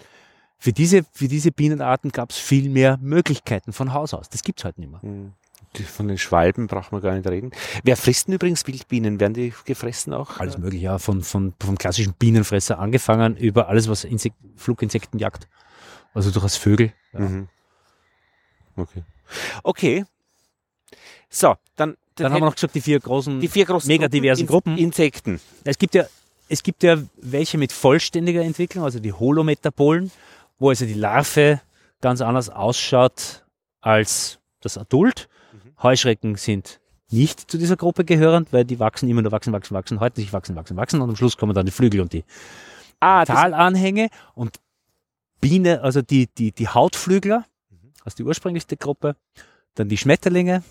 Für diese, für diese Bienenarten gab es viel mehr Möglichkeiten von Haus aus. Das gibt es heute nicht mehr. Mhm. Von den Schwalben braucht man gar nicht reden. Wer frisst denn übrigens Wildbienen? Werden die gefressen auch? Alles mögliche, ja, von, von, vom klassischen Bienenfresser angefangen über alles, was Insek Fluginsekten jagt. Also durchaus Vögel. Ja. Mhm. Okay. Okay. So, dann, Dann haben wir noch gesagt, die vier großen. die vier großen mega diversen In- Gruppen. Insekten. es, gibt ja, es gibt ja welche mit vollständiger Entwicklung, also die Holometabolen, wo also die Larve ganz anders ausschaut als das Adult. Heuschrecken sind nicht zu dieser Gruppe gehörend, weil die wachsen immer nur wachsen, wachsen, wachsen, halten sich wachsen, wachsen, wachsen und am Schluss kommen dann die Flügel und die Ah, Talanhänge und Biene, also die, die, die Hautflügler, also die ursprünglichste Gruppe, dann die Schmetterlinge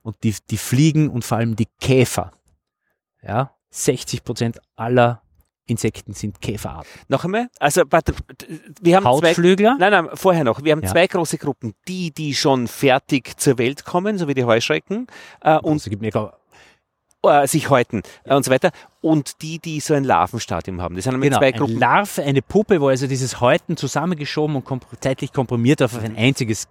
und die, die Fliegen und vor allem die Käfer. Ja, 60 Prozent aller Insekten sind Käferarten. noch einmal. Also, warte, wir haben zwei, Hautflügler, Nein, nein, vorher noch. Wir haben Ja. zwei große Gruppen. Die, die schon fertig zur Welt kommen, so wie die Heuschrecken, äh, und und es gibt mega, äh, sich häuten äh, und so weiter. Und die, die so ein Larvenstadium haben. Das sind genau, zwei eine Gruppen. Larve, eine Puppe, wo also dieses Häuten zusammengeschoben und komp zeitlich komprimiert auf ein einziges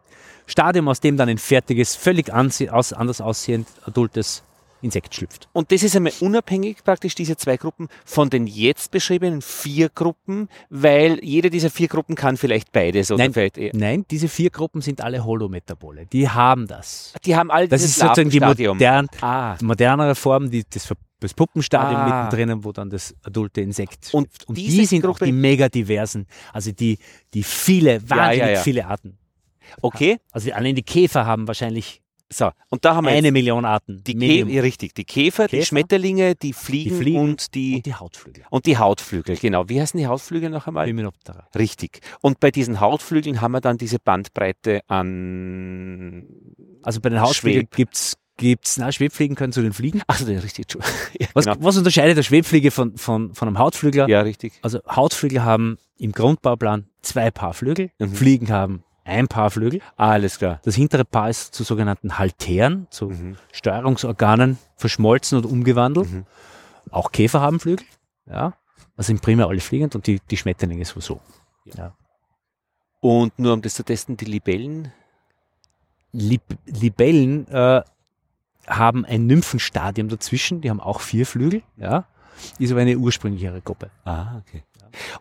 Stadium, aus dem dann ein fertiges, völlig anders aussehend adultes Insekt schlüpft. Und das ist einmal unabhängig praktisch, diese zwei Gruppen, von den jetzt beschriebenen vier Gruppen, weil jede dieser vier Gruppen kann vielleicht beides oder Nein. vielleicht eher. Nein, diese vier Gruppen sind alle Holometabole. Die haben das. Die haben all Das dieses ist sozusagen die modern, Ah, modernere Form, die, das, Ver- das Puppenstadium Ah. mittendrin, wo dann das adulte Insekt Und. Und die sind auch Gruppe- die mega diversen, also die, die viele, wahnsinnig ja, ja. viele Arten. okay. Also allein die Käfer haben wahrscheinlich So, und da haben wir eine Million Arten. die. Käfer, richtig, die Käfer, die Käfer, Schmetterlinge, die Fliegen, die Fliegen und die und die Hautflügel. und die Hautflügel, genau. Wie heißen die Hautflügel noch einmal? Hymenoptera. Richtig. Und bei diesen Hautflügeln haben wir dann diese Bandbreite an. Also bei den Hautflügeln gibt's gibt's, na, Schwebfliegen können zu den Fliegen. Ach, so, richtig. Entschuldigung. Ja, Was, genau. was unterscheidet der Schwebfliege von, von, von einem Hautflügler? ja, richtig. Also Hautflügel haben im Grundbauplan zwei Paar Flügel, Mhm. Fliegen haben ein Paar Flügel. Alles klar. Das hintere Paar ist zu sogenannten Halteren, zu Mhm. Steuerungsorganen verschmolzen und umgewandelt. Mhm. Auch Käfer haben Flügel, ja. Also sind primär alle fliegend und die, die Schmetterlinge sowieso. Ja. Und nur um das zu testen, die Libellen. Lib Libellen äh, haben ein Nymphenstadium dazwischen, die haben auch vier Flügel, ja. Ist aber eine ursprünglichere Gruppe. Ah, okay.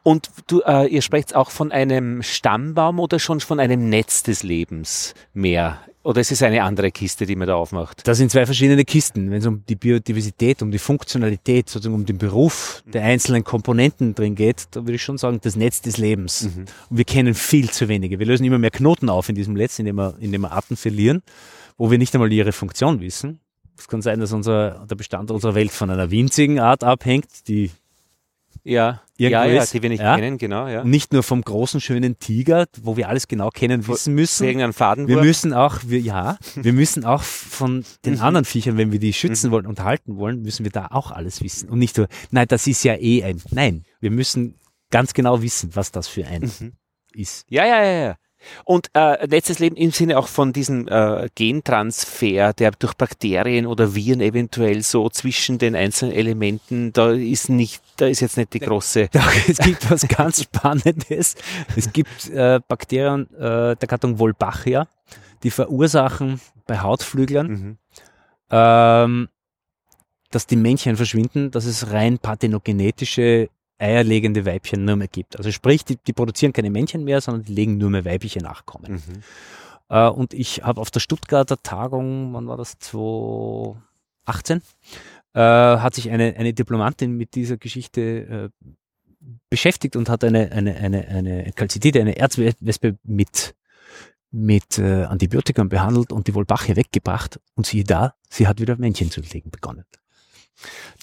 Und du, äh, ihr sprecht auch von einem Stammbaum oder schon von einem Netz des Lebens mehr? Oder ist es eine andere Kiste, die man da aufmacht? Das sind zwei verschiedene Kisten. Wenn es um die Biodiversität, um die Funktionalität, sozusagen um den Beruf der einzelnen Komponenten drin geht, da würde ich schon sagen, das Netz des Lebens. Mhm. Und wir kennen viel zu wenige. Wir lösen immer mehr Knoten auf in diesem Netz, indem wir, indem wir Arten verlieren, wo wir nicht einmal ihre Funktion wissen. Es kann sein, dass unser, der Bestand unserer Welt von einer winzigen Art abhängt, die ja, ja, ja, ist, die wir nicht ja? kennen, genau. Ja. Nicht nur vom großen, schönen Tiger, wo wir alles genau kennen, wissen müssen. Irgendeinen Faden. Wir müssen auch, wir, ja, wir müssen auch von den Mhm. anderen Viechern, wenn wir die schützen Mhm. wollen und halten wollen, müssen wir da auch alles wissen. Und nicht so, nein, das ist ja eh ein. Nein, wir müssen ganz genau wissen, was das für ein Mhm. ist. Ja, ja, ja, ja. Und äh, letztes Leben im Sinne auch von diesem äh, Gentransfer, der durch Bakterien oder Viren eventuell so zwischen den einzelnen Elementen, da ist nicht, da ist jetzt nicht die große. Doch, es gibt was ganz Spannendes. Es gibt äh, Bakterien äh, der Gattung Wolbachia, die verursachen bei Hautflüglern, Mhm. ähm, dass die Männchen verschwinden, dass es rein parthenogenetische eierlegende Weibchen nur mehr gibt. Also sprich, die, die produzieren keine Männchen mehr, sondern die legen nur mehr weibliche Nachkommen. Mhm. Äh, und ich habe auf der Stuttgarter Tagung, wann war das, 2018, äh, hat sich eine, eine Diplomatin mit dieser Geschichte äh, beschäftigt und hat eine, eine, eine, eine Calcitide, eine Erzwespe mit, mit äh, Antibiotika behandelt und die Wolbachia weggebracht. Und siehe da, sie hat wieder Männchen zu legen begonnen.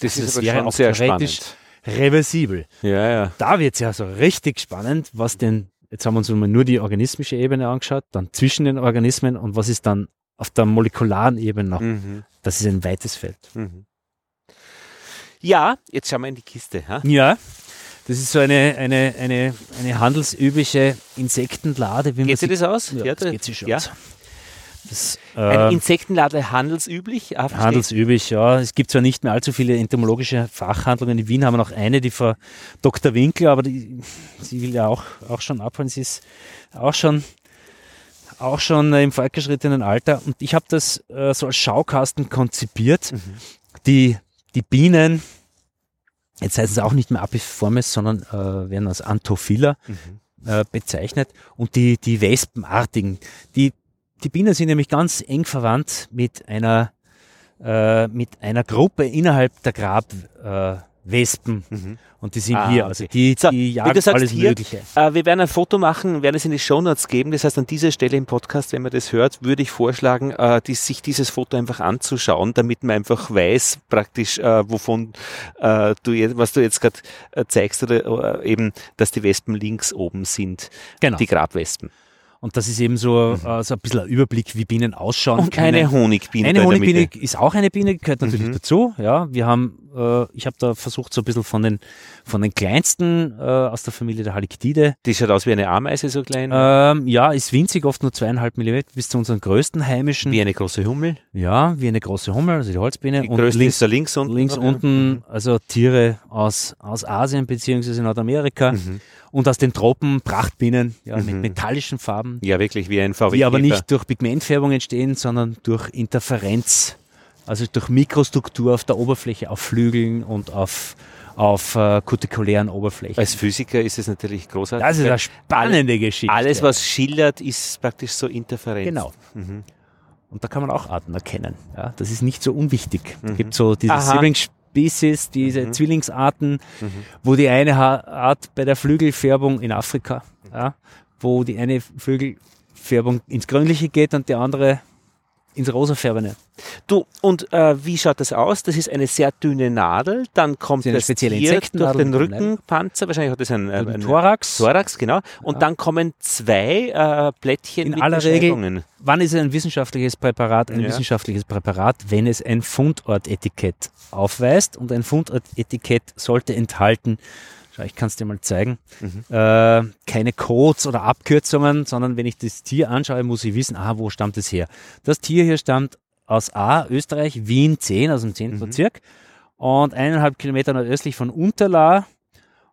Das, ist aber wäre schon sehr spannend. Reversibel. Ja, ja. Da wird es ja so richtig spannend, was denn, jetzt haben wir uns mal nur die organismische Ebene angeschaut, dann zwischen den Organismen und was ist dann auf der molekularen Ebene noch. Mhm. Das ist ein weites Feld. Mhm. Ja, jetzt schauen wir in die Kiste. Ha? Ja, das ist so eine, eine, eine, eine handelsübliche Insektenlade. Wie Geht sich sie- das aus? Ja, das da- geht sich schon ja. aus. Das, Eine äh, Insektenlade handelsüblich? Ah, handelsüblich, ja. Es gibt zwar nicht mehr allzu viele entomologische Fachhandlungen. In Wien haben wir noch eine, die Frau Dr. Winkler, aber die, sie will ja auch, auch schon abholen. Sie ist auch schon, auch schon im fortgeschrittenen Alter. Und ich habe das äh, so als Schaukasten konzipiert. Mhm. Die, die Bienen, jetzt heißen sie auch nicht mehr Apiformes, sondern äh, werden als Anthophila Mhm. äh, bezeichnet. Und die, die Wespenartigen, die, die Bienen sind nämlich ganz eng verwandt mit einer, äh, mit einer Gruppe innerhalb der Grabwespen. Äh. Mhm. Und die sind Ah, hier, also die, So, die wie jagen du sagst, alles hier- Mögliche. Äh, wir werden ein Foto machen, werden es in die Shownotes geben. Das heißt, an dieser Stelle im Podcast, wenn man das hört, würde ich vorschlagen, äh, die, sich dieses Foto einfach anzuschauen, damit man einfach weiß, praktisch, äh, wovon äh, du jetzt, was du jetzt gerade äh, zeigst, oder äh, eben, dass die Wespen links oben sind, Genau. die Grabwespen. Und das ist eben so, äh, so ein bisschen ein Überblick, wie Bienen ausschauen. Mhm. Und können. eine Honigbiene. Eine Honigbiene ist auch eine Biene, gehört natürlich Mhm. dazu. Ja, wir haben, äh, ich habe da versucht, so ein bisschen von den, von den kleinsten äh, aus der Familie der Halictide. Die schaut aus wie eine Ameise, so klein. Ähm, ja, ist winzig, oft nur zweieinhalb Millimeter bis zu unseren größten heimischen. wie eine große Hummel. ja, wie eine große Hummel, also die Holzbiene. Die und größte links, ist da links unten. links unten, also Tiere aus, aus Asien beziehungsweise Nordamerika Mhm. und aus den Tropen Prachtbienen, ja, mit Mhm. metallischen Farben. Ja, wirklich wie ein VW. die aber nicht durch Pigmentfärbung entstehen, sondern durch Interferenz, also durch Mikrostruktur auf der Oberfläche, auf Flügeln und auf, auf äh, kutikulären Oberflächen. Als Physiker ist es natürlich großartig. das ist eine spannende Geschichte. Alles, was schildert, ist praktisch so Interferenz. Genau. Mhm. Und da kann man auch Arten erkennen. Ja, das ist nicht so unwichtig. Es Mhm. gibt so diese Aha. Diese Mhm. Zwillingsarten, Mhm. wo die eine Art bei der Flügelfärbung in Afrika, ja, wo die eine Flügelfärbung ins Grünliche geht und die andere ins Rosafärbene. Du, und äh, wie schaut das aus? Das ist eine sehr dünne Nadel, dann kommt Das spezielle Tier durch den dem Rückenpanzer, wahrscheinlich hat das ein, äh, Den ein Thorax. Thorax, genau. Und Ja. dann kommen zwei äh, Plättchen In mit aller Regel-. Wann ist ein wissenschaftliches Präparat ein Ja. wissenschaftliches Präparat, wenn es ein Fundortetikett aufweist? Und ein Fundortetikett sollte enthalten, ich kann es dir mal zeigen, Mhm. äh, keine Codes oder Abkürzungen, sondern wenn ich das Tier anschaue, muss ich wissen, ah, wo stammt es her? Das Tier hier stammt aus A, Österreich, Wien 10, aus dem 10. Mhm. Bezirk und eineinhalb Kilometer nordöstlich von Unterla,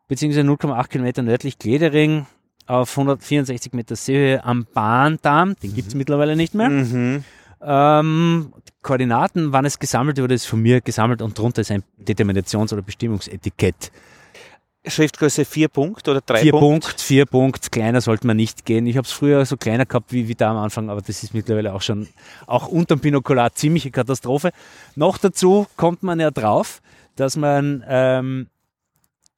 beziehungsweise 0,8 Kilometer nördlich Gledering auf 164 Meter Seehöhe am Bahndamm, den gibt es mittlerweile nicht mehr. Mhm. Ähm, Koordinaten, wann es gesammelt wurde, ist von mir gesammelt und drunter ist ein Determinations- oder Bestimmungsetikett. Schriftgröße 4 Punkt oder 3 Vier Punkt? Punkt, vier Punkt, kleiner sollte man nicht gehen. Ich habe es früher so kleiner gehabt wie, wie da am Anfang, aber das ist mittlerweile auch schon, auch unterm Binokular, ziemliche Katastrophe. Noch dazu kommt man ja drauf, dass man, ähm,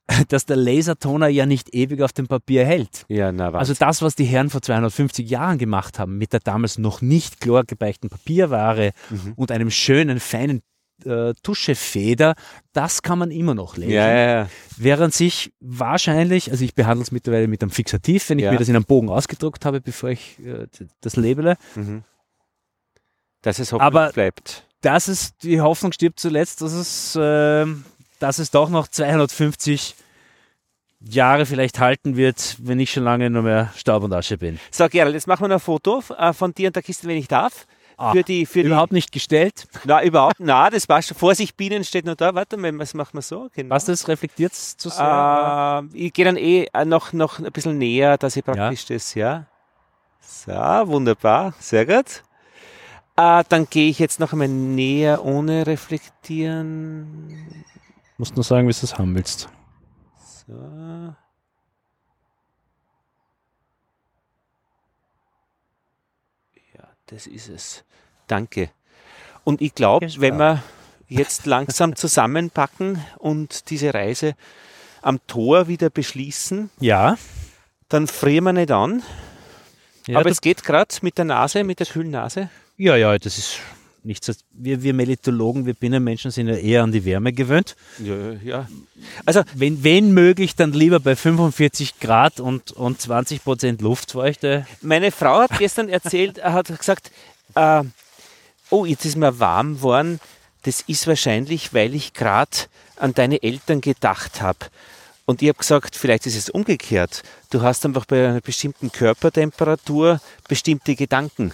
dass der Lasertoner ja nicht ewig auf dem Papier hält. Ja, na was. Also das, was die Herren vor 250 Jahren gemacht haben, mit der damals noch nicht chlorgebeichten Papierware Mhm. und einem schönen, feinen äh, Tuschefeder, das kann man immer noch lesen. Ja, ja, ja. Während sich wahrscheinlich, also ich behandle es mittlerweile mit einem Fixativ, wenn ich mir das in einem Bogen ausgedruckt habe, bevor ich äh, das labele, Mhm. Dass es hoffentlich Aber- bleibt. dass es, die Hoffnung stirbt zuletzt, dass es, äh, dass es doch noch 250 Jahre vielleicht halten wird, wenn ich schon lange nur mehr Staub und Asche bin. So, Gerald, jetzt machen wir noch ein Foto äh, von dir und der Kiste, wenn ich darf. Ah, für die, für Überhaupt nicht gestellt. die, na, überhaupt, na, das war schon. Vorsicht, Bienen steht noch da. Warte mal, was machen wir so? Genau. Was das reflektiert zu sehr? Äh, ich gehe dann eh äh, noch, noch ein bisschen näher, dass ich praktisch das, ja. So, wunderbar, sehr gut. Äh, dann gehe ich jetzt noch einmal näher ohne reflektieren. Musst nur sagen, wie du das haben willst. So. Das ist es. Danke. Und ich glaube, Ja, wenn wir jetzt langsam zusammenpacken und diese Reise am Tor wieder beschließen, Ja. dann frieren wir nicht an. Ja, Aber es geht gerade mit der Nase, mit der kühlen Nase. ja, ja, das ist nichts. Wir, wir Melitologen, wir Binnenmenschen sind ja eher an die Wärme gewöhnt. Ja, ja. Also, Wenn, wenn möglich, dann lieber bei 45 Grad und, und 20 Prozent Luftfeuchte. meine Frau hat gestern erzählt, er hat gesagt, äh, oh, jetzt ist mir warm geworden. Das ist wahrscheinlich, weil ich gerade an deine Eltern gedacht habe. Und ich habe gesagt, vielleicht ist es umgekehrt. Du hast einfach bei einer bestimmten Körpertemperatur bestimmte Gedanken.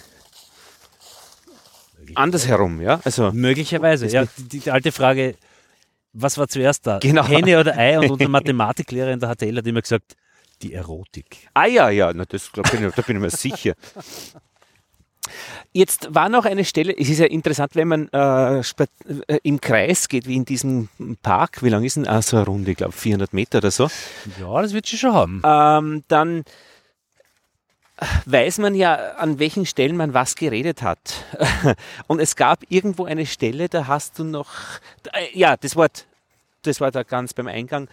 Andersherum, ja. Also, Möglicherweise. Ja, die, die alte Frage, was war zuerst da? Genau. Henne oder Ei? Und unsere Mathematiklehrer in der HTL hat immer gesagt, die Erotik. Ah ja, ja, na, das glaub ich, da bin ich mir sicher. Jetzt war noch eine Stelle, es ist ja interessant, wenn man äh, äh, im Kreis geht, wie in diesem Park, wie lang ist denn ah, so eine Runde, ich glaube 400 Meter oder so, Ja, das wird sie schon haben. ähm, dann weiß man ja, an welchen Stellen man was geredet hat. Und es gab irgendwo eine Stelle, da hast du noch, äh, ja, das Wort, das war da ganz beim Eingang,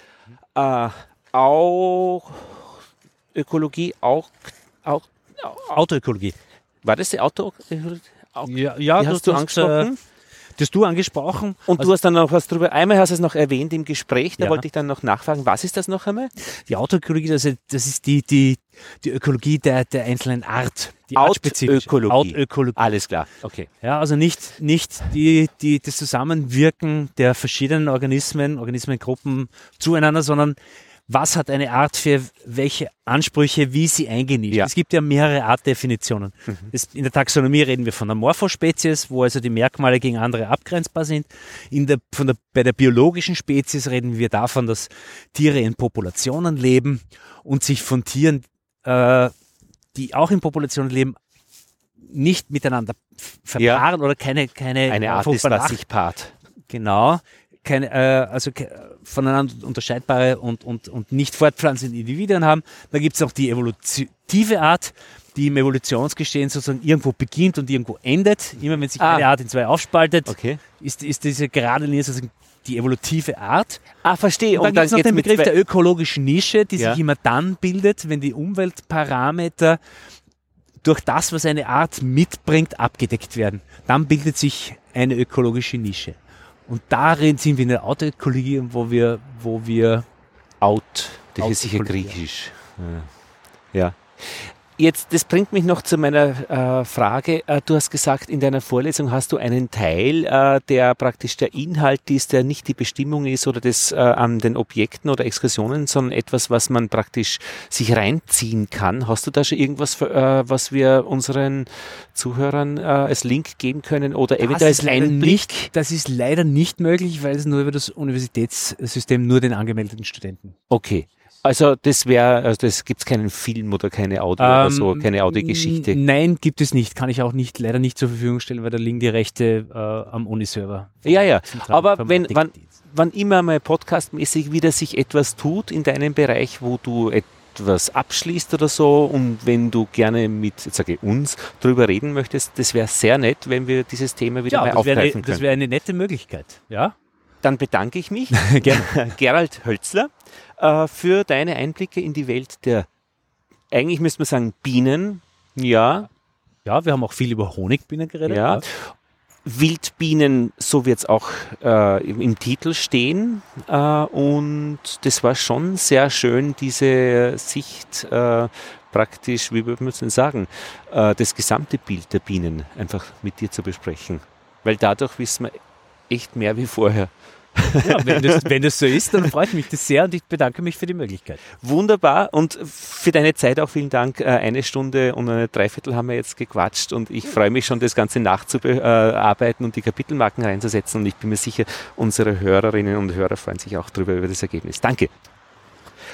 äh, auch Ökologie, auch, auch, Autoökologie. war das die Auto? Auch, Ja, ja die hast du angesprochen? Äh, das du angesprochen. Und Also du hast dann noch was drüber, einmal hast du es noch erwähnt im Gespräch, da Ja. wollte ich dann noch nachfragen, was ist das noch einmal? die Autoökologie, das ist, das ist die, die, die Ökologie der, der einzelnen Art. Die. Autökologie. Autökologie. Alles klar, okay. Ja, also nicht, nicht die, die, das Zusammenwirken der verschiedenen Organismen, Organismengruppen zueinander, sondern was hat eine Art für welche Ansprüche, wie sie eingenischt. Ja. Es gibt ja mehrere Artdefinitionen. Es, in der Taxonomie reden wir von der Morphospezies, wo also die Merkmale gegen andere abgrenzbar sind. In der, von der, bei der biologischen Spezies reden wir davon, dass Tiere in Populationen leben und sich von Tieren, äh, die auch in Populationen leben, nicht miteinander verpaaren oder keine, keine Eine Art ist was sich paart. Genau. Keine, äh, also voneinander unterscheidbare und, und, und nicht fortpflanzende Individuen haben. Da gibt es auch die evolutive Art, die im Evolutionsgeschehen sozusagen irgendwo beginnt und irgendwo endet. Immer wenn sich Ah. eine Art in zwei aufspaltet, Okay. ist, ist diese gerade Linie sozusagen die evolutive Art. Ah, verstehe. Und dann gibt es noch den Begriff der ökologischen Nische, die Ja. sich immer dann bildet, wenn die Umweltparameter durch das, was eine Art mitbringt, abgedeckt werden. Dann bildet sich eine ökologische Nische. Und darin sind wir in der Autoökologie, wo wir, wo wir Out. Das ist sicher griechisch. Ja. ja. Jetzt, das bringt mich noch zu meiner äh, Frage. Äh, du hast gesagt, in deiner Vorlesung hast du einen Teil, äh, der praktisch der Inhalt ist, der nicht die Bestimmung ist oder das äh, an den Objekten oder Exkursionen, sondern etwas, was man praktisch sich reinziehen kann. Hast du da schon irgendwas, für, äh, was wir unseren Zuhörern äh, als Link geben können oder eventuell als Einblick? nicht, das ist leider nicht möglich, weil es nur über das Universitätssystem nur den angemeldeten Studenten Okay. Also das wäre, also das gibt es keinen Film oder keine Audio oder so, keine Audiogeschichte. Ähm, Nein, gibt es nicht. Kann ich auch nicht, leider nicht zur Verfügung stellen, weil da liegen die Rechte äh, am Uniserver. Ja, ja. Aber wenn, wann, wann immer mal podcastmäßig wieder sich etwas tut in deinem Bereich, wo du etwas abschließt oder so und wenn du gerne mit, jetzt sage ich uns, drüber reden möchtest, das wäre sehr nett, wenn wir dieses Thema wieder ja, mal das wäre aufgreifen eine, das können. wäre eine nette Möglichkeit. Ja, Dann bedanke ich mich. Gerald Hölzler, äh, für deine Einblicke in die Welt der, eigentlich müsste man sagen, Bienen. Ja, Ja, wir haben auch viel über Honigbienen geredet. Ja. Wildbienen, so wird es auch äh, im Titel stehen. Äh, und das war schon sehr schön, diese Sicht äh, praktisch, wie würde man es denn sagen, äh, das gesamte Bild der Bienen einfach mit dir zu besprechen. Weil dadurch wissen wir echt mehr wie vorher. Ja, wenn, das, wenn das so ist, dann freut mich das sehr und ich bedanke mich für die Möglichkeit. Wunderbar und für deine Zeit auch vielen Dank. Äh, eine Stunde und eine Dreiviertel haben wir jetzt gequatscht und ich freue mich schon, das Ganze nachzuarbeiten und die Kapitelmarken reinzusetzen und ich bin mir sicher, unsere Hörerinnen und Hörer freuen sich auch darüber über das Ergebnis. Danke.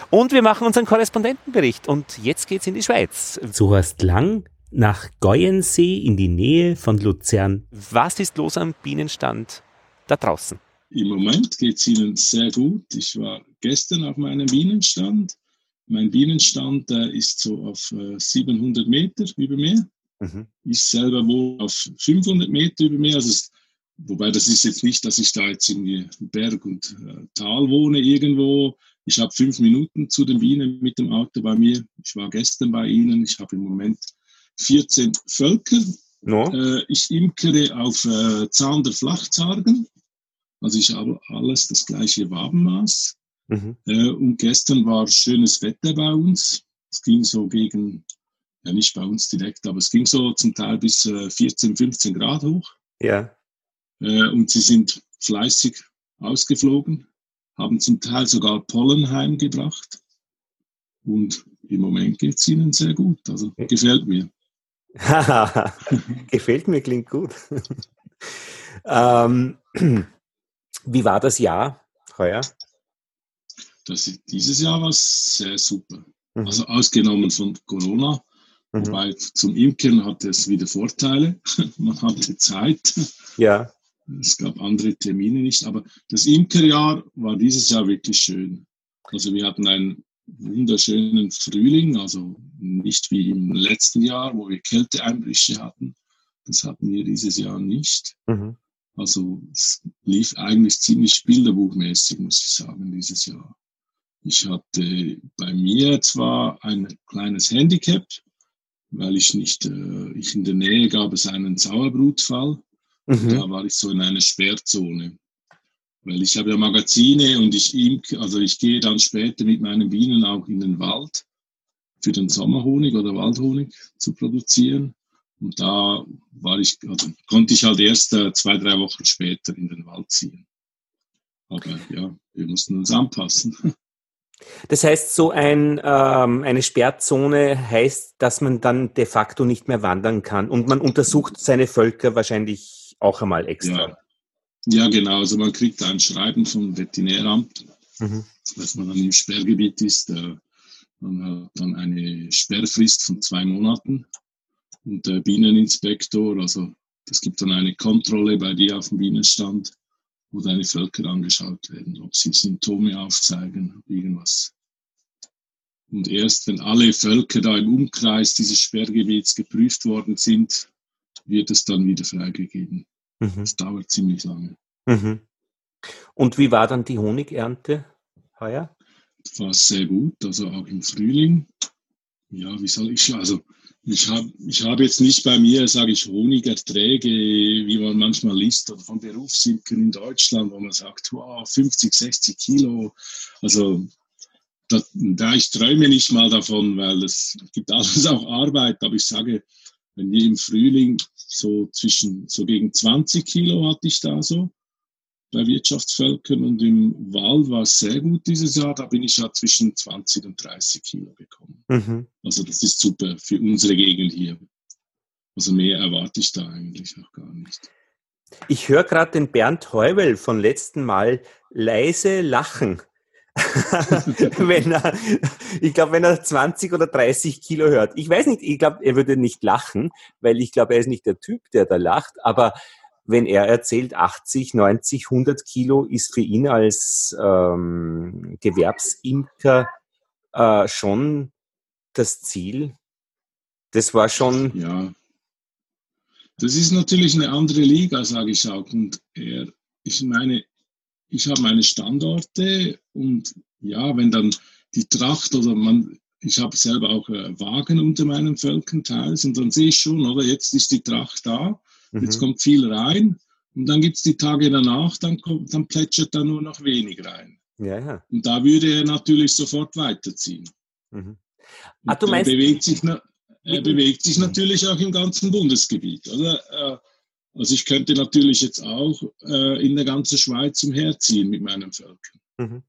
Und wir machen unseren Korrespondentenbericht und jetzt geht's in die Schweiz. Zu Horst Lang nach Geuensee in die Nähe von Luzern. Was ist los am Bienenstand da draußen? Im Moment geht es Ihnen sehr gut. Ich war gestern auf meinem Bienenstand. Mein Bienenstand der ist so auf äh, 700 Meter über mir. Mhm. Ich selber wohne auf 500 Meter über mir. Also es, wobei das ist jetzt nicht, dass ich da jetzt in Berg und äh, Tal wohne irgendwo. Ich habe fünf Minuten zu den Bienen mit dem Auto bei mir. Ich war gestern bei Ihnen. Ich habe im Moment 14 Völker. No. Äh, ich imkere auf äh, Zaun der Flachzargen. Also ich habe alles das gleiche Wabenmaß. Mhm. Äh, und gestern war schönes Wetter bei uns. Es ging so gegen, ja nicht bei uns direkt, aber es ging so zum Teil bis äh, 14, 15 Grad hoch. Ja. Äh, und sie sind fleißig ausgeflogen, haben zum Teil sogar Pollen heimgebracht. Und im Moment geht es ihnen sehr gut. Also gefällt mir. gefällt mir, klingt gut. ähm, wie war das Jahr heuer? Das, dieses Jahr war sehr super. Mhm. Also ausgenommen von Corona. Mhm. Wobei zum Imkern hatte es wieder Vorteile. Man hatte Zeit. Ja. Es gab andere Termine nicht. Aber das Imkerjahr war dieses Jahr wirklich schön. Also wir hatten einen wunderschönen Frühling, also nicht wie im letzten Jahr, wo wir Kälteeinbrüche hatten. Das hatten wir dieses Jahr nicht. Mhm. Also es lief eigentlich ziemlich bilderbuchmäßig, muss ich sagen, dieses Jahr. Ich hatte bei mir zwar ein kleines Handicap, weil ich nicht, äh, ich in der Nähe gab es einen Sauerbrutfall. Mhm. Da war ich so in einer Sperrzone. Weil ich habe ja Magazine und ich imk, also ich gehe dann später mit meinen Bienen auch in den Wald für den Sommerhonig oder Waldhonig zu produzieren. Und da war ich, also konnte ich halt erst äh, zwei, drei Wochen später in den Wald ziehen. Aber ja, wir mussten uns anpassen. Das heißt, so ein, ähm, eine Sperrzone heißt, dass man dann de facto nicht mehr wandern kann und man untersucht seine Völker wahrscheinlich auch einmal extra. Ja, ja genau. Also man kriegt ein Schreiben vom Veterinäramt, mhm. dass man dann im Sperrgebiet ist. Äh, man hat dann eine Sperrfrist von zwei Monaten und der Bieneninspektor, also es gibt dann eine Kontrolle bei dir auf dem Bienenstand, wo deine Völker angeschaut werden, ob sie Symptome aufzeigen, irgendwas. Und erst wenn alle Völker da im Umkreis dieses Sperrgebiets geprüft worden sind, wird es dann wieder freigegeben. Mhm. Das dauert ziemlich lange. Mhm. Und wie war dann die Honigernte heuer? War sehr gut, also auch im Frühling. Ja, wie soll ich, also ich habe ich hab jetzt nicht bei mir, sage ich, Honigerträge, wie man manchmal liest, oder von Berufsimkern in Deutschland, wo man sagt, wow, 50, 60 Kilo. Also da, da ich träume nicht mal davon, weil es gibt alles auch Arbeit, aber ich sage, wenn wir im Frühling so zwischen, so gegen 20 Kilo hatte ich da so, bei Wirtschaftsvölkern und im Wald war es sehr gut dieses Jahr. Da bin ich ja zwischen 20 und 30 Kilo gekommen. Mhm. Also das ist super für unsere Gegend hier. Also mehr erwarte ich da eigentlich noch gar nicht. Ich höre gerade den Bernd Heuwel von letzten Mal leise lachen. wenn er, ich glaube, wenn er 20 oder 30 Kilo hört. Ich weiß nicht, ich glaube, er würde nicht lachen, weil ich glaube, er ist nicht der Typ, der da lacht, aber wenn er erzählt, 80, 90, 100 Kilo ist für ihn als ähm, Gewerbsimker äh, schon das Ziel. Das war schon. Ja. Das ist natürlich eine andere Liga, sage ich auch. Und er, ich meine, ich habe meine Standorte und ja, wenn dann die Tracht oder man, ich habe selber auch äh, Wagen unter meinen Völkern teils und dann sehe ich schon, oder jetzt ist die Tracht da mhm. jetzt kommt viel rein und dann gibt es die Tage danach, dann, kommt, dann plätschert da nur noch wenig rein. Ja, ja. Und da würde er natürlich sofort weiterziehen. Mhm. Ah, du meinst, er bewegt, sich, er bewegt sich natürlich auch im ganzen Bundesgebiet. Oder? Äh, also ich könnte natürlich jetzt auch äh, in der ganzen Schweiz umherziehen mit meinen Völkern. Mhm.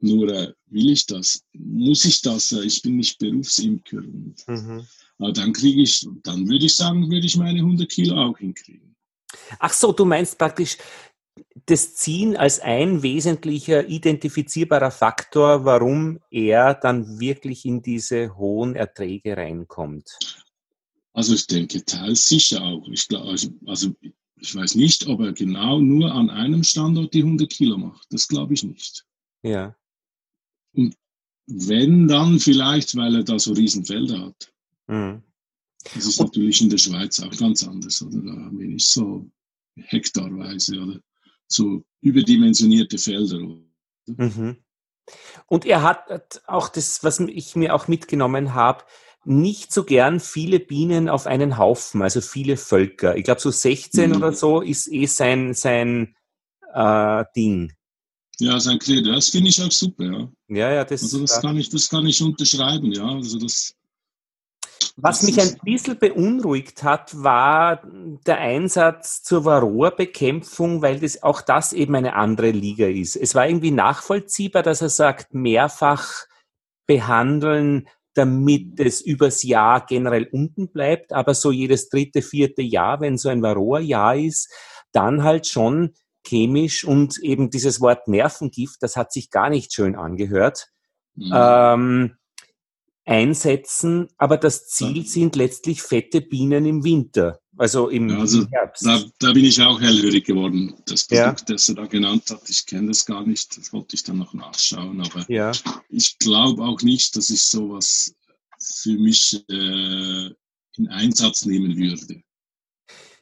Nur äh, will ich das? Muss ich das? Ich bin nicht Berufsimker. Und, mhm. Aber dann kriege ich, dann würde ich sagen, würde ich meine 100 Kilo auch hinkriegen. Ach so, du meinst praktisch das Ziehen als ein wesentlicher identifizierbarer Faktor, warum er dann wirklich in diese hohen Erträge reinkommt. Also ich denke teils sicher auch. Ich glaube, also, also ich weiß nicht, ob er genau nur an einem Standort die 100 Kilo macht. Das glaube ich nicht. Ja. Und wenn dann vielleicht, weil er da so Riesenfelder hat. Mhm. Das ist natürlich in der Schweiz auch ganz anders, oder? Da haben wir nicht so hektarweise oder so überdimensionierte Felder. Mhm. Und er hat auch das, was ich mir auch mitgenommen habe, nicht so gern viele Bienen auf einen Haufen, also viele Völker. Ich glaube, so 16 mhm. oder so ist eh sein, sein äh, Ding. Ja, sein Credo, das finde ich auch super, ja. Ja, ja, das, also das, kann ich, das kann ich unterschreiben, ja. Also das, was mich ein bisschen beunruhigt hat, war der Einsatz zur Varroa-Bekämpfung, weil das auch das eben eine andere Liga ist. Es war irgendwie nachvollziehbar, dass er sagt, mehrfach behandeln, damit es übers Jahr generell unten bleibt, aber so jedes dritte, vierte Jahr, wenn so ein Varroa-Jahr ist, dann halt schon chemisch und eben dieses Wort Nervengift, das hat sich gar nicht schön angehört. Mhm. Ähm, einsetzen, aber das Ziel sind letztlich fette Bienen im Winter, also im, also Herbst. Da, da, bin ich auch hellhörig geworden. Das Produkt, ja. das er da genannt hat, ich kenne das gar nicht, das wollte ich dann noch nachschauen, aber ja. ich glaube auch nicht, dass ich sowas für mich äh, in Einsatz nehmen würde.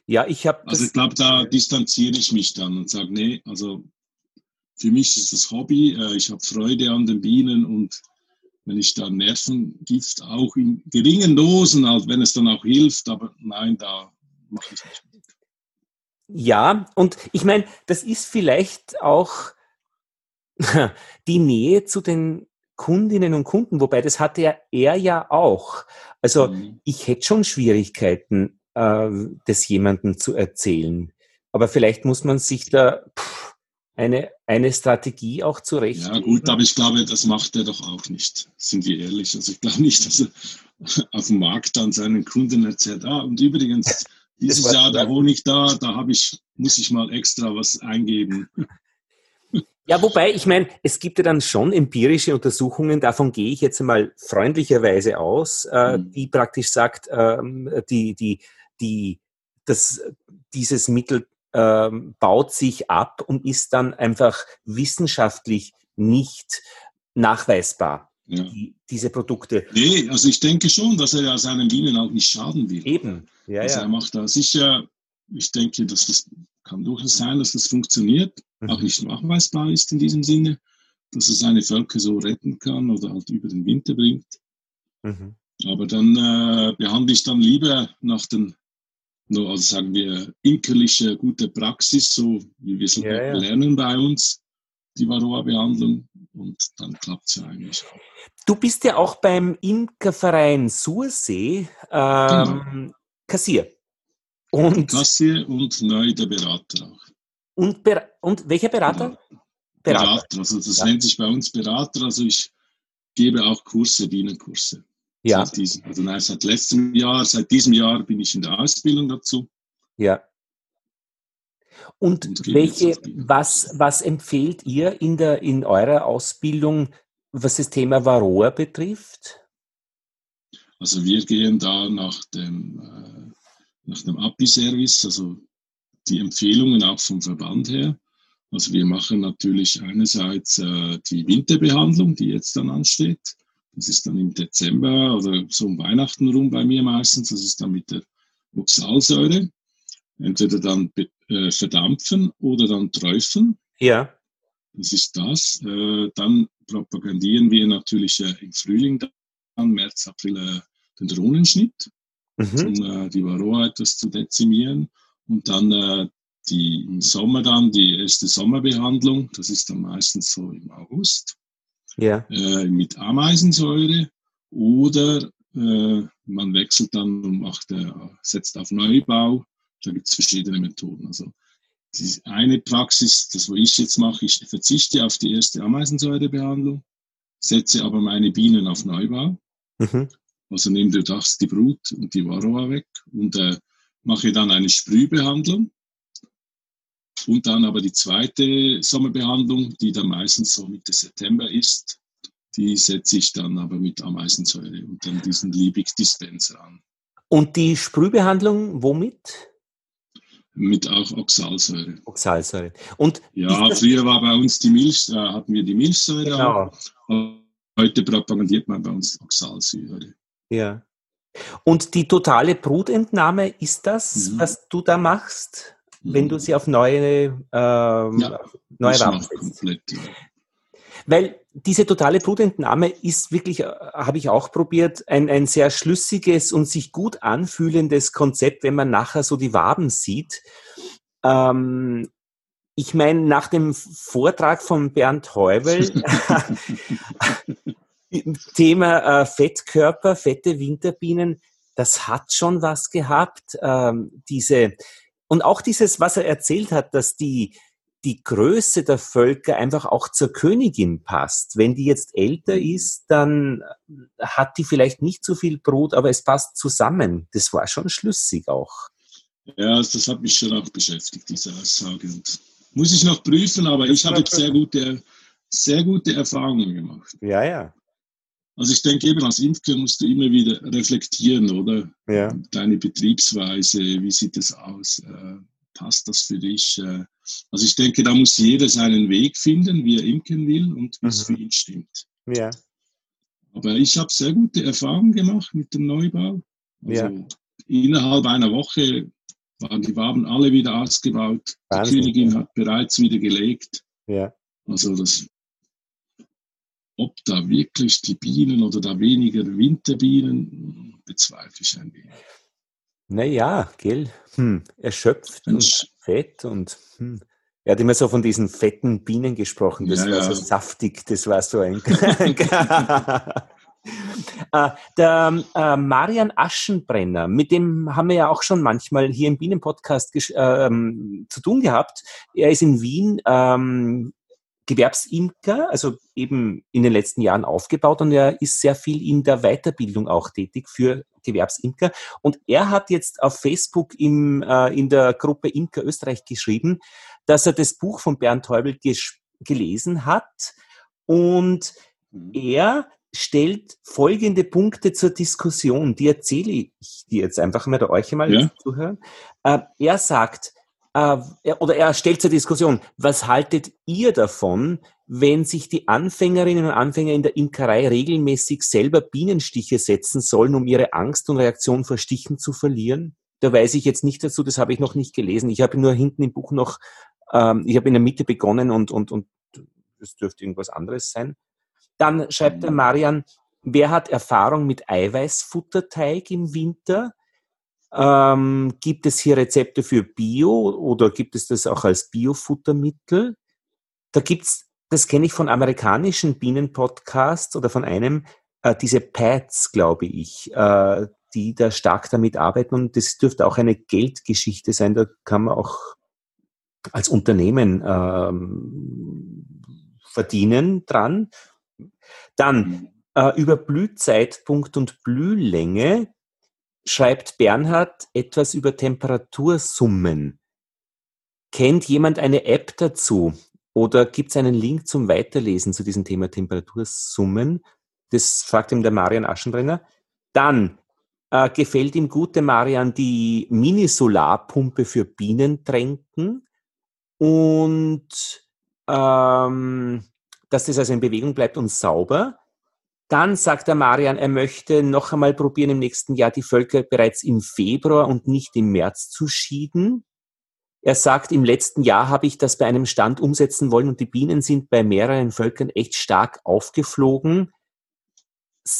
Ja, ich habe. Also ich glaube, da distanziere ich mich dann und sage, nee, also für mich ist das Hobby, äh, ich habe Freude an den Bienen und wenn ich da Nervengift auch in geringen Dosen, also wenn es dann auch hilft, aber nein, da mache ich nicht mit. Ja, und ich meine, das ist vielleicht auch die Nähe zu den Kundinnen und Kunden, wobei das hatte er, er ja auch. Also mhm. ich hätte schon Schwierigkeiten, äh, das jemandem zu erzählen. Aber vielleicht muss man sich da pff, eine, eine Strategie auch zurecht. Ja gut, aber ich glaube, das macht er doch auch nicht, sind wir ehrlich. Also ich glaube nicht, dass er auf dem Markt dann seinen Kunden erzählt, ah, und übrigens, dieses Jahr der Honig da, da habe ich, muss ich mal extra was eingeben. Ja, wobei, ich meine, es gibt ja dann schon empirische Untersuchungen, davon gehe ich jetzt mal freundlicherweise aus, äh, mhm. die praktisch sagt, ähm, die, die, die, dass dieses Mittel ähm, baut sich ab und ist dann einfach wissenschaftlich nicht nachweisbar. Ja. Die, diese Produkte. Nee, also ich denke schon, dass er ja seinen Bienen auch nicht schaden will. Eben, ja, also ja. er macht da sicher, ich denke, dass das kann durchaus sein, dass das funktioniert, mhm. auch nicht nachweisbar ist in diesem Sinne, dass er seine Völker so retten kann oder halt über den Winter bringt. Mhm. Aber dann äh, behandle ich dann lieber nach den nur also sagen wir, imkerliche gute Praxis, so wie wir es ja, ja. lernen bei uns, die Varroa-Behandlung. Und dann klappt es ja eigentlich auch. Du bist ja auch beim Imkerverein Sursee ähm, genau. Kassier. Und Kassier und neu der Berater auch. Und, Ber und welcher Berater? Berater. Berater. Also das ja. nennt sich bei uns Berater. Also ich gebe auch Kurse, Bienenkurse. Ja. Seit diesem, also nein, seit letztem Jahr, seit diesem Jahr bin ich in der Ausbildung dazu. Ja. Und, Und welche, was, was empfehlt ihr in, der, in eurer Ausbildung, was das Thema Varroa betrifft? Also wir gehen da nach dem, äh, nach dem API-Service, also die Empfehlungen auch vom Verband her. Also wir machen natürlich einerseits äh, die Winterbehandlung, die jetzt dann ansteht. Das ist dann im Dezember oder so um Weihnachten rum bei mir meistens. Das ist dann mit der Oxalsäure. Entweder dann äh, verdampfen oder dann träufeln. Ja. Das ist das. Äh, dann propagandieren wir natürlich äh, im Frühling, dann März, April, äh, den Drohnenschnitt, mhm. um äh, die Varroa etwas zu dezimieren. Und dann äh, die, im Sommer dann die erste Sommerbehandlung, das ist dann meistens so im August, ja. äh, mit Ameisensäure oder äh, man wechselt dann und macht, äh, setzt auf Neubau. Da gibt es verschiedene Methoden. Also die eine Praxis, das wo ich jetzt mache, ich verzichte auf die erste Ameisensäurebehandlung, setze aber meine Bienen auf Neubau. Mhm. Also nehme du das, die Brut und die Varroa weg und äh, mache dann eine Sprühbehandlung. Und dann aber die zweite Sommerbehandlung, die dann meistens so Mitte September ist, die setze ich dann aber mit Ameisensäure und dann diesen Liebig-Dispenser an. Und die Sprühbehandlung womit? Mit auch Oxalsäure. Oxalsäure. Und ja, früher war bei uns die Milch, äh, hatten wir die Milchsäure. Genau. Auch. Heute propagandiert man bei uns Oxalsäure. Ja. Und die totale Brutentnahme, ist das, mhm. was du da machst. Wenn du sie auf neue, ähm, ja, neue Rahmen setzt? Weil diese totale Brutentnahme ist wirklich, äh, habe ich auch probiert, ein, ein sehr schlüssiges und sich gut anfühlendes Konzept, wenn man nachher so die Waben sieht. Ähm, ich meine, nach dem Vortrag von Bernd Heuvel, Thema äh, Fettkörper, fette Winterbienen, das hat schon was gehabt. Ähm, diese und auch dieses, was er erzählt hat, dass die die Größe der Völker einfach auch zur Königin passt. Wenn die jetzt älter mhm. ist, dann hat die vielleicht nicht so viel Brot, aber es passt zusammen. Das war schon schlüssig auch. Ja, das hat mich schon auch beschäftigt, diese Aussage. Und muss ich noch prüfen, aber ich habe jetzt sehr gute, sehr gute Erfahrungen gemacht. Ja, ja. Also ich denke eben, als Impfker musst du immer wieder reflektieren, oder? Ja. Deine Betriebsweise, wie sieht es aus? Äh, passt das für dich? Äh, also ich denke, da muss jeder seinen Weg finden, wie er imken will und wie es mhm. für ihn stimmt. Ja. Aber ich habe sehr gute Erfahrungen gemacht mit dem Neubau. Also ja. Innerhalb einer Woche waren die Waben alle wieder ausgebaut. Wahnsinn, die Königin ja. hat bereits wieder gelegt. Ja. Also das, ob da wirklich die Bienen oder da weniger Winterbienen, bezweifle ich ein wenig. Naja, gell? Hm, erschöpft und fett und hm. Er hat immer so von diesen fetten Bienen gesprochen, das ja, war so saftig, das war so ein. äh, der äh, Marian Aschenbrenner, mit dem haben wir ja auch schon manchmal hier im Bienenpodcast ähm, zu tun gehabt. Er ist in Wien ähm, Gewerbsimker, also eben in den letzten Jahren aufgebaut und er ist sehr viel in der Weiterbildung auch tätig für Gewerbsimker. Und er hat jetzt auf Facebook im, äh, in der Gruppe Imker Österreich geschrieben, dass er das Buch von Bernd Teubel gelesen hat und mhm. er stellt folgende Punkte zur Diskussion, die erzähle ich dir jetzt einfach mal, da euch einmal ja. zuhören. Äh, er sagt, äh, oder er stellt zur Diskussion, was haltet ihr davon, wenn sich die Anfängerinnen und Anfänger in der Imkerei regelmäßig selber Bienenstiche setzen sollen, um ihre Angst und Reaktion vor Stichen zu verlieren? Da weiß ich jetzt nicht dazu, das habe ich noch nicht gelesen. Ich habe nur hinten im Buch noch, ähm, ich habe in der Mitte begonnen und, und, und es dürfte irgendwas anderes sein. Dann schreibt der Marian, wer hat Erfahrung mit Eiweißfutterteig im Winter? Ähm, gibt es hier Rezepte für Bio oder gibt es das auch als Biofuttermittel? Da gibt's das kenne ich von amerikanischen Bienenpodcasts oder von einem, äh, diese Pads, glaube ich, äh, die da stark damit arbeiten und das dürfte auch eine Geldgeschichte sein, da kann man auch als Unternehmen ähm, verdienen dran. Dann äh, über Blühzeitpunkt und Blühlänge schreibt Bernhard etwas über Temperatursummen. Kennt jemand eine App dazu? Oder gibt es einen Link zum Weiterlesen zu diesem Thema Temperatursummen? Das fragt ihm der Marian Aschenbrenner. Dann äh, gefällt ihm gut, der Marian, die Mini-Solarpumpe für Bienentränken und ähm, dass das also in Bewegung bleibt und sauber. Dann sagt der Marian, er möchte noch einmal probieren, im nächsten Jahr die Völker bereits im Februar und nicht im März zu schieden. Er sagt, im letzten Jahr habe ich das bei einem Stand umsetzen wollen und die Bienen sind bei mehreren Völkern echt stark aufgeflogen.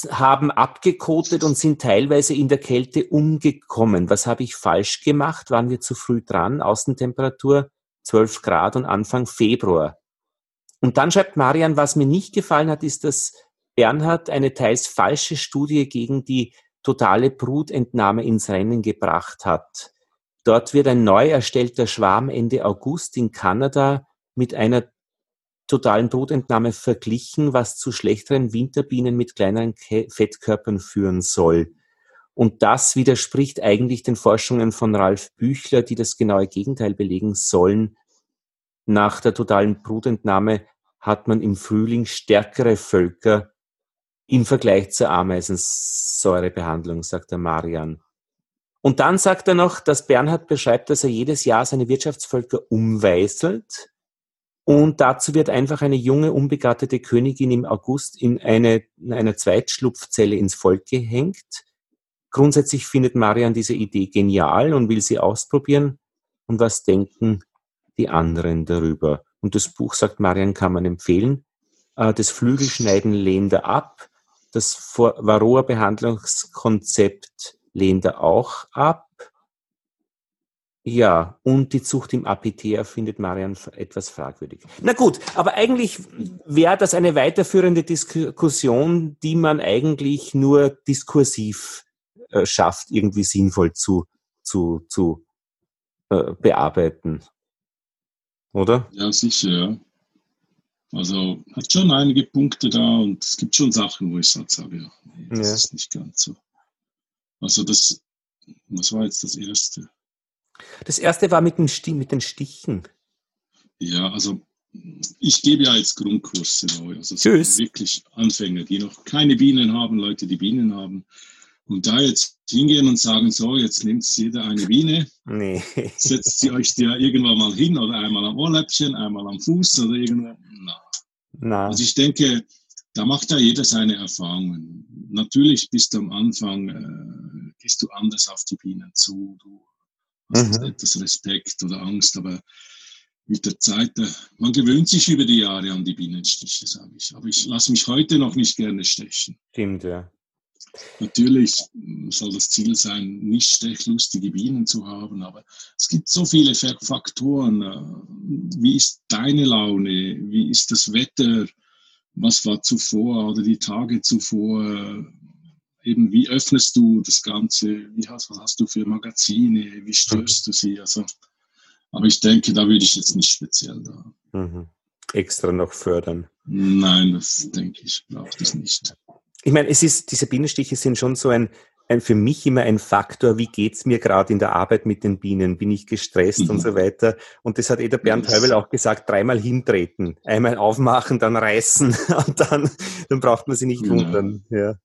haben abgekotet und sind teilweise in der Kälte umgekommen. Was habe ich falsch gemacht? Waren wir zu früh dran? Außentemperatur 12 Grad und Anfang Februar. Und dann schreibt Marian, was mir nicht gefallen hat, ist, dass Bernhard eine teils falsche Studie gegen die totale Brutentnahme ins Rennen gebracht hat. Dort wird ein neu erstellter Schwarm Ende August in Kanada mit einer totalen Brutentnahme verglichen, was zu schlechteren Winterbienen mit kleineren Fettkörpern führen soll. Und das widerspricht eigentlich den Forschungen von Ralf Büchler, die das genaue Gegenteil belegen sollen. Nach der totalen Brutentnahme hat man im Frühling stärkere Völker im Vergleich zur Ameisensäurebehandlung, sagt der Marian. Und dann sagt er noch, dass Bernhard beschreibt, dass er jedes Jahr seine Wirtschaftsvölker umweißelt und dazu wird einfach eine junge, unbegattete Königin im August in, eine, in einer Zweitschlupfzelle ins Volk gehängt. Grundsätzlich findet Marian diese Idee genial und will sie ausprobieren. Und was denken die anderen darüber? Und das Buch, sagt Marian, kann man empfehlen. Äh, das Flügelschneiden lehnt er ab. Das Varroa-Behandlungskonzept lehnt er auch ab. Ja, und die Zucht im Apitea findet Marian etwas fragwürdig. Na gut, aber eigentlich wäre das eine weiterführende Diskussion, die man eigentlich nur diskursiv äh, schafft, irgendwie sinnvoll zu, zu, zu äh, bearbeiten. Oder? Ja, sicher, ja. Also hat schon einige Punkte da und es gibt schon Sachen, wo ich halt sage, ja, nee, das ja. ist nicht ganz so. Also das, was war jetzt das Erste? Das erste war mit den, Stich, mit den Stichen. Ja, also ich gebe ja jetzt Grundkurse neu. Also Tschüss. wirklich Anfänger, die noch keine Bienen haben, Leute, die Bienen haben. Und da jetzt hingehen und sagen, so, jetzt nimmt jeder eine Biene, nee. setzt sie euch da irgendwann mal hin oder einmal am Ohrläppchen, einmal am Fuß oder irgendwo. Na. Na. Also ich denke, da macht ja jeder seine Erfahrungen. Natürlich bist du am Anfang, äh, gehst du anders auf die Bienen zu, du also mhm. etwas Respekt oder Angst, aber mit der Zeit, äh, man gewöhnt sich über die Jahre an die Bienenstiche, sage ich. Aber ich lasse mich heute noch nicht gerne stechen. Stimmt, ja. Natürlich soll das Ziel sein, nicht stechlustige Bienen zu haben, aber es gibt so viele Faktoren. Äh, wie ist deine Laune? Wie ist das Wetter? Was war zuvor oder die Tage zuvor? eben, wie öffnest du das Ganze, wie hast, was hast du für Magazine, wie stößt du sie? Also, aber ich denke, da würde ich jetzt nicht speziell da. Mhm. Extra noch fördern. Nein, das denke ich, braucht es nicht. Ich meine, es ist, diese Bienenstiche sind schon so ein, ein für mich immer ein Faktor, wie geht's mir gerade in der Arbeit mit den Bienen? Bin ich gestresst mhm. und so weiter? Und das hat eh der Bernd. Heubel auch gesagt, dreimal hintreten, einmal aufmachen, dann reißen und dann, dann braucht man sie nicht genau. wundern. Ja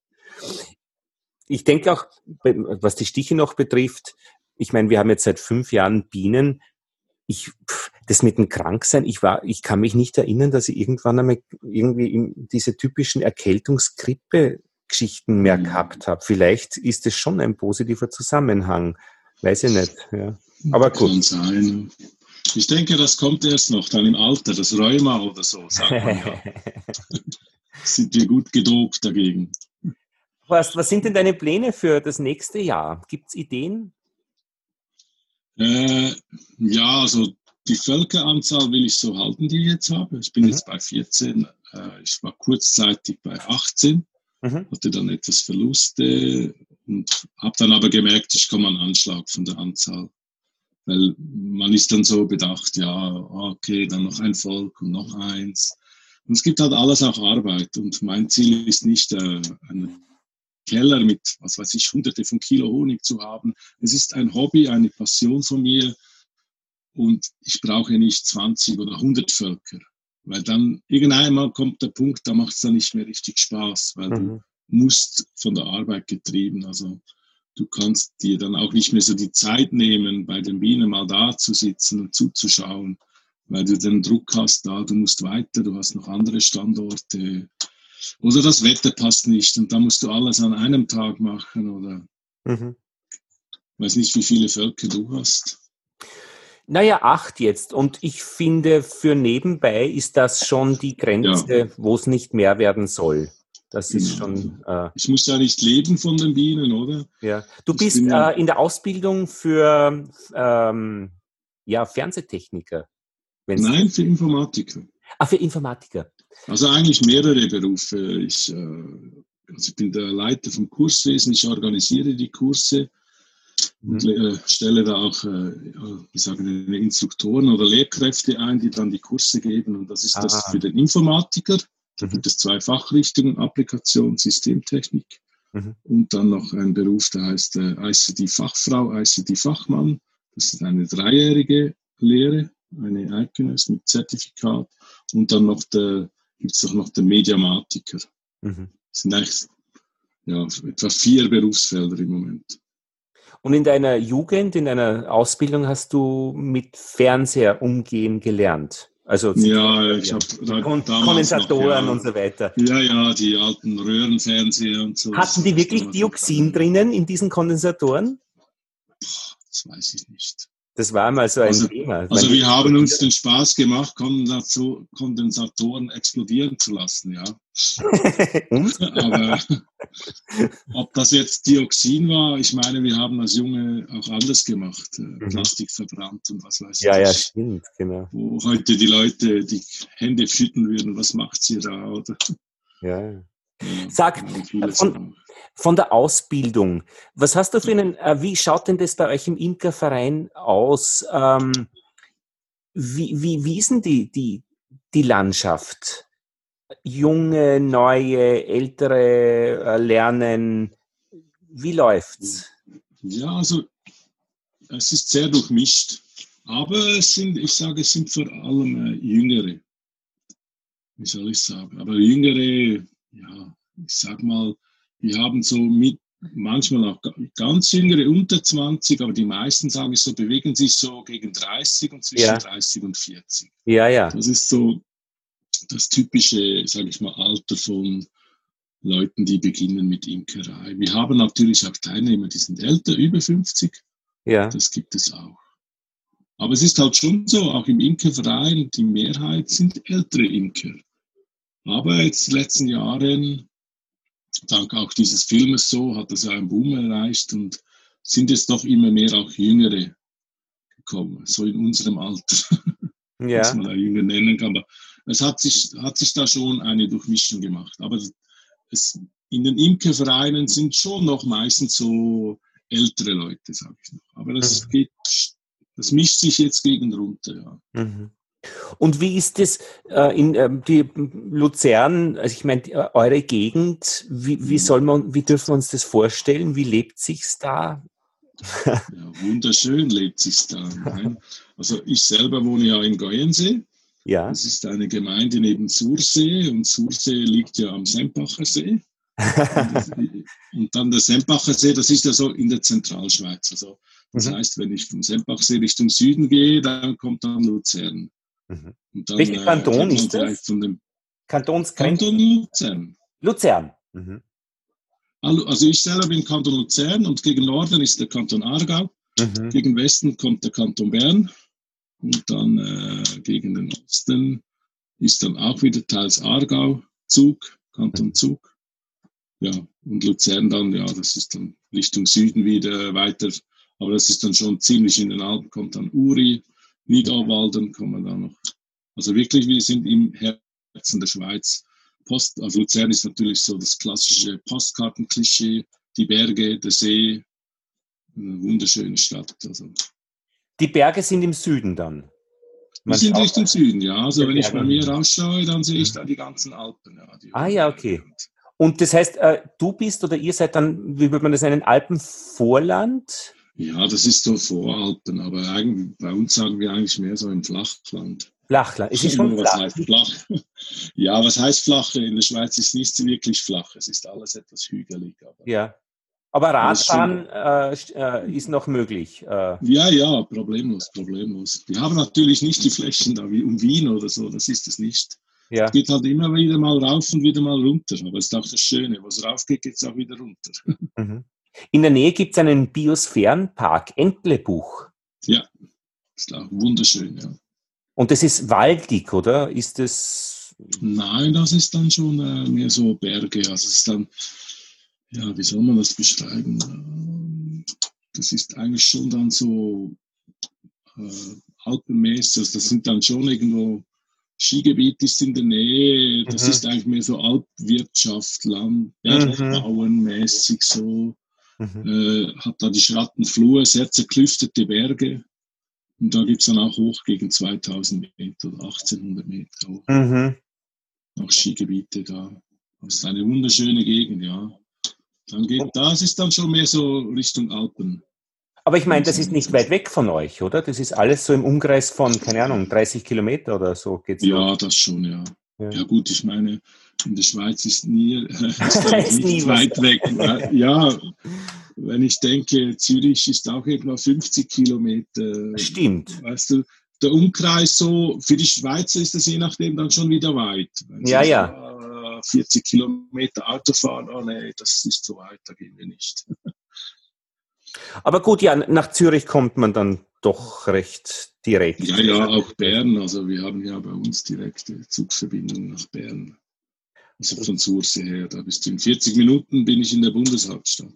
ich denke auch, was die Stiche noch betrifft, ich meine, wir haben jetzt seit fünf Jahren Bienen. Ich, das mit dem Kranksein, ich war, ich kann mich nicht erinnern, dass ich irgendwann einmal irgendwie diese typischen Erkältungsgrippe-Geschichten mehr mhm. gehabt habe. Vielleicht ist es schon ein positiver Zusammenhang. Weiß ich nicht. Ja. Aber gut. Kann sein. Ich denke, das kommt erst noch dann im Alter, das Rheuma oder so, sagt man ja. Sind wir gut gedopt dagegen. Horst, was sind denn deine Pläne für das nächste Jahr? Gibt es Ideen? Äh, ja, also die Völkeranzahl will ich so halten, die ich jetzt habe. Ich bin mhm. jetzt bei 14. Äh, ich war kurzzeitig bei 18, mhm. hatte dann etwas Verluste und habe dann aber gemerkt, ich komme an Anschlag von der Anzahl. Weil man ist dann so bedacht, ja, okay, dann noch ein Volk und noch eins. Und es gibt halt alles auch Arbeit. Und mein Ziel ist nicht, äh, eine Keller mit, was weiß ich, hunderte von Kilo Honig zu haben. Es ist ein Hobby, eine Passion von mir und ich brauche nicht 20 oder 100 Völker, weil dann irgendeinmal kommt der Punkt, da macht es dann nicht mehr richtig Spaß, weil mhm. du musst von der Arbeit getrieben, also du kannst dir dann auch nicht mehr so die Zeit nehmen, bei den Bienen mal da zu sitzen und zuzuschauen, weil du den Druck hast da, du musst weiter, du hast noch andere Standorte oder das Wetter passt nicht und da musst du alles an einem Tag machen oder mhm. weiß nicht, wie viele Völker du hast. Naja, acht jetzt. Und ich finde, für nebenbei ist das schon die Grenze, ja. wo es nicht mehr werden soll. Das genau. ist schon. Äh, ich muss ja nicht leben von den Bienen, oder? Ja. Du ich bist äh, in der Ausbildung für ähm, ja, Fernsehtechniker. Nein, für Informatiker. Ah, für Informatiker. Also eigentlich mehrere Berufe. Ich, äh, also ich bin der Leiter vom Kurswesen, ich organisiere die Kurse und mhm. äh, stelle da auch, äh, wie sagen wir, Instruktoren oder Lehrkräfte ein, die dann die Kurse geben. Und das ist ah. das für den Informatiker. Da mhm. gibt es zwei Fachrichtungen, Applikation, Systemtechnik. Mhm. Und dann noch ein Beruf, der heißt ICT-Fachfrau, ICT-Fachmann. Das ist eine dreijährige Lehre, eine Eidgenöss mit Zertifikat. Und dann noch der, gibt es auch noch den Mediamatiker. Mhm. Das sind eigentlich ja, etwa vier Berufsfelder im Moment. Und in deiner Jugend, in deiner Ausbildung hast du mit Fernseher umgehen gelernt? Also ja, ich habe Kon Kondensatoren noch, ja, und so weiter. Ja, ja, die alten Röhrenfernseher und so. Hatten die wirklich Dioxin drinnen in diesen Kondensatoren? Das weiß ich nicht. Das war mal so ein also, Thema. Also wir haben uns den Spaß gemacht, Kondensatoren explodieren zu lassen, ja. Aber ob das jetzt Dioxin war, ich meine, wir haben als Junge auch anders gemacht. Äh, mhm. Plastik verbrannt und was weiß ich. Ja, ja, stimmt, genau. Wo heute die Leute die Hände schütten würden, was macht sie da, oder? Ja. Sag, von, von, der Ausbildung, was hast du für einen, äh, wie schaut denn das bei euch im Imkerverein aus? Ähm, wie, wie, wie ist denn die, die, die Landschaft? Junge, neue, ältere äh, lernen, wie läuft's? Ja, also es ist sehr durchmischt, aber es sind, ich sage, es sind vor allem äh, Jüngere. Wie soll ich sagen? Aber Jüngere, ja, ich sag mal, wir haben so mit manchmal auch ganz jüngere unter 20, aber die meisten, sage ich so, bewegen sich so gegen 30 und zwischen ja. 30 und 40. Ja, ja. Das ist so das typische, sage ich mal, Alter von Leuten, die beginnen mit Imkerei. Wir haben natürlich auch Teilnehmer, die sind älter, über 50. Ja. Das gibt es auch. Aber es ist halt schon so, auch im Imkerverein, die Mehrheit sind ältere Imker. Aber jetzt in den letzten Jahren, dank auch dieses Filmes so, hat das ja einen Boom erreicht und sind es doch immer mehr auch Jüngere gekommen, so in unserem Alter, ja. was man da Jünger nennen kann. Aber es hat sich, hat sich da schon eine Durchmischung gemacht. Aber es, in den Imkervereinen sind schon noch meistens so ältere Leute, sage ich noch. Aber das mhm. geht, das mischt sich jetzt gegen runter, ja. Mhm. Und wie ist es äh, in äh, die Luzern, also ich meine, äh, eure Gegend, wie, wie soll man, wie dürfen wir uns das vorstellen? Wie lebt sich's da? ja, wunderschön lebt sich's da. Nein. Also ich selber wohne ja in Geuensee. Ja. Das ist eine Gemeinde neben Sursee und Sursee liegt ja am Sempacher See. und dann der Sempacher See, das ist ja so in der Zentralschweiz. Also das mhm. heißt, wenn ich vom Sempachsee Richtung Süden gehe, dann kommt dann Luzern. Mhm. Dann, Welcher Kanton äh, ist das? Kantonsgrenze? Kanton Luzern. Luzern. Mhm. Also ich selber bin Kanton Luzern und gegen Norden ist der Kanton Aargau. Mhm. Gegen Westen kommt der Kanton Bern. Und dann äh, gegen den Osten ist dann auch wieder teils Aargau, Zug, Kanton mhm. Zug. Ja, und Luzern dann, ja, das ist dann Richtung Süden wieder weiter. Aber das ist dann schon ziemlich in den Alpen, kommt dann Uri, Niederwalden kommen da noch. Also wirklich, wir sind im Herzen der Schweiz. Post, also Luzern ist natürlich so das klassische Postkartenklischee, die Berge, der See, eine wunderschöne Stadt. Also. Die Berge sind im Süden dann? Wir sind Richtung Süden, ja. Also wenn ich bei mir rausschaue, dann sehe ich da die ganzen Alpen. Ja, ah ja, okay. Und das heißt, äh, du bist oder ihr seid dann, wie würde man das nennen, Alpenvorland? Ja, das ist so Voralpen, aber eigentlich, bei uns sagen wir eigentlich mehr so im Flachland. Flachland, es ist schon was flach. Heißt flach. Ja, was heißt flach? In der Schweiz ist nichts wirklich flach, es ist alles etwas hügelig. Aber ja, aber Radfahren äh, äh, ist noch möglich. Äh. Ja, ja, problemlos, problemlos. Wir haben natürlich nicht die Flächen da wie um Wien oder so, das ist es nicht. Ja. Es geht halt immer wieder mal rauf und wieder mal runter, aber es ist auch das Schöne, wo es rauf geht, geht es auch wieder runter. Mhm. In der Nähe gibt es einen Biosphärenpark, Entlebuch. Ja, ist auch wunderschön, ja. Und das ist waldig, oder? Ist das. Nein, das ist dann schon äh, mehr so Berge. Also es ist dann, ja, wie soll man das beschreiben? Ähm, das ist eigentlich schon dann so äh, alpenmäßig. Also das sind dann schon irgendwo Skigebiet ist in der Nähe. Das mhm. ist eigentlich mehr so Alpwirtschaft, Land, Bergbauen mäßig so. Mhm. Äh, hat da die Schrattenflur, sehr zerklüftete Berge. Und da gibt es dann auch hoch gegen 2000 Meter oder 1800 Meter hoch. Mhm. Auch Skigebiete da. Das ist eine wunderschöne Gegend, ja. Dann geht, das ist dann schon mehr so Richtung Alpen. Aber ich meine, das ist nicht weit weg von euch, oder? Das ist alles so im Umkreis von, keine Ahnung, 30 Kilometer oder so geht's. Ja, so. das schon, ja. ja. ja. gut, ich meine, in der Schweiz ist nie, äh, ist nicht weit weg. Ja, wenn ich denke, Zürich ist auch etwa 50 Kilometer. Stimmt. Weißt du, der Umkreis so, für die Schweizer ist das je nachdem dann schon wieder weit. Wenn ja, ja. 40 Kilometer Auto fahren, oh nee, das ist zu weit, da gehen wir nicht. Aber gut, ja, nach Zürich kommt man dann doch recht direkt. Ja, ja, auch Bern. Also wir haben ja bei uns direkte Zugverbindungen nach Bern. Also von Sursee her, da bist du in 40 Minuten bin ich in der Bundeshauptstadt.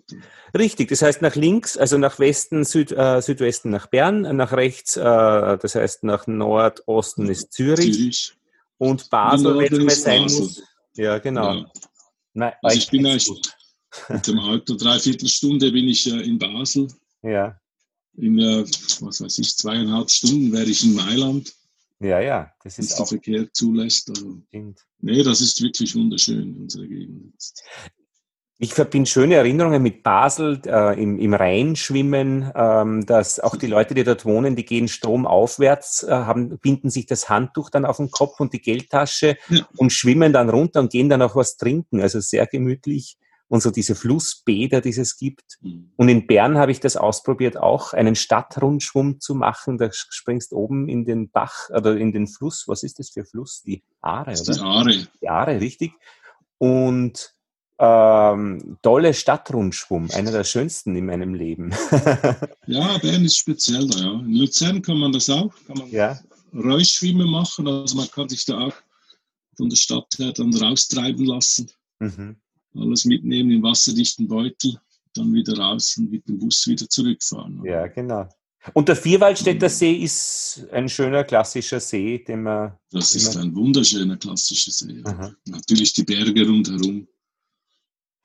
Richtig, das heißt nach links, also nach Westen, Süd, äh, Südwesten nach Bern, nach rechts, äh, das heißt nach Nordosten ist Zürich. Zürich. Und Basel, wenn es sein Basel. muss. Ja, genau. Ja. Nein, also ich bin eigentlich mit dem Auto dreiviertel Stunde bin ich äh, in Basel. Ja. In, äh, was weiß ich, zweieinhalb Stunden wäre ich in Mailand. Ja, ja, das ist auch. Verkehr zulässt. Also, nee, das ist wirklich wunderschön, unsere Gegend. Ich verbinde schöne Erinnerungen mit Basel, äh, im, im Rhein schwimmen, ähm, dass auch die Leute, die dort wohnen, die gehen stromaufwärts, äh, haben, binden sich das Handtuch dann auf den Kopf und die Geldtasche ja. und schwimmen dann runter und gehen dann auch was trinken. Also sehr gemütlich und so diese Flussbäder, die es gibt. Mhm. Und in Bern habe ich das ausprobiert, auch einen Stadtrundschwumm zu machen. Da springst oben in den Bach oder in den Fluss. Was ist das für Fluss? Die Aare, oder? Die Aare. Die Aare, richtig. Und ähm, tolle Stadtrundschwumm, einer der schönsten in meinem Leben. ja, Bern ist speziell da, ja. In Luzern kann man das auch, kann man ja. Räuschschwimmen machen, also man kann sich da auch von der Stadt her dann raustreiben lassen. Mhm alles mitnehmen im wasserdichten Beutel, dann wieder raus und mit dem Bus wieder zurückfahren. Ja, genau. Und der Vierwaldstätter See ist ein schöner klassischer See, den man. Das ist ein wunderschöner klassischer See. Ja. Natürlich die Berge rundherum.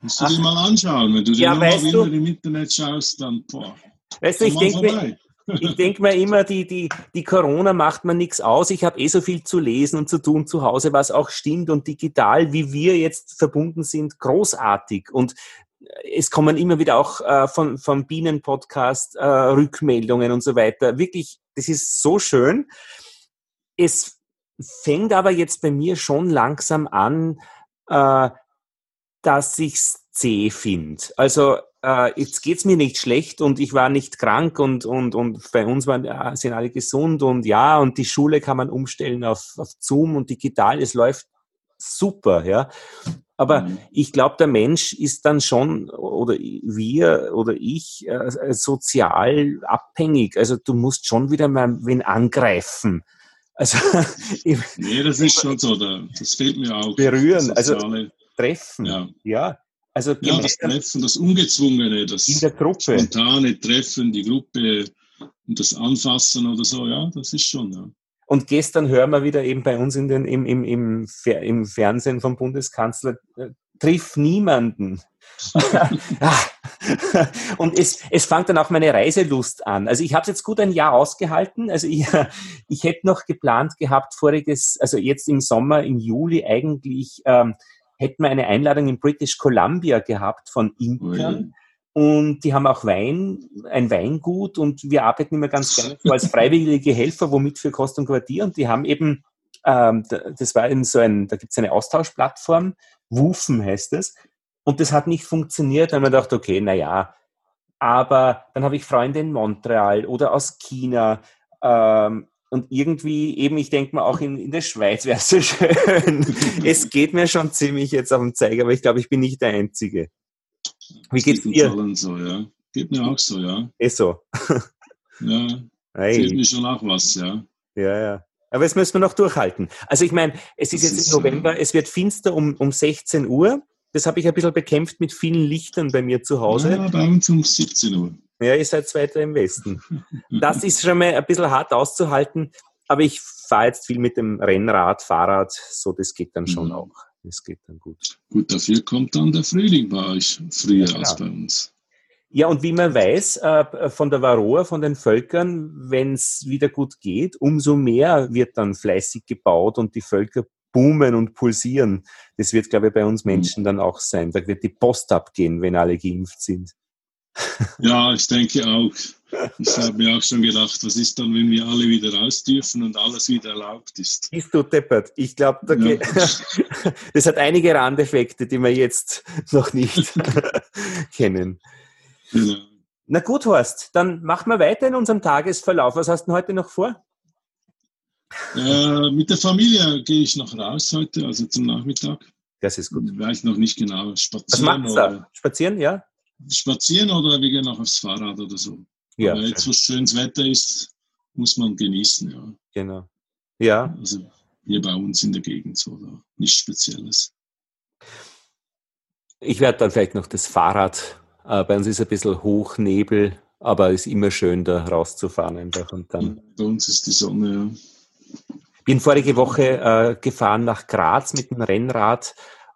Musst du Ach. dir mal anschauen. Wenn du ja, mal wieder im Internet schaust, dann boah. Weißt du, ich denke mir, ich denke mir immer, die, die, die Corona macht man nichts aus. Ich habe eh so viel zu lesen und zu tun zu Hause, was auch stimmt. Und digital, wie wir jetzt verbunden sind, großartig. Und es kommen immer wieder auch äh, von, vom Bienen-Podcast äh, Rückmeldungen und so weiter. Wirklich, das ist so schön. Es fängt aber jetzt bei mir schon langsam an, äh, dass ich's zäh finde. Also äh, jetzt geht's mir nicht schlecht und ich war nicht krank und, und, und bei uns waren, äh, sind alle gesund und ja, und die Schule kann man umstellen auf, auf Zoom und digital, es läuft super, ja. Aber mhm. ich glaube, der Mensch ist dann schon, oder wir oder ich, äh, sozial abhängig. Also du musst schon wieder mal wen angreifen. Also, nee, das ist schon so, das fehlt mir auch. Berühren, also treffen. Ja. ja. Also ja, das Treffen, das Ungezwungene, das in der Gruppe. spontane Treffen, die Gruppe und das Anfassen oder so, ja, das ist schon, ja. Und gestern hören wir wieder eben bei uns in den, im, im, im, im Fernsehen vom Bundeskanzler, äh, triff niemanden. und es, es fängt dann auch meine Reiselust an. Also ich habe es jetzt gut ein Jahr ausgehalten. Also ich, ich hätte noch geplant gehabt, voriges, also jetzt im Sommer, im Juli eigentlich ähm, hätten wir eine Einladung in British Columbia gehabt von Inkern. Mhm. Und die haben auch Wein, ein Weingut und wir arbeiten immer ganz gerne so als freiwillige Helfer, womit für Kost und Quartier. Und die haben eben, ähm, das war eben so ein, da gibt es eine Austauschplattform, Wufen heißt es. Und das hat nicht funktioniert. Dann haben wir gedacht, okay, na ja. Aber dann habe ich Freunde in Montreal oder aus China. Ähm, und irgendwie eben, ich denke mal, auch in, in der Schweiz wäre es so schön. es geht mir schon ziemlich jetzt auf den Zeiger, aber ich glaube, ich bin nicht der Einzige. Wie geht's dir? So, ja. Geht mir auch so, ja. Ist so. ja. Hey. Fehlt mir schon auch was, ja. Ja, ja. Aber es müssen wir noch durchhalten. Also ich meine, es ist das jetzt ist, im November, es wird finster um, um 16 Uhr. Das habe ich ein bisschen bekämpft mit vielen Lichtern bei mir zu Hause. Ja, bei uns um 17 Uhr. Ja, ihr seid weiter im Westen. Das ist schon mal ein bisschen hart auszuhalten, aber ich fahre jetzt viel mit dem Rennrad, Fahrrad, so das geht dann schon mhm. auch. Das geht dann gut. Gut, dafür kommt dann der Frühling bei euch früher ja, als bei uns. Ja, und wie man weiß äh, von der Varroa, von den Völkern, wenn es wieder gut geht, umso mehr wird dann fleißig gebaut und die Völker boomen und pulsieren. Das wird, glaube ich, bei uns Menschen dann auch sein. Da wird die Post abgehen, wenn alle geimpft sind. Ja, ich denke auch. Ich habe mir auch schon gedacht, was ist dann, wenn wir alle wieder raus dürfen und alles wieder erlaubt ist? Ist du deppert. Ich glaube, da ja. das hat einige Randeffekte, die wir jetzt noch nicht kennen. Genau. Na gut, Horst, dann machen wir weiter in unserem Tagesverlauf. Was hast du heute noch vor? Äh, mit der Familie gehe ich noch raus heute, also zum Nachmittag. Das ist gut. Ich weiß noch nicht genau. Spazieren. Was macht's da? Spazieren, ja? Spazieren oder wir gehen noch aufs Fahrrad oder so. Ja, Aber jetzt, wo schönes Wetter ist, muss man genießen, ja. Genau. Ja. Also hier bei uns in der Gegend so, oder? nichts Spezielles. Ich werde dann vielleicht noch das Fahrrad äh, bei uns ist ein bisschen Hochnebel, aber es ist immer schön, da rauszufahren einfach. Und dann bei uns ist die Sonne, ja. Bin vorige Woche äh, gefahren nach Graz mit dem Rennrad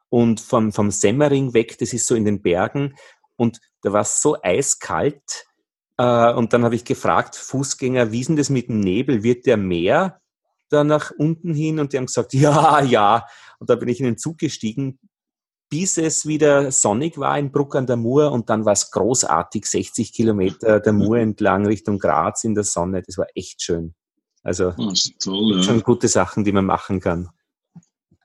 und vom, vom Semmering weg, das ist so in den Bergen, und da war es so eiskalt. Äh, und dann habe ich gefragt, Fußgänger, wie ist denn das mit dem Nebel? Wird der mehr da nach unten hin? Und die haben gesagt, ja, ja. Und da bin ich in den Zug gestiegen, bis es wieder sonnig war in Bruck an der Mur und dann war es großartig, 60 Kilometer der Mur entlang Richtung Graz in der Sonne. Das war echt schön. Also oh, toll, ja. schon gute Sachen, die man machen kann.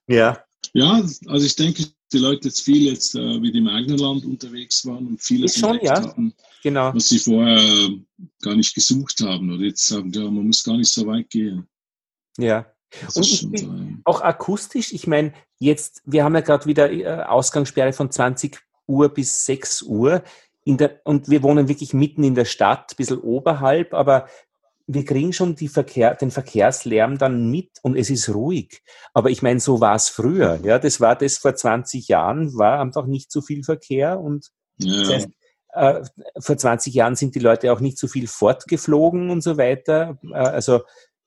Ja. Ja, also ich denke, die Leute jetzt viel jetzt äh, wieder im eigenen Land unterwegs waren und vieles schon, ja. hatten, genau. was sie vorher äh, gar nicht gesucht haben oder jetzt sagen, ja, man muss gar nicht so weit gehen. Ja. Das und auch akustisch, ich meine, jetzt, wir haben ja gerade wieder äh, Ausgangssperre von 20 Uhr bis 6 Uhr. In der, und wir wohnen wirklich mitten in der Stadt, ein bisschen oberhalb, aber wir kriegen schon Verkehr, den Verkehrslärm dann mit und es ist ruhig. Aber ich meine, so war es früher. Ja, das war das vor 20 Jahren, war einfach nicht so viel Verkehr und ja. das heißt, äh, vor 20 Jahren sind die Leute auch nicht so viel fortgeflogen und so weiter. Äh, also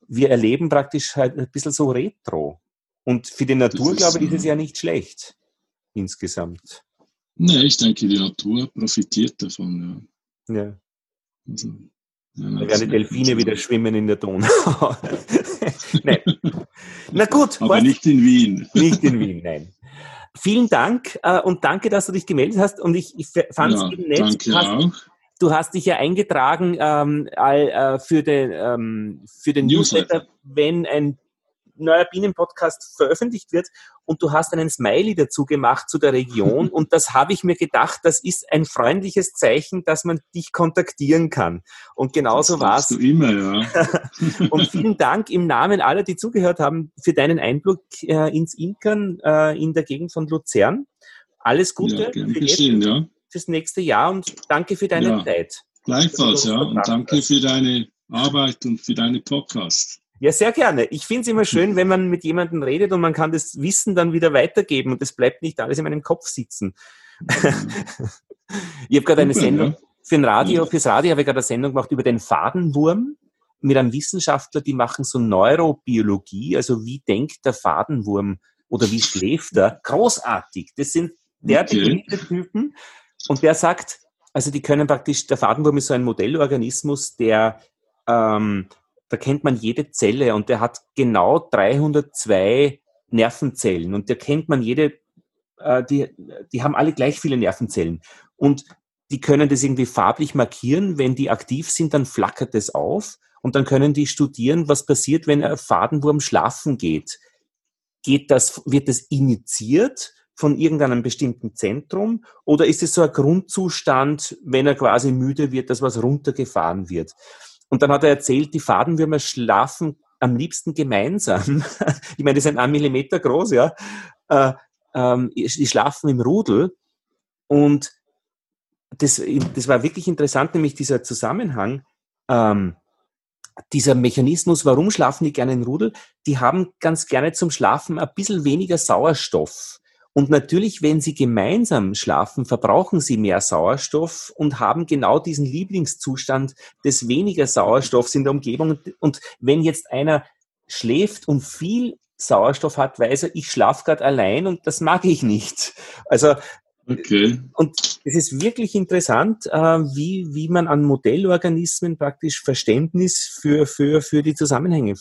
wir erleben praktisch halt ein bisschen so Retro. Und für die Natur, ist, glaube ich, ist es ja nicht schlecht insgesamt. Nee, ich denke, die Natur profitiert davon. Ja. ja. Also, ja, da werden die Delfine wieder schwimmen in der Donau. nein. Na gut. Aber was? nicht in Wien. Nicht in Wien, nein. Vielen Dank äh, und danke, dass du dich gemeldet hast. Und ich, ich fand es ja, eben nett. Danke hast, auch Du hast dich ja eingetragen ähm, all, äh, für den, ähm, für den Newsletter. Newsletter, wenn ein neuer Bienenpodcast veröffentlicht wird und du hast einen Smiley dazu gemacht zu der Region und das habe ich mir gedacht, das ist ein freundliches Zeichen, dass man dich kontaktieren kann. Und genauso war es. immer, ja. und vielen Dank im Namen aller, die zugehört haben, für deinen Einblick äh, ins Inkern äh, in der Gegend von Luzern. Alles Gute ja, für geschehen, ja fürs nächste Jahr und danke für deine ja, Zeit. Gleichfalls, ja. Und danke für deine Arbeit und für deine Podcast. Ja, sehr gerne. Ich finde es immer schön, wenn man mit jemandem redet und man kann das Wissen dann wieder weitergeben und es bleibt nicht alles in meinem Kopf sitzen. ich habe gerade eine Sendung für ein Radio, fürs Radio habe ich gerade eine Sendung gemacht über den Fadenwurm mit einem Wissenschaftler, die machen so Neurobiologie, also wie denkt der Fadenwurm oder wie schläft er? Großartig. Das sind derartige okay. Typen. Und der sagt, also die können praktisch, der Fadenwurm ist so ein Modellorganismus, der, ähm, da kennt man jede Zelle und der hat genau 302 Nervenzellen und der kennt man jede, äh, die, die haben alle gleich viele Nervenzellen. Und die können das irgendwie farblich markieren. Wenn die aktiv sind, dann flackert es auf und dann können die studieren, was passiert, wenn ein Fadenwurm schlafen geht. Geht das, wird das initiiert von irgendeinem bestimmten Zentrum oder ist es so ein Grundzustand, wenn er quasi müde wird, dass was runtergefahren wird? Und dann hat er erzählt, die Fadenwürmer schlafen am liebsten gemeinsam. ich meine, die sind ein Millimeter groß, ja. Äh, ähm, die schlafen im Rudel. Und das, das war wirklich interessant, nämlich dieser Zusammenhang. Ähm, dieser Mechanismus, warum schlafen die gerne in Rudel? Die haben ganz gerne zum Schlafen ein bisschen weniger Sauerstoff. Und natürlich, wenn sie gemeinsam schlafen, verbrauchen sie mehr Sauerstoff und haben genau diesen Lieblingszustand des weniger Sauerstoffs in der Umgebung. Und wenn jetzt einer schläft und viel Sauerstoff hat, weiß er, ich schlafe gerade allein und das mag ich nicht. Also Okay. Und es ist wirklich interessant, äh, wie, wie man an Modellorganismen praktisch Verständnis für, für, für die Zusammenhänge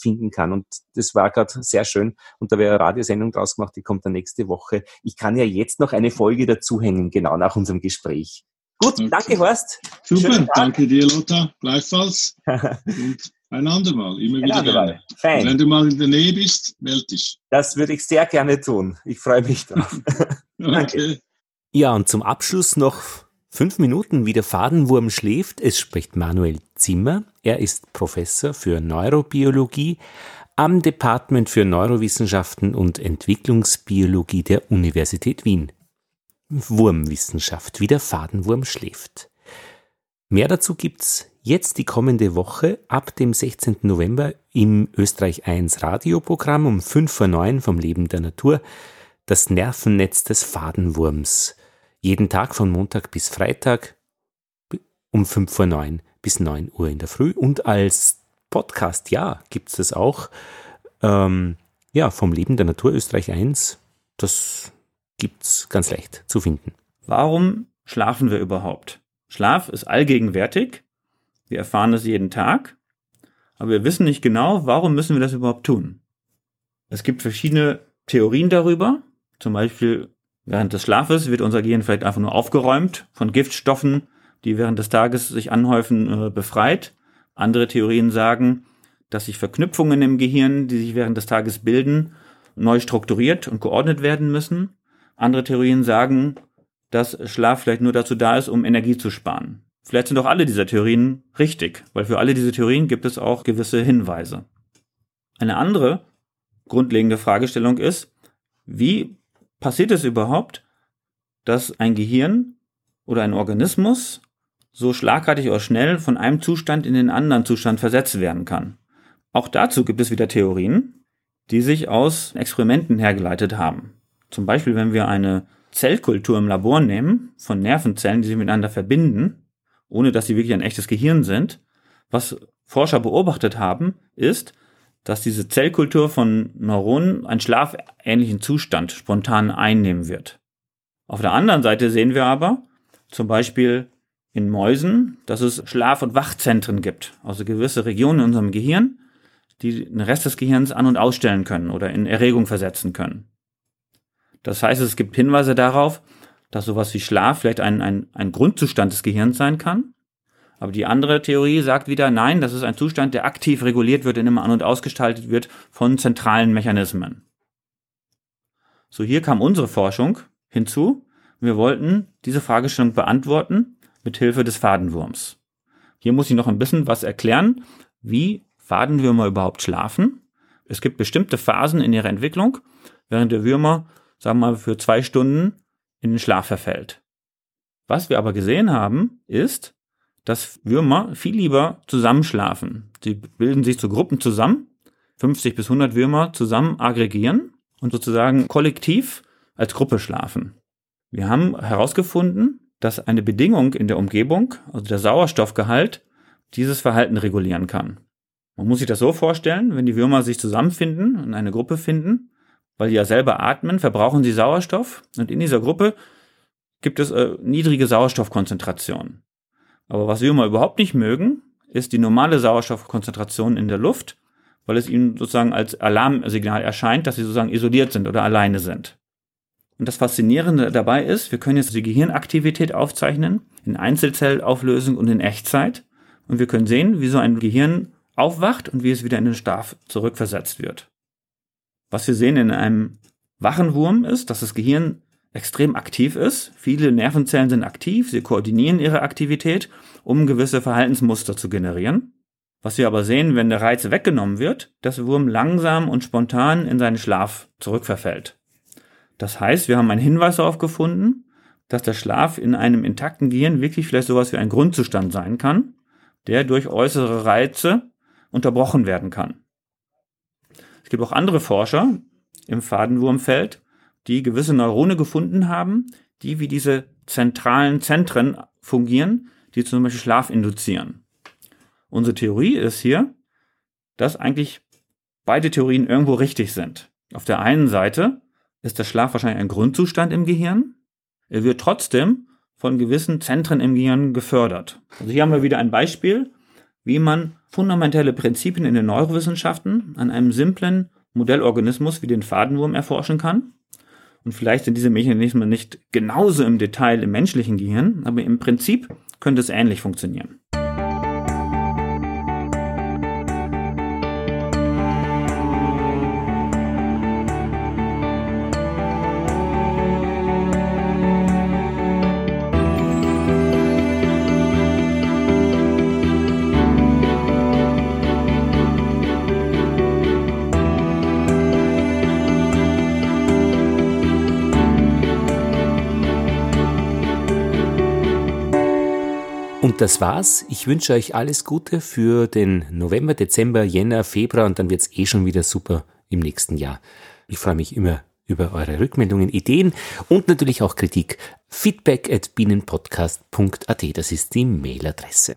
finden kann. Und das war gerade sehr schön. Und da wäre eine Radiosendung draus gemacht, die kommt dann nächste Woche. Ich kann ja jetzt noch eine Folge dazuhängen, genau nach unserem Gespräch. Gut, okay. danke Horst. Super, danke dir Lothar, gleichfalls. Und ein andermal, immer wieder gerne. Fein. wenn du mal in der Nähe bist, melde dich. Das würde ich sehr gerne tun. Ich freue mich drauf. okay. Ja, und zum Abschluss noch fünf Minuten, wie der Fadenwurm schläft. Es spricht Manuel Zimmer. Er ist Professor für Neurobiologie am Department für Neurowissenschaften und Entwicklungsbiologie der Universität Wien. Wurmwissenschaft, wie der Fadenwurm schläft. Mehr dazu gibt's jetzt die kommende Woche ab dem 16. November im Österreich 1 Radioprogramm um 5 vor 9 vom Leben der Natur das Nervennetz des Fadenwurms. Jeden Tag von Montag bis Freitag um 5 vor 9 bis 9 Uhr in der Früh. Und als Podcast, ja, gibt es das auch. Ähm, ja, vom Leben der Natur Österreich 1. Das gibt es ganz leicht zu finden. Warum schlafen wir überhaupt? Schlaf ist allgegenwärtig. Wir erfahren es jeden Tag. Aber wir wissen nicht genau, warum müssen wir das überhaupt tun. Es gibt verschiedene Theorien darüber. Zum Beispiel während des Schlafes wird unser Gehirn vielleicht einfach nur aufgeräumt von Giftstoffen, die während des Tages sich anhäufen, äh, befreit. Andere Theorien sagen, dass sich Verknüpfungen im Gehirn, die sich während des Tages bilden, neu strukturiert und geordnet werden müssen. Andere Theorien sagen, dass Schlaf vielleicht nur dazu da ist, um Energie zu sparen. Vielleicht sind auch alle dieser Theorien richtig, weil für alle diese Theorien gibt es auch gewisse Hinweise. Eine andere grundlegende Fragestellung ist, wie passiert es überhaupt, dass ein Gehirn oder ein Organismus so schlagartig oder schnell von einem Zustand in den anderen Zustand versetzt werden kann. Auch dazu gibt es wieder Theorien, die sich aus Experimenten hergeleitet haben. Zum Beispiel, wenn wir eine Zellkultur im Labor nehmen von Nervenzellen, die sich miteinander verbinden, ohne dass sie wirklich ein echtes Gehirn sind. Was Forscher beobachtet haben, ist, dass diese Zellkultur von Neuronen einen schlafähnlichen Zustand spontan einnehmen wird. Auf der anderen Seite sehen wir aber zum Beispiel in Mäusen, dass es Schlaf- und Wachzentren gibt, also gewisse Regionen in unserem Gehirn, die den Rest des Gehirns an- und ausstellen können oder in Erregung versetzen können. Das heißt, es gibt Hinweise darauf, dass sowas wie Schlaf vielleicht ein, ein, ein Grundzustand des Gehirns sein kann aber die andere Theorie sagt wieder, nein, das ist ein Zustand, der aktiv reguliert wird, indem er an- und ausgestaltet wird von zentralen Mechanismen. So, hier kam unsere Forschung hinzu. Wir wollten diese Fragestellung beantworten mit Hilfe des Fadenwurms. Hier muss ich noch ein bisschen was erklären, wie Fadenwürmer überhaupt schlafen. Es gibt bestimmte Phasen in ihrer Entwicklung, während der Würmer, sagen wir mal, für zwei Stunden in den Schlaf verfällt. Was wir aber gesehen haben, ist, dass Würmer viel lieber zusammenschlafen. Sie bilden sich zu Gruppen zusammen, 50 bis 100 Würmer zusammen aggregieren und sozusagen kollektiv als Gruppe schlafen. Wir haben herausgefunden, dass eine Bedingung in der Umgebung, also der Sauerstoffgehalt, dieses Verhalten regulieren kann. Man muss sich das so vorstellen, wenn die Würmer sich zusammenfinden und eine Gruppe finden, weil die ja selber atmen, verbrauchen sie Sauerstoff und in dieser Gruppe gibt es äh, niedrige Sauerstoffkonzentrationen. Aber was Würmer überhaupt nicht mögen, ist die normale Sauerstoffkonzentration in der Luft, weil es ihnen sozusagen als Alarmsignal erscheint, dass sie sozusagen isoliert sind oder alleine sind. Und das Faszinierende dabei ist, wir können jetzt die Gehirnaktivität aufzeichnen in Einzelzellauflösung und in Echtzeit. Und wir können sehen, wie so ein Gehirn aufwacht und wie es wieder in den Schlaf zurückversetzt wird. Was wir sehen in einem wachen Wurm ist, dass das Gehirn extrem aktiv ist. Viele Nervenzellen sind aktiv, sie koordinieren ihre Aktivität, um gewisse Verhaltensmuster zu generieren. Was wir aber sehen, wenn der Reiz weggenommen wird, dass der Wurm langsam und spontan in seinen Schlaf zurückverfällt. Das heißt, wir haben einen Hinweis darauf gefunden, dass der Schlaf in einem intakten Gehirn wirklich vielleicht sowas wie ein Grundzustand sein kann, der durch äußere Reize unterbrochen werden kann. Es gibt auch andere Forscher im Fadenwurmfeld, die gewisse Neurone gefunden haben, die wie diese zentralen Zentren fungieren, die zum Beispiel Schlaf induzieren. Unsere Theorie ist hier, dass eigentlich beide Theorien irgendwo richtig sind. Auf der einen Seite ist der Schlaf wahrscheinlich ein Grundzustand im Gehirn. Er wird trotzdem von gewissen Zentren im Gehirn gefördert. Also hier haben wir wieder ein Beispiel, wie man fundamentelle Prinzipien in den Neurowissenschaften an einem simplen Modellorganismus wie den Fadenwurm erforschen kann. Und vielleicht sind diese Mechanismen nicht genauso im Detail im menschlichen Gehirn, aber im Prinzip könnte es ähnlich funktionieren. Und das war's. Ich wünsche euch alles Gute für den November, Dezember, Jänner, Februar und dann wird's eh schon wieder super im nächsten Jahr. Ich freue mich immer über eure Rückmeldungen, Ideen und natürlich auch Kritik. Feedback at bienenpodcast.at, das ist die Mailadresse.